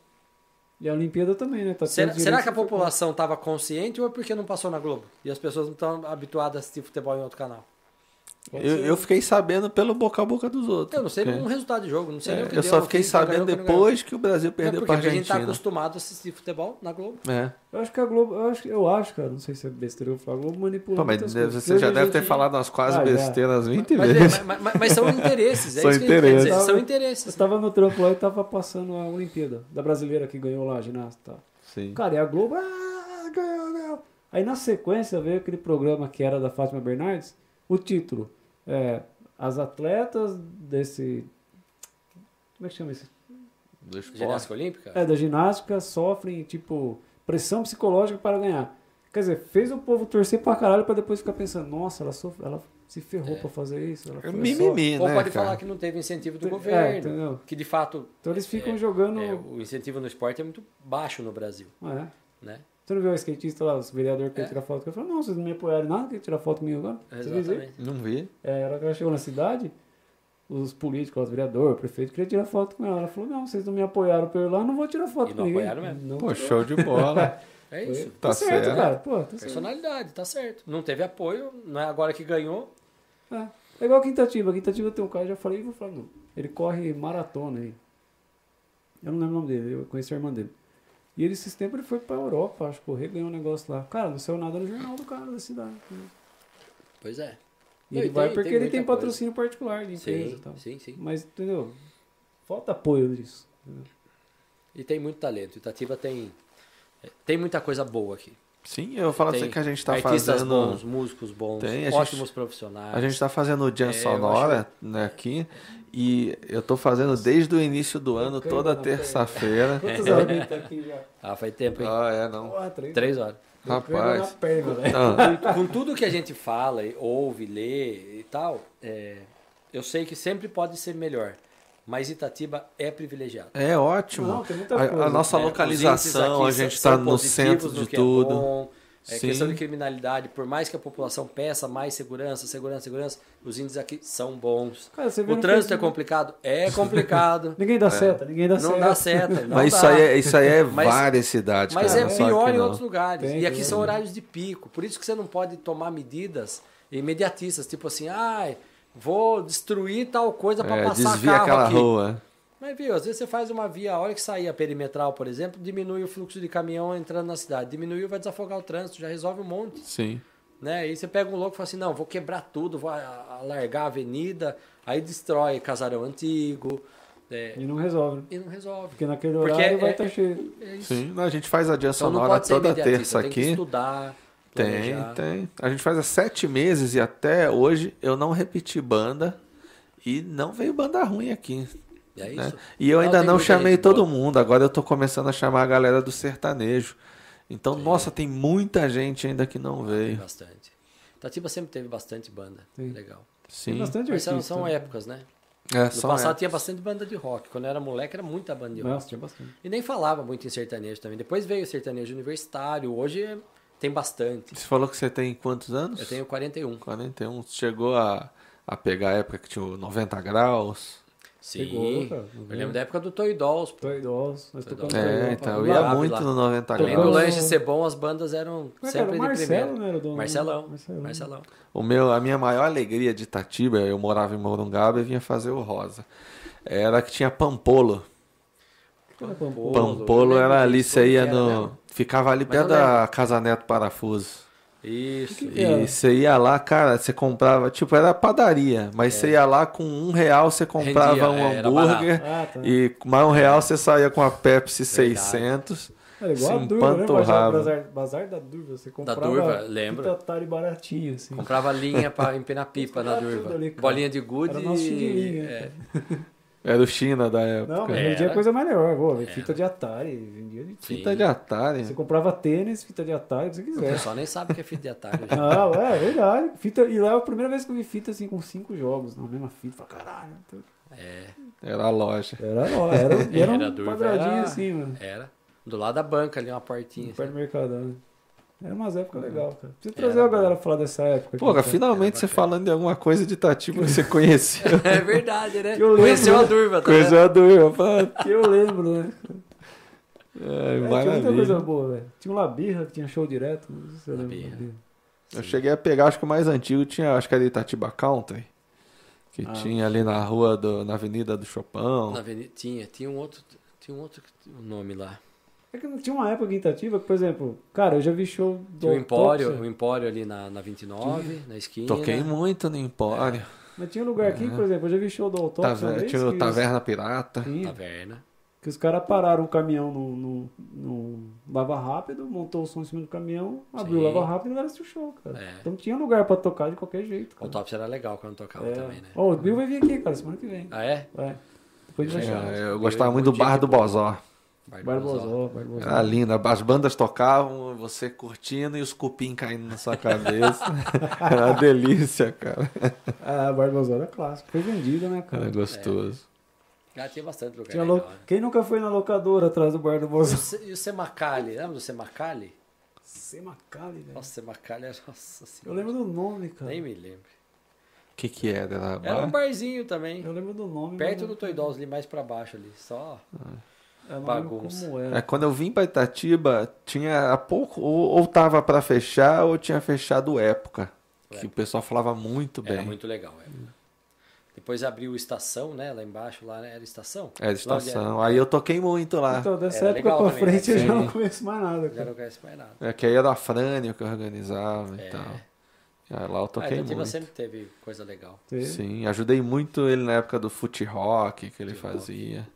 E a Olimpíada também, né? Tá Será, será que a população estava consciente ou é porque não passou na Globo? E as pessoas não estão habituadas a assistir futebol em outro canal? Eu, eu fiquei sabendo pelo boca a boca dos outros. Eu não sei É. nenhum resultado de jogo, não sei nem o que eu deu, só fiquei sabendo ganhou. depois que o Brasil É perdeu porque pra a gente está Argentina. acostumado a assistir futebol na Globo. É. Eu acho que a Globo, eu acho, eu acho, cara, não sei se é besteira eu falar, a Globo manipula Pô, mas muitas deve- coisas. você já a deve ter gente- falado umas quase Ah, besteiras 20 Mas, vezes. é, mas- mas- mas são interesses, é São isso que a gente quer dizer. interesses. São Eu interesses. estava no trampo lá e tava passando a Olimpíada, da brasileira que ganhou lá, a ginasta. e tal. Sim. Cara, e a Globo, ah, ganhou, ganhou. Aí na sequência veio aquele programa que era da Fátima Bernardes, o título, é, as atletas desse... Como é que chama isso? Do esporte. Ginástica Olímpica? É, da ginástica sofrem, tipo, pressão psicológica para ganhar. Quer dizer, fez o povo torcer pra caralho pra depois ficar pensando, nossa, ela, sofre, ela se ferrou pra fazer isso. Ela É foi mimimi, Ou né, pode cara? falar que não teve incentivo do É, governo. entendeu? que de fato Então eles ficam É, jogando. é, o incentivo no esporte é muito baixo no Brasil. É. Né? Você não viu o skatista lá, os vereadores que É. queriam tirar foto? Eu falei, não, vocês não me apoiaram em nada, querem tirar foto comigo agora? Exatamente. Não vi. É, a hora que ela chegou na cidade, os políticos, os vereadores, o prefeito, queriam tirar foto com ela. Ela falou, não, vocês não me apoiaram por lá, não vou tirar foto E com não ninguém. apoiaram mesmo. Não Pô, tirou. show de bola. É isso. Tá, Tá certo, certo. cara. Pô, tá certo. Personalidade, tá certo. Não teve apoio, não é agora que ganhou. É. É igual a Quintativa. A Quintativa tem um cara, já falei, vou falar, não. Ele corre maratona aí. Eu não lembro o nome dele, eu conheço a irmã dele. E ele, esses tempos, ele foi pra Europa, acho, correr, ganhou um negócio lá. Cara, não saiu nada no jornal do cara da cidade. entendeu? Pois é. E ele Não, e vai tem- porque tem ele tem muita coisa. patrocínio particular de empresa e Sim, tal. sim, sim. Mas, entendeu? Falta apoio nisso. E tem muito talento. Itatiba tem, tem muita coisa boa aqui. Sim, eu falo Tem assim que a gente tá artistas fazendo. bons, músicos bons, Tem, a gente- ótimos profissionais. A gente tá fazendo o Jam É, Sonora né, aqui. E eu tô fazendo desde o início do ano, toda terça-feira. Quantas horas que tá aqui já? Ah, faz tempo, hein? Ah, é, não. Três. Três horas. Deu na Rapaz. perna, velho. Ah, Com tudo que a gente fala, e ouve, lê e tal, é, eu sei que sempre pode ser melhor. Mas Itatiba é privilegiado. é ótimo. Não, tem muita a, coisa. a nossa É, localização, a gente são tá no centro de que tudo. É bom. É Sim. questão de criminalidade, por mais que a população peça mais segurança, segurança, segurança, os índices aqui são bons. Cara, O trânsito é complicado? É complicado. Ninguém dá seta, ninguém dá não seta. dá seta. Não Mas dá. isso aí, é, isso aí é Mas- várias cidades, Mas cara, é pior em outros lugares. Tem, e aqui tem. são horários de pico. Por isso que você não pode tomar medidas imediatistas, tipo assim, ai, vou destruir tal coisa para É, passar desvia carro aquela aqui. rua. Mas viu, às vezes você faz uma via, a hora que sair a perimetral, por exemplo, diminui o fluxo de caminhão entrando na cidade. Diminuiu, vai desafogar o trânsito, já resolve um monte. Sim. Né? Aí você pega um louco e fala assim, não, vou quebrar tudo, vou alargar a avenida, aí destrói casarão antigo, é, E não resolve, né? e não resolve. Porque naquele Porque horário vai é- estar cheio. É isso. Sim, a gente faz a Jam Então Sonora toda terça tem que aqui. estudar, Tem, planejar. tem. A gente faz há sete meses e até hoje eu não repeti banda e não veio banda ruim aqui. É isso. né? E eu ainda tem não chamei todo mundo, agora eu tô começando a chamar a galera do sertanejo. Então, nossa, tem muita gente ainda que não Tem veio. bastante. Tatiba sempre teve bastante banda. Tem. Legal. Tem Sim. bastante Mas são, artista. são épocas, né? É, No só passado é. tinha bastante banda de rock. Quando eu era moleque, era muita banda de rock. Nossa, tinha bastante. E nem falava muito em sertanejo também. Depois veio o sertanejo universitário. Hoje tem bastante. Você falou que você tem quantos anos? Eu tenho 41. 41. Chegou a, a pegar a época que tinha o 90 graus. Sim. Pegou, cara. eu lembro da época do Toy Dolls. pô. Tô idoso. Nós idoso. aí, É, então eu ia lá, muito lá. no 90 Além do lanche ser bom, as bandas eram é sempre O de Marcelo, primeira. não era o dono? Marcelão. Marcelão. Marcelão. O meu, a minha maior alegria de Itatiba, eu morava em Morungaba e vinha fazer o Rosa. Era que tinha Pampolo. O que era Pampolo? Pampolo era ali, você ia no. mesmo? Ficava ali perto da Casa Neto Parafuso. Isso. Que? E você ia lá, cara, você comprava, tipo, era padaria, mas você ia lá com um real, você comprava Rendia, um é, hambúrguer Ah, tá. e com mais um real você saía com a Pepsi Verdade. 600. Era igual se a Durva, né? Bazar, bazar, bazar da Durva. Você comprava Durva, lembro. fita Atari baratinho, assim. Comprava linha pra empenar pipa na durva. ali. Bolinha de gude. Era nosso chinelinho, é, Era o China da época. Não, mas Era. vendia coisa melhor. Pô, fita de Atari, vendia de Sim. Fita de Atari. Você comprava tênis, fita de Atari, o que você O quiser. pessoal nem sabe o que é fita de atalho. gente. Não, é verdade. Fita, e lá é a primeira vez que eu vi fita assim com cinco jogos na mesma fita. Falei, caralho. É, Era a loja. Era, ó, era, era, Era um quadradinho era- assim, mano. era. Do lado da banca ali, uma portinha. Perto do Mercadão. Né? Era umas épocas legais, cara. Precisa Era trazer a bom. galera pra falar dessa época. Pô, aqui, cara. finalmente você falando de alguma coisa de Itatiba que você conheceu. É verdade, né? Eu lembro, Conheceu a né? durva, tá Coisa vendo? do eu falando. Que eu lembro, né? É, É, tinha muita coisa boa, velho. Tinha um Labirra que tinha show direto. Não sei se. Labirra. Eu cheguei a pegar, acho que o mais antigo tinha, acho que era Itatiba Country. Que Ah. tinha ali na rua, do, na Avenida do Chopão. Na avenida, tinha, tinha um outro, tinha um outro nome lá. É que não tinha uma época em Itatiba que, por exemplo, cara, eu já vi show do Tinha o Empório, o Empório ali na, na 29, na esquina. Toquei muito no Empório. Mas tinha um lugar aqui, por exemplo, eu já vi show do Autópsia. Taver- vez tinha o Taverna Pirata. Os, tinha, Taverna. que os caras pararam o caminhão no, no, no Lava Rápido, montou o som em cima do caminhão, abriu Sim. o Lava Rápido e assistiu o show, cara. É. Então tinha lugar pra tocar de qualquer jeito. O Cara. Autópsia era legal quando tocava É. também, né? Ó, o Bill vai vir aqui, cara, semana que vem. Ah, é? Vai. Depois de É. É, eu Eu gostava muito do Bar do Bozó. Barbosó, Barbosó. Era lindo. As bandas tocavam, você curtindo e os cupim caindo na sua cabeça. Era uma delícia, cara. Ah, Barbosó era clássico. Foi vendido, né, cara? Era gostoso. Ah, tinha bastante lugar Tinha lo... né? Quem nunca foi na locadora atrás do bar do E o Bozó? Se- E o Semacali, lembra do Semacali? Semacali, velho. Nossa, Semacali era... Nossa Eu senhora. lembro do nome, cara. Nem me lembro. O que que era? Era, Era um bar? barzinho também. Eu lembro do nome. Perto do Toy Dolls ali, mais pra baixo ali. Só... eu lembro bagunça. É, era. quando eu vim pra Itatiba, tinha há pouco, ou, ou tava pra fechar, ou tinha fechado época. Que Época. o pessoal falava muito bem. Era muito legal. É. Depois abriu Estação, né? Lá embaixo, lá né? era Estação? Era estação. Aí eu toquei muito lá. Então, dessa Era época pra também, né? frente eu já Sim. não conheço mais nada, Já cara. não conhece mais nada. É que aí era a Frânio que organizava É. e tal. Ah, lá eu Ah, toquei a Tativa muito. sempre teve coisa legal. Teve. Sim, ajudei muito ele na época do foot rock que ele fazia.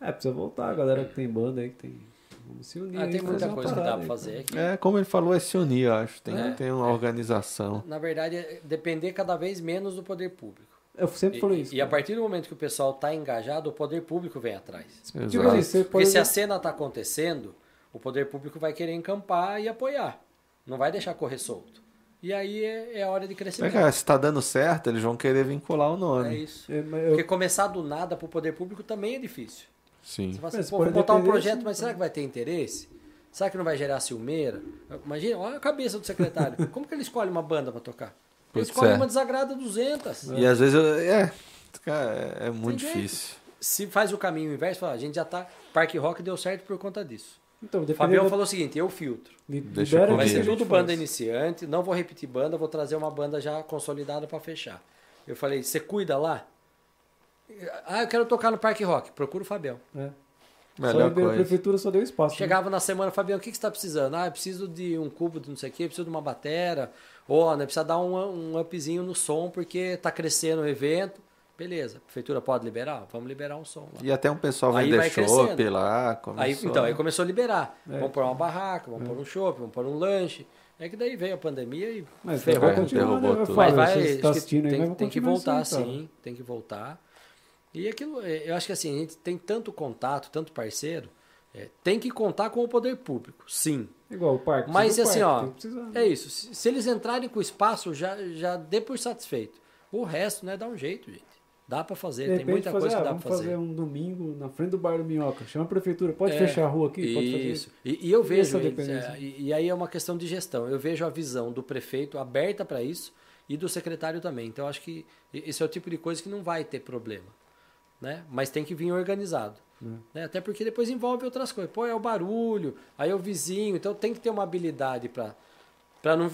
É, precisa voltar, a galera que tem banda aí, que tem. Vamos se unir Ah, tem muita coisa que dá pra fazer aqui. É, como ele falou, é se unir, eu acho. Tem, É. tem uma organização. Na verdade, é depender cada vez menos do poder público. Eu sempre E, falei isso. e a partir do momento que o pessoal está engajado, o poder público vem atrás. Tipo Exato. assim, você Porque pode. se a cena está acontecendo, o poder público vai querer encampar e apoiar. Não vai deixar correr solto. E aí é, é a hora de É, crescimento. cara, se tá dando certo, eles vão querer vincular o É nome. isso. É, eu- Porque começar do nada para o poder público também é difícil. Sim. Você fala Mas assim, pô, pode vou botar um projeto, mas será que vai ter interesse? Será que não vai gerar ciumeira? Imagina, olha a cabeça do secretário. Como que ele escolhe uma banda para tocar? Ele escolhe é. uma desagrada 200. E às vezes, eu, é, cara, é, é muito Tem jeito. difícil. Se faz o caminho inverso, fala, a gente já tá. Parque Rock deu certo por conta disso. Então, dependendo Fabião da- falou o seguinte: eu filtro. Deixa. Vai ser tudo faz. banda iniciante, não vou repetir banda, vou trazer uma banda já consolidada para fechar. Eu falei, você cuida lá? Ah, eu quero tocar no Parque Rock. Procura o Fabião. É. Melhor só liberou, a coisa. prefeitura só deu espaço. né? Chegava na semana, Fabião, o que, que você está precisando? Ah, eu preciso de um cubo de não sei o quê, eu preciso de uma batera. Ou, né, precisa dar um, um upzinho no som porque tá crescendo o evento. Beleza, a prefeitura pode liberar? Vamos liberar um som lá. E até um pessoal Aí vender vai chopp lá. Aí, Começou. então, aí começou a liberar. É. Vamos pôr uma barraca, vamos pôr um shopping, vamos pôr um lanche. É que daí veio a pandemia e Mas ferrou vai com continuar, derrubou né? Eu tudo. Mas vai, tá que aí, tem, mas vai tem que voltar aí, sim, tem que voltar. E aquilo, é, eu acho que assim, a gente tem tanto contato, tanto parceiro, é, tem que contar com o poder público, sim. Igual o parque. Mas assim, parque, ó, precisar. é isso. Se, se eles entrarem com o espaço, já, já dê por satisfeito. O resto, né, dá um jeito, gente. Dá pra fazer, tem muita fazer, coisa ah, que dá vamos pra fazer. fazer um domingo na frente do bar do Minhoca. Chama a prefeitura, pode É, fechar a rua aqui? Pode fazer Isso. E, e eu vejo, é, e, e aí é uma questão de gestão. Eu vejo a visão do prefeito aberta para isso e do secretário também. Então, acho que esse é o tipo de coisa que não vai ter problema. Né? Mas tem que vir organizado. Hum. Né? Até porque depois envolve outras coisas. Pô, é o barulho, aí é o vizinho. Então, tem que ter uma habilidade para não,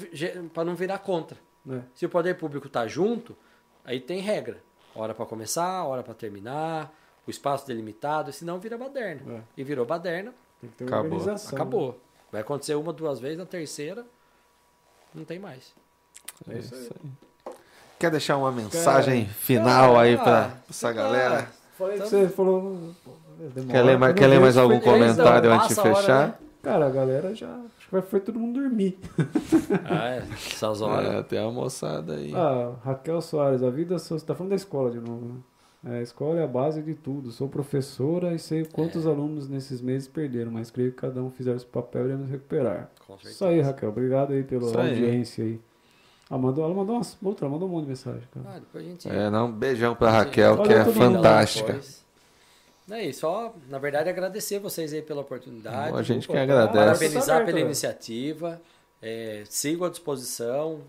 pra não virar contra. né? Se o poder público está junto, aí tem regra. Hora para começar, hora para terminar, o espaço delimitado, senão vira baderna. É. E virou baderna, Tem que ter Acabou. organização. acabou. Vai acontecer uma, duas vezes, na terceira, não tem mais. É isso aí. Quer deixar uma mensagem final aí pra Ah, essa galera? Falei que Então- você falou. pô, demora, Quer ler quer ler mais algum comentário antes de a hora, fechar? né? Cara, a galera já. Acho que vai foi todo mundo dormir. Ah, é, essas horas. É, tem uma moçada aí. Ah, Raquel Soares, a vida. Você tá falando da escola de novo, né? É, a escola é a base de tudo. Sou professora e sei quantos É. alunos nesses meses perderam, mas creio que cada um fizer esse papel e iremos recuperar. Com certeza. Isso aí, Raquel. Obrigado aí pela Isso audiência aí. Ah, mandou, ela mandou umas, outra, ela mandou um monte de mensagem, cara. Ah, depois a gente. É, não, um beijão pra Raquel, Olha que é fantástica. É isso, só, na verdade, agradecer vocês aí pela oportunidade. A gente que agradece. Parabenizar Tá pela né? iniciativa. É, sigo à disposição.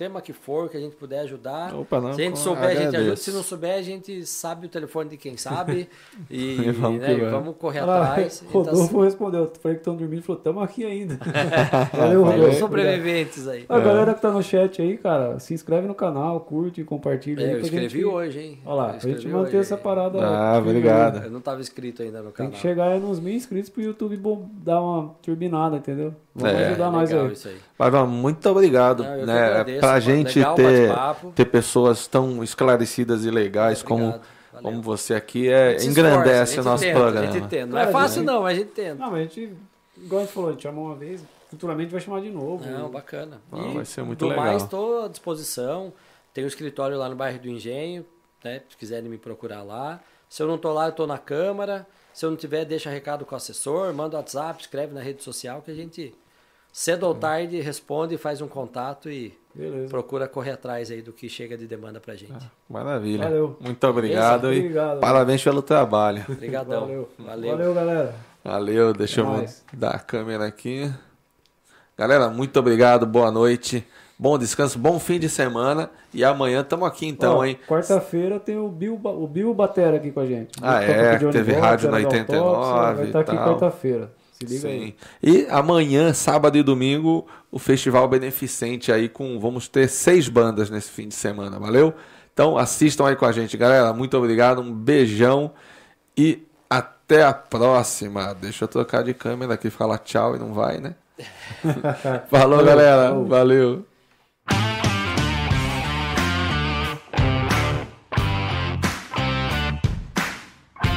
Tema que for, que a gente puder ajudar. Opa, não, Se a gente souber, a gente ajuda. Se não souber, a gente sabe o telefone de quem sabe. E, E vamos né, e vamos. vamos correr atrás. Então, Rodolfo respondeu. Falei que estão dormindo e falou: tamo aqui ainda. Valeu, Tem Rodolfo. os sobreviventes aí. A galera que tá no chat aí, cara, se inscreve no canal, curte, compartilha. aí É, eu escrevi gente... hoje, hein? Olha lá, pra gente manter hoje, essa parada. Ah, firme, obrigado. né? Eu não estava inscrito ainda no Tem canal. que chegar aí nos mil inscritos pro YouTube bom- dar uma turbinada, entendeu? Vamos É, ajudar nós aí. aí. Mas, ó, muito obrigado, Não, né? Mano. gente Legal ter, ter pessoas tão esclarecidas e legais como. Valeu. como você aqui é, engrandece esforça, o nosso a tenta, programa. A gente tenta. Não Cara, é fácil, gente- não, mas a gente tenta. Não, mas a gente, igual a gente falou, a gente chamou uma vez, futuramente vai chamar de novo. Não, bacana. Ah, e vai ser muito do legal. mais, estou à disposição. Tem um escritório lá no bairro do Engenho, né? Se quiserem me procurar lá. Se eu não estou lá, eu estou na Câmara. Se eu não tiver, deixa recado com o assessor, manda WhatsApp, escreve na rede social que a gente, cedo ou tarde, responde, faz um contato e Beleza. procura correr atrás aí do que chega de demanda pra gente. Maravilha. Valeu. Muito obrigado Beleza? e Obrigado. parabéns pelo trabalho. Obrigadão. Valeu. Valeu. Valeu, galera. Valeu, deixa Até eu mais. dar a câmera aqui. Galera, muito obrigado, boa noite, bom descanso, bom fim de semana e amanhã estamos aqui então, Ó, hein? Quarta-feira tem o Bill, o Bill Batera aqui com a gente. Ah, é, teve rádio na era da 89 Autópsia, Vai e estar aqui tal. quarta-feira. Se liga aí. Sim. E amanhã, sábado e domingo, o festival beneficente aí com vamos ter seis bandas nesse fim de semana, valeu? Então assistam aí com a gente, galera. Muito obrigado, um beijão e até a próxima. Deixa eu trocar de câmera aqui, falar tchau e não vai, né? Falou, galera. Valeu.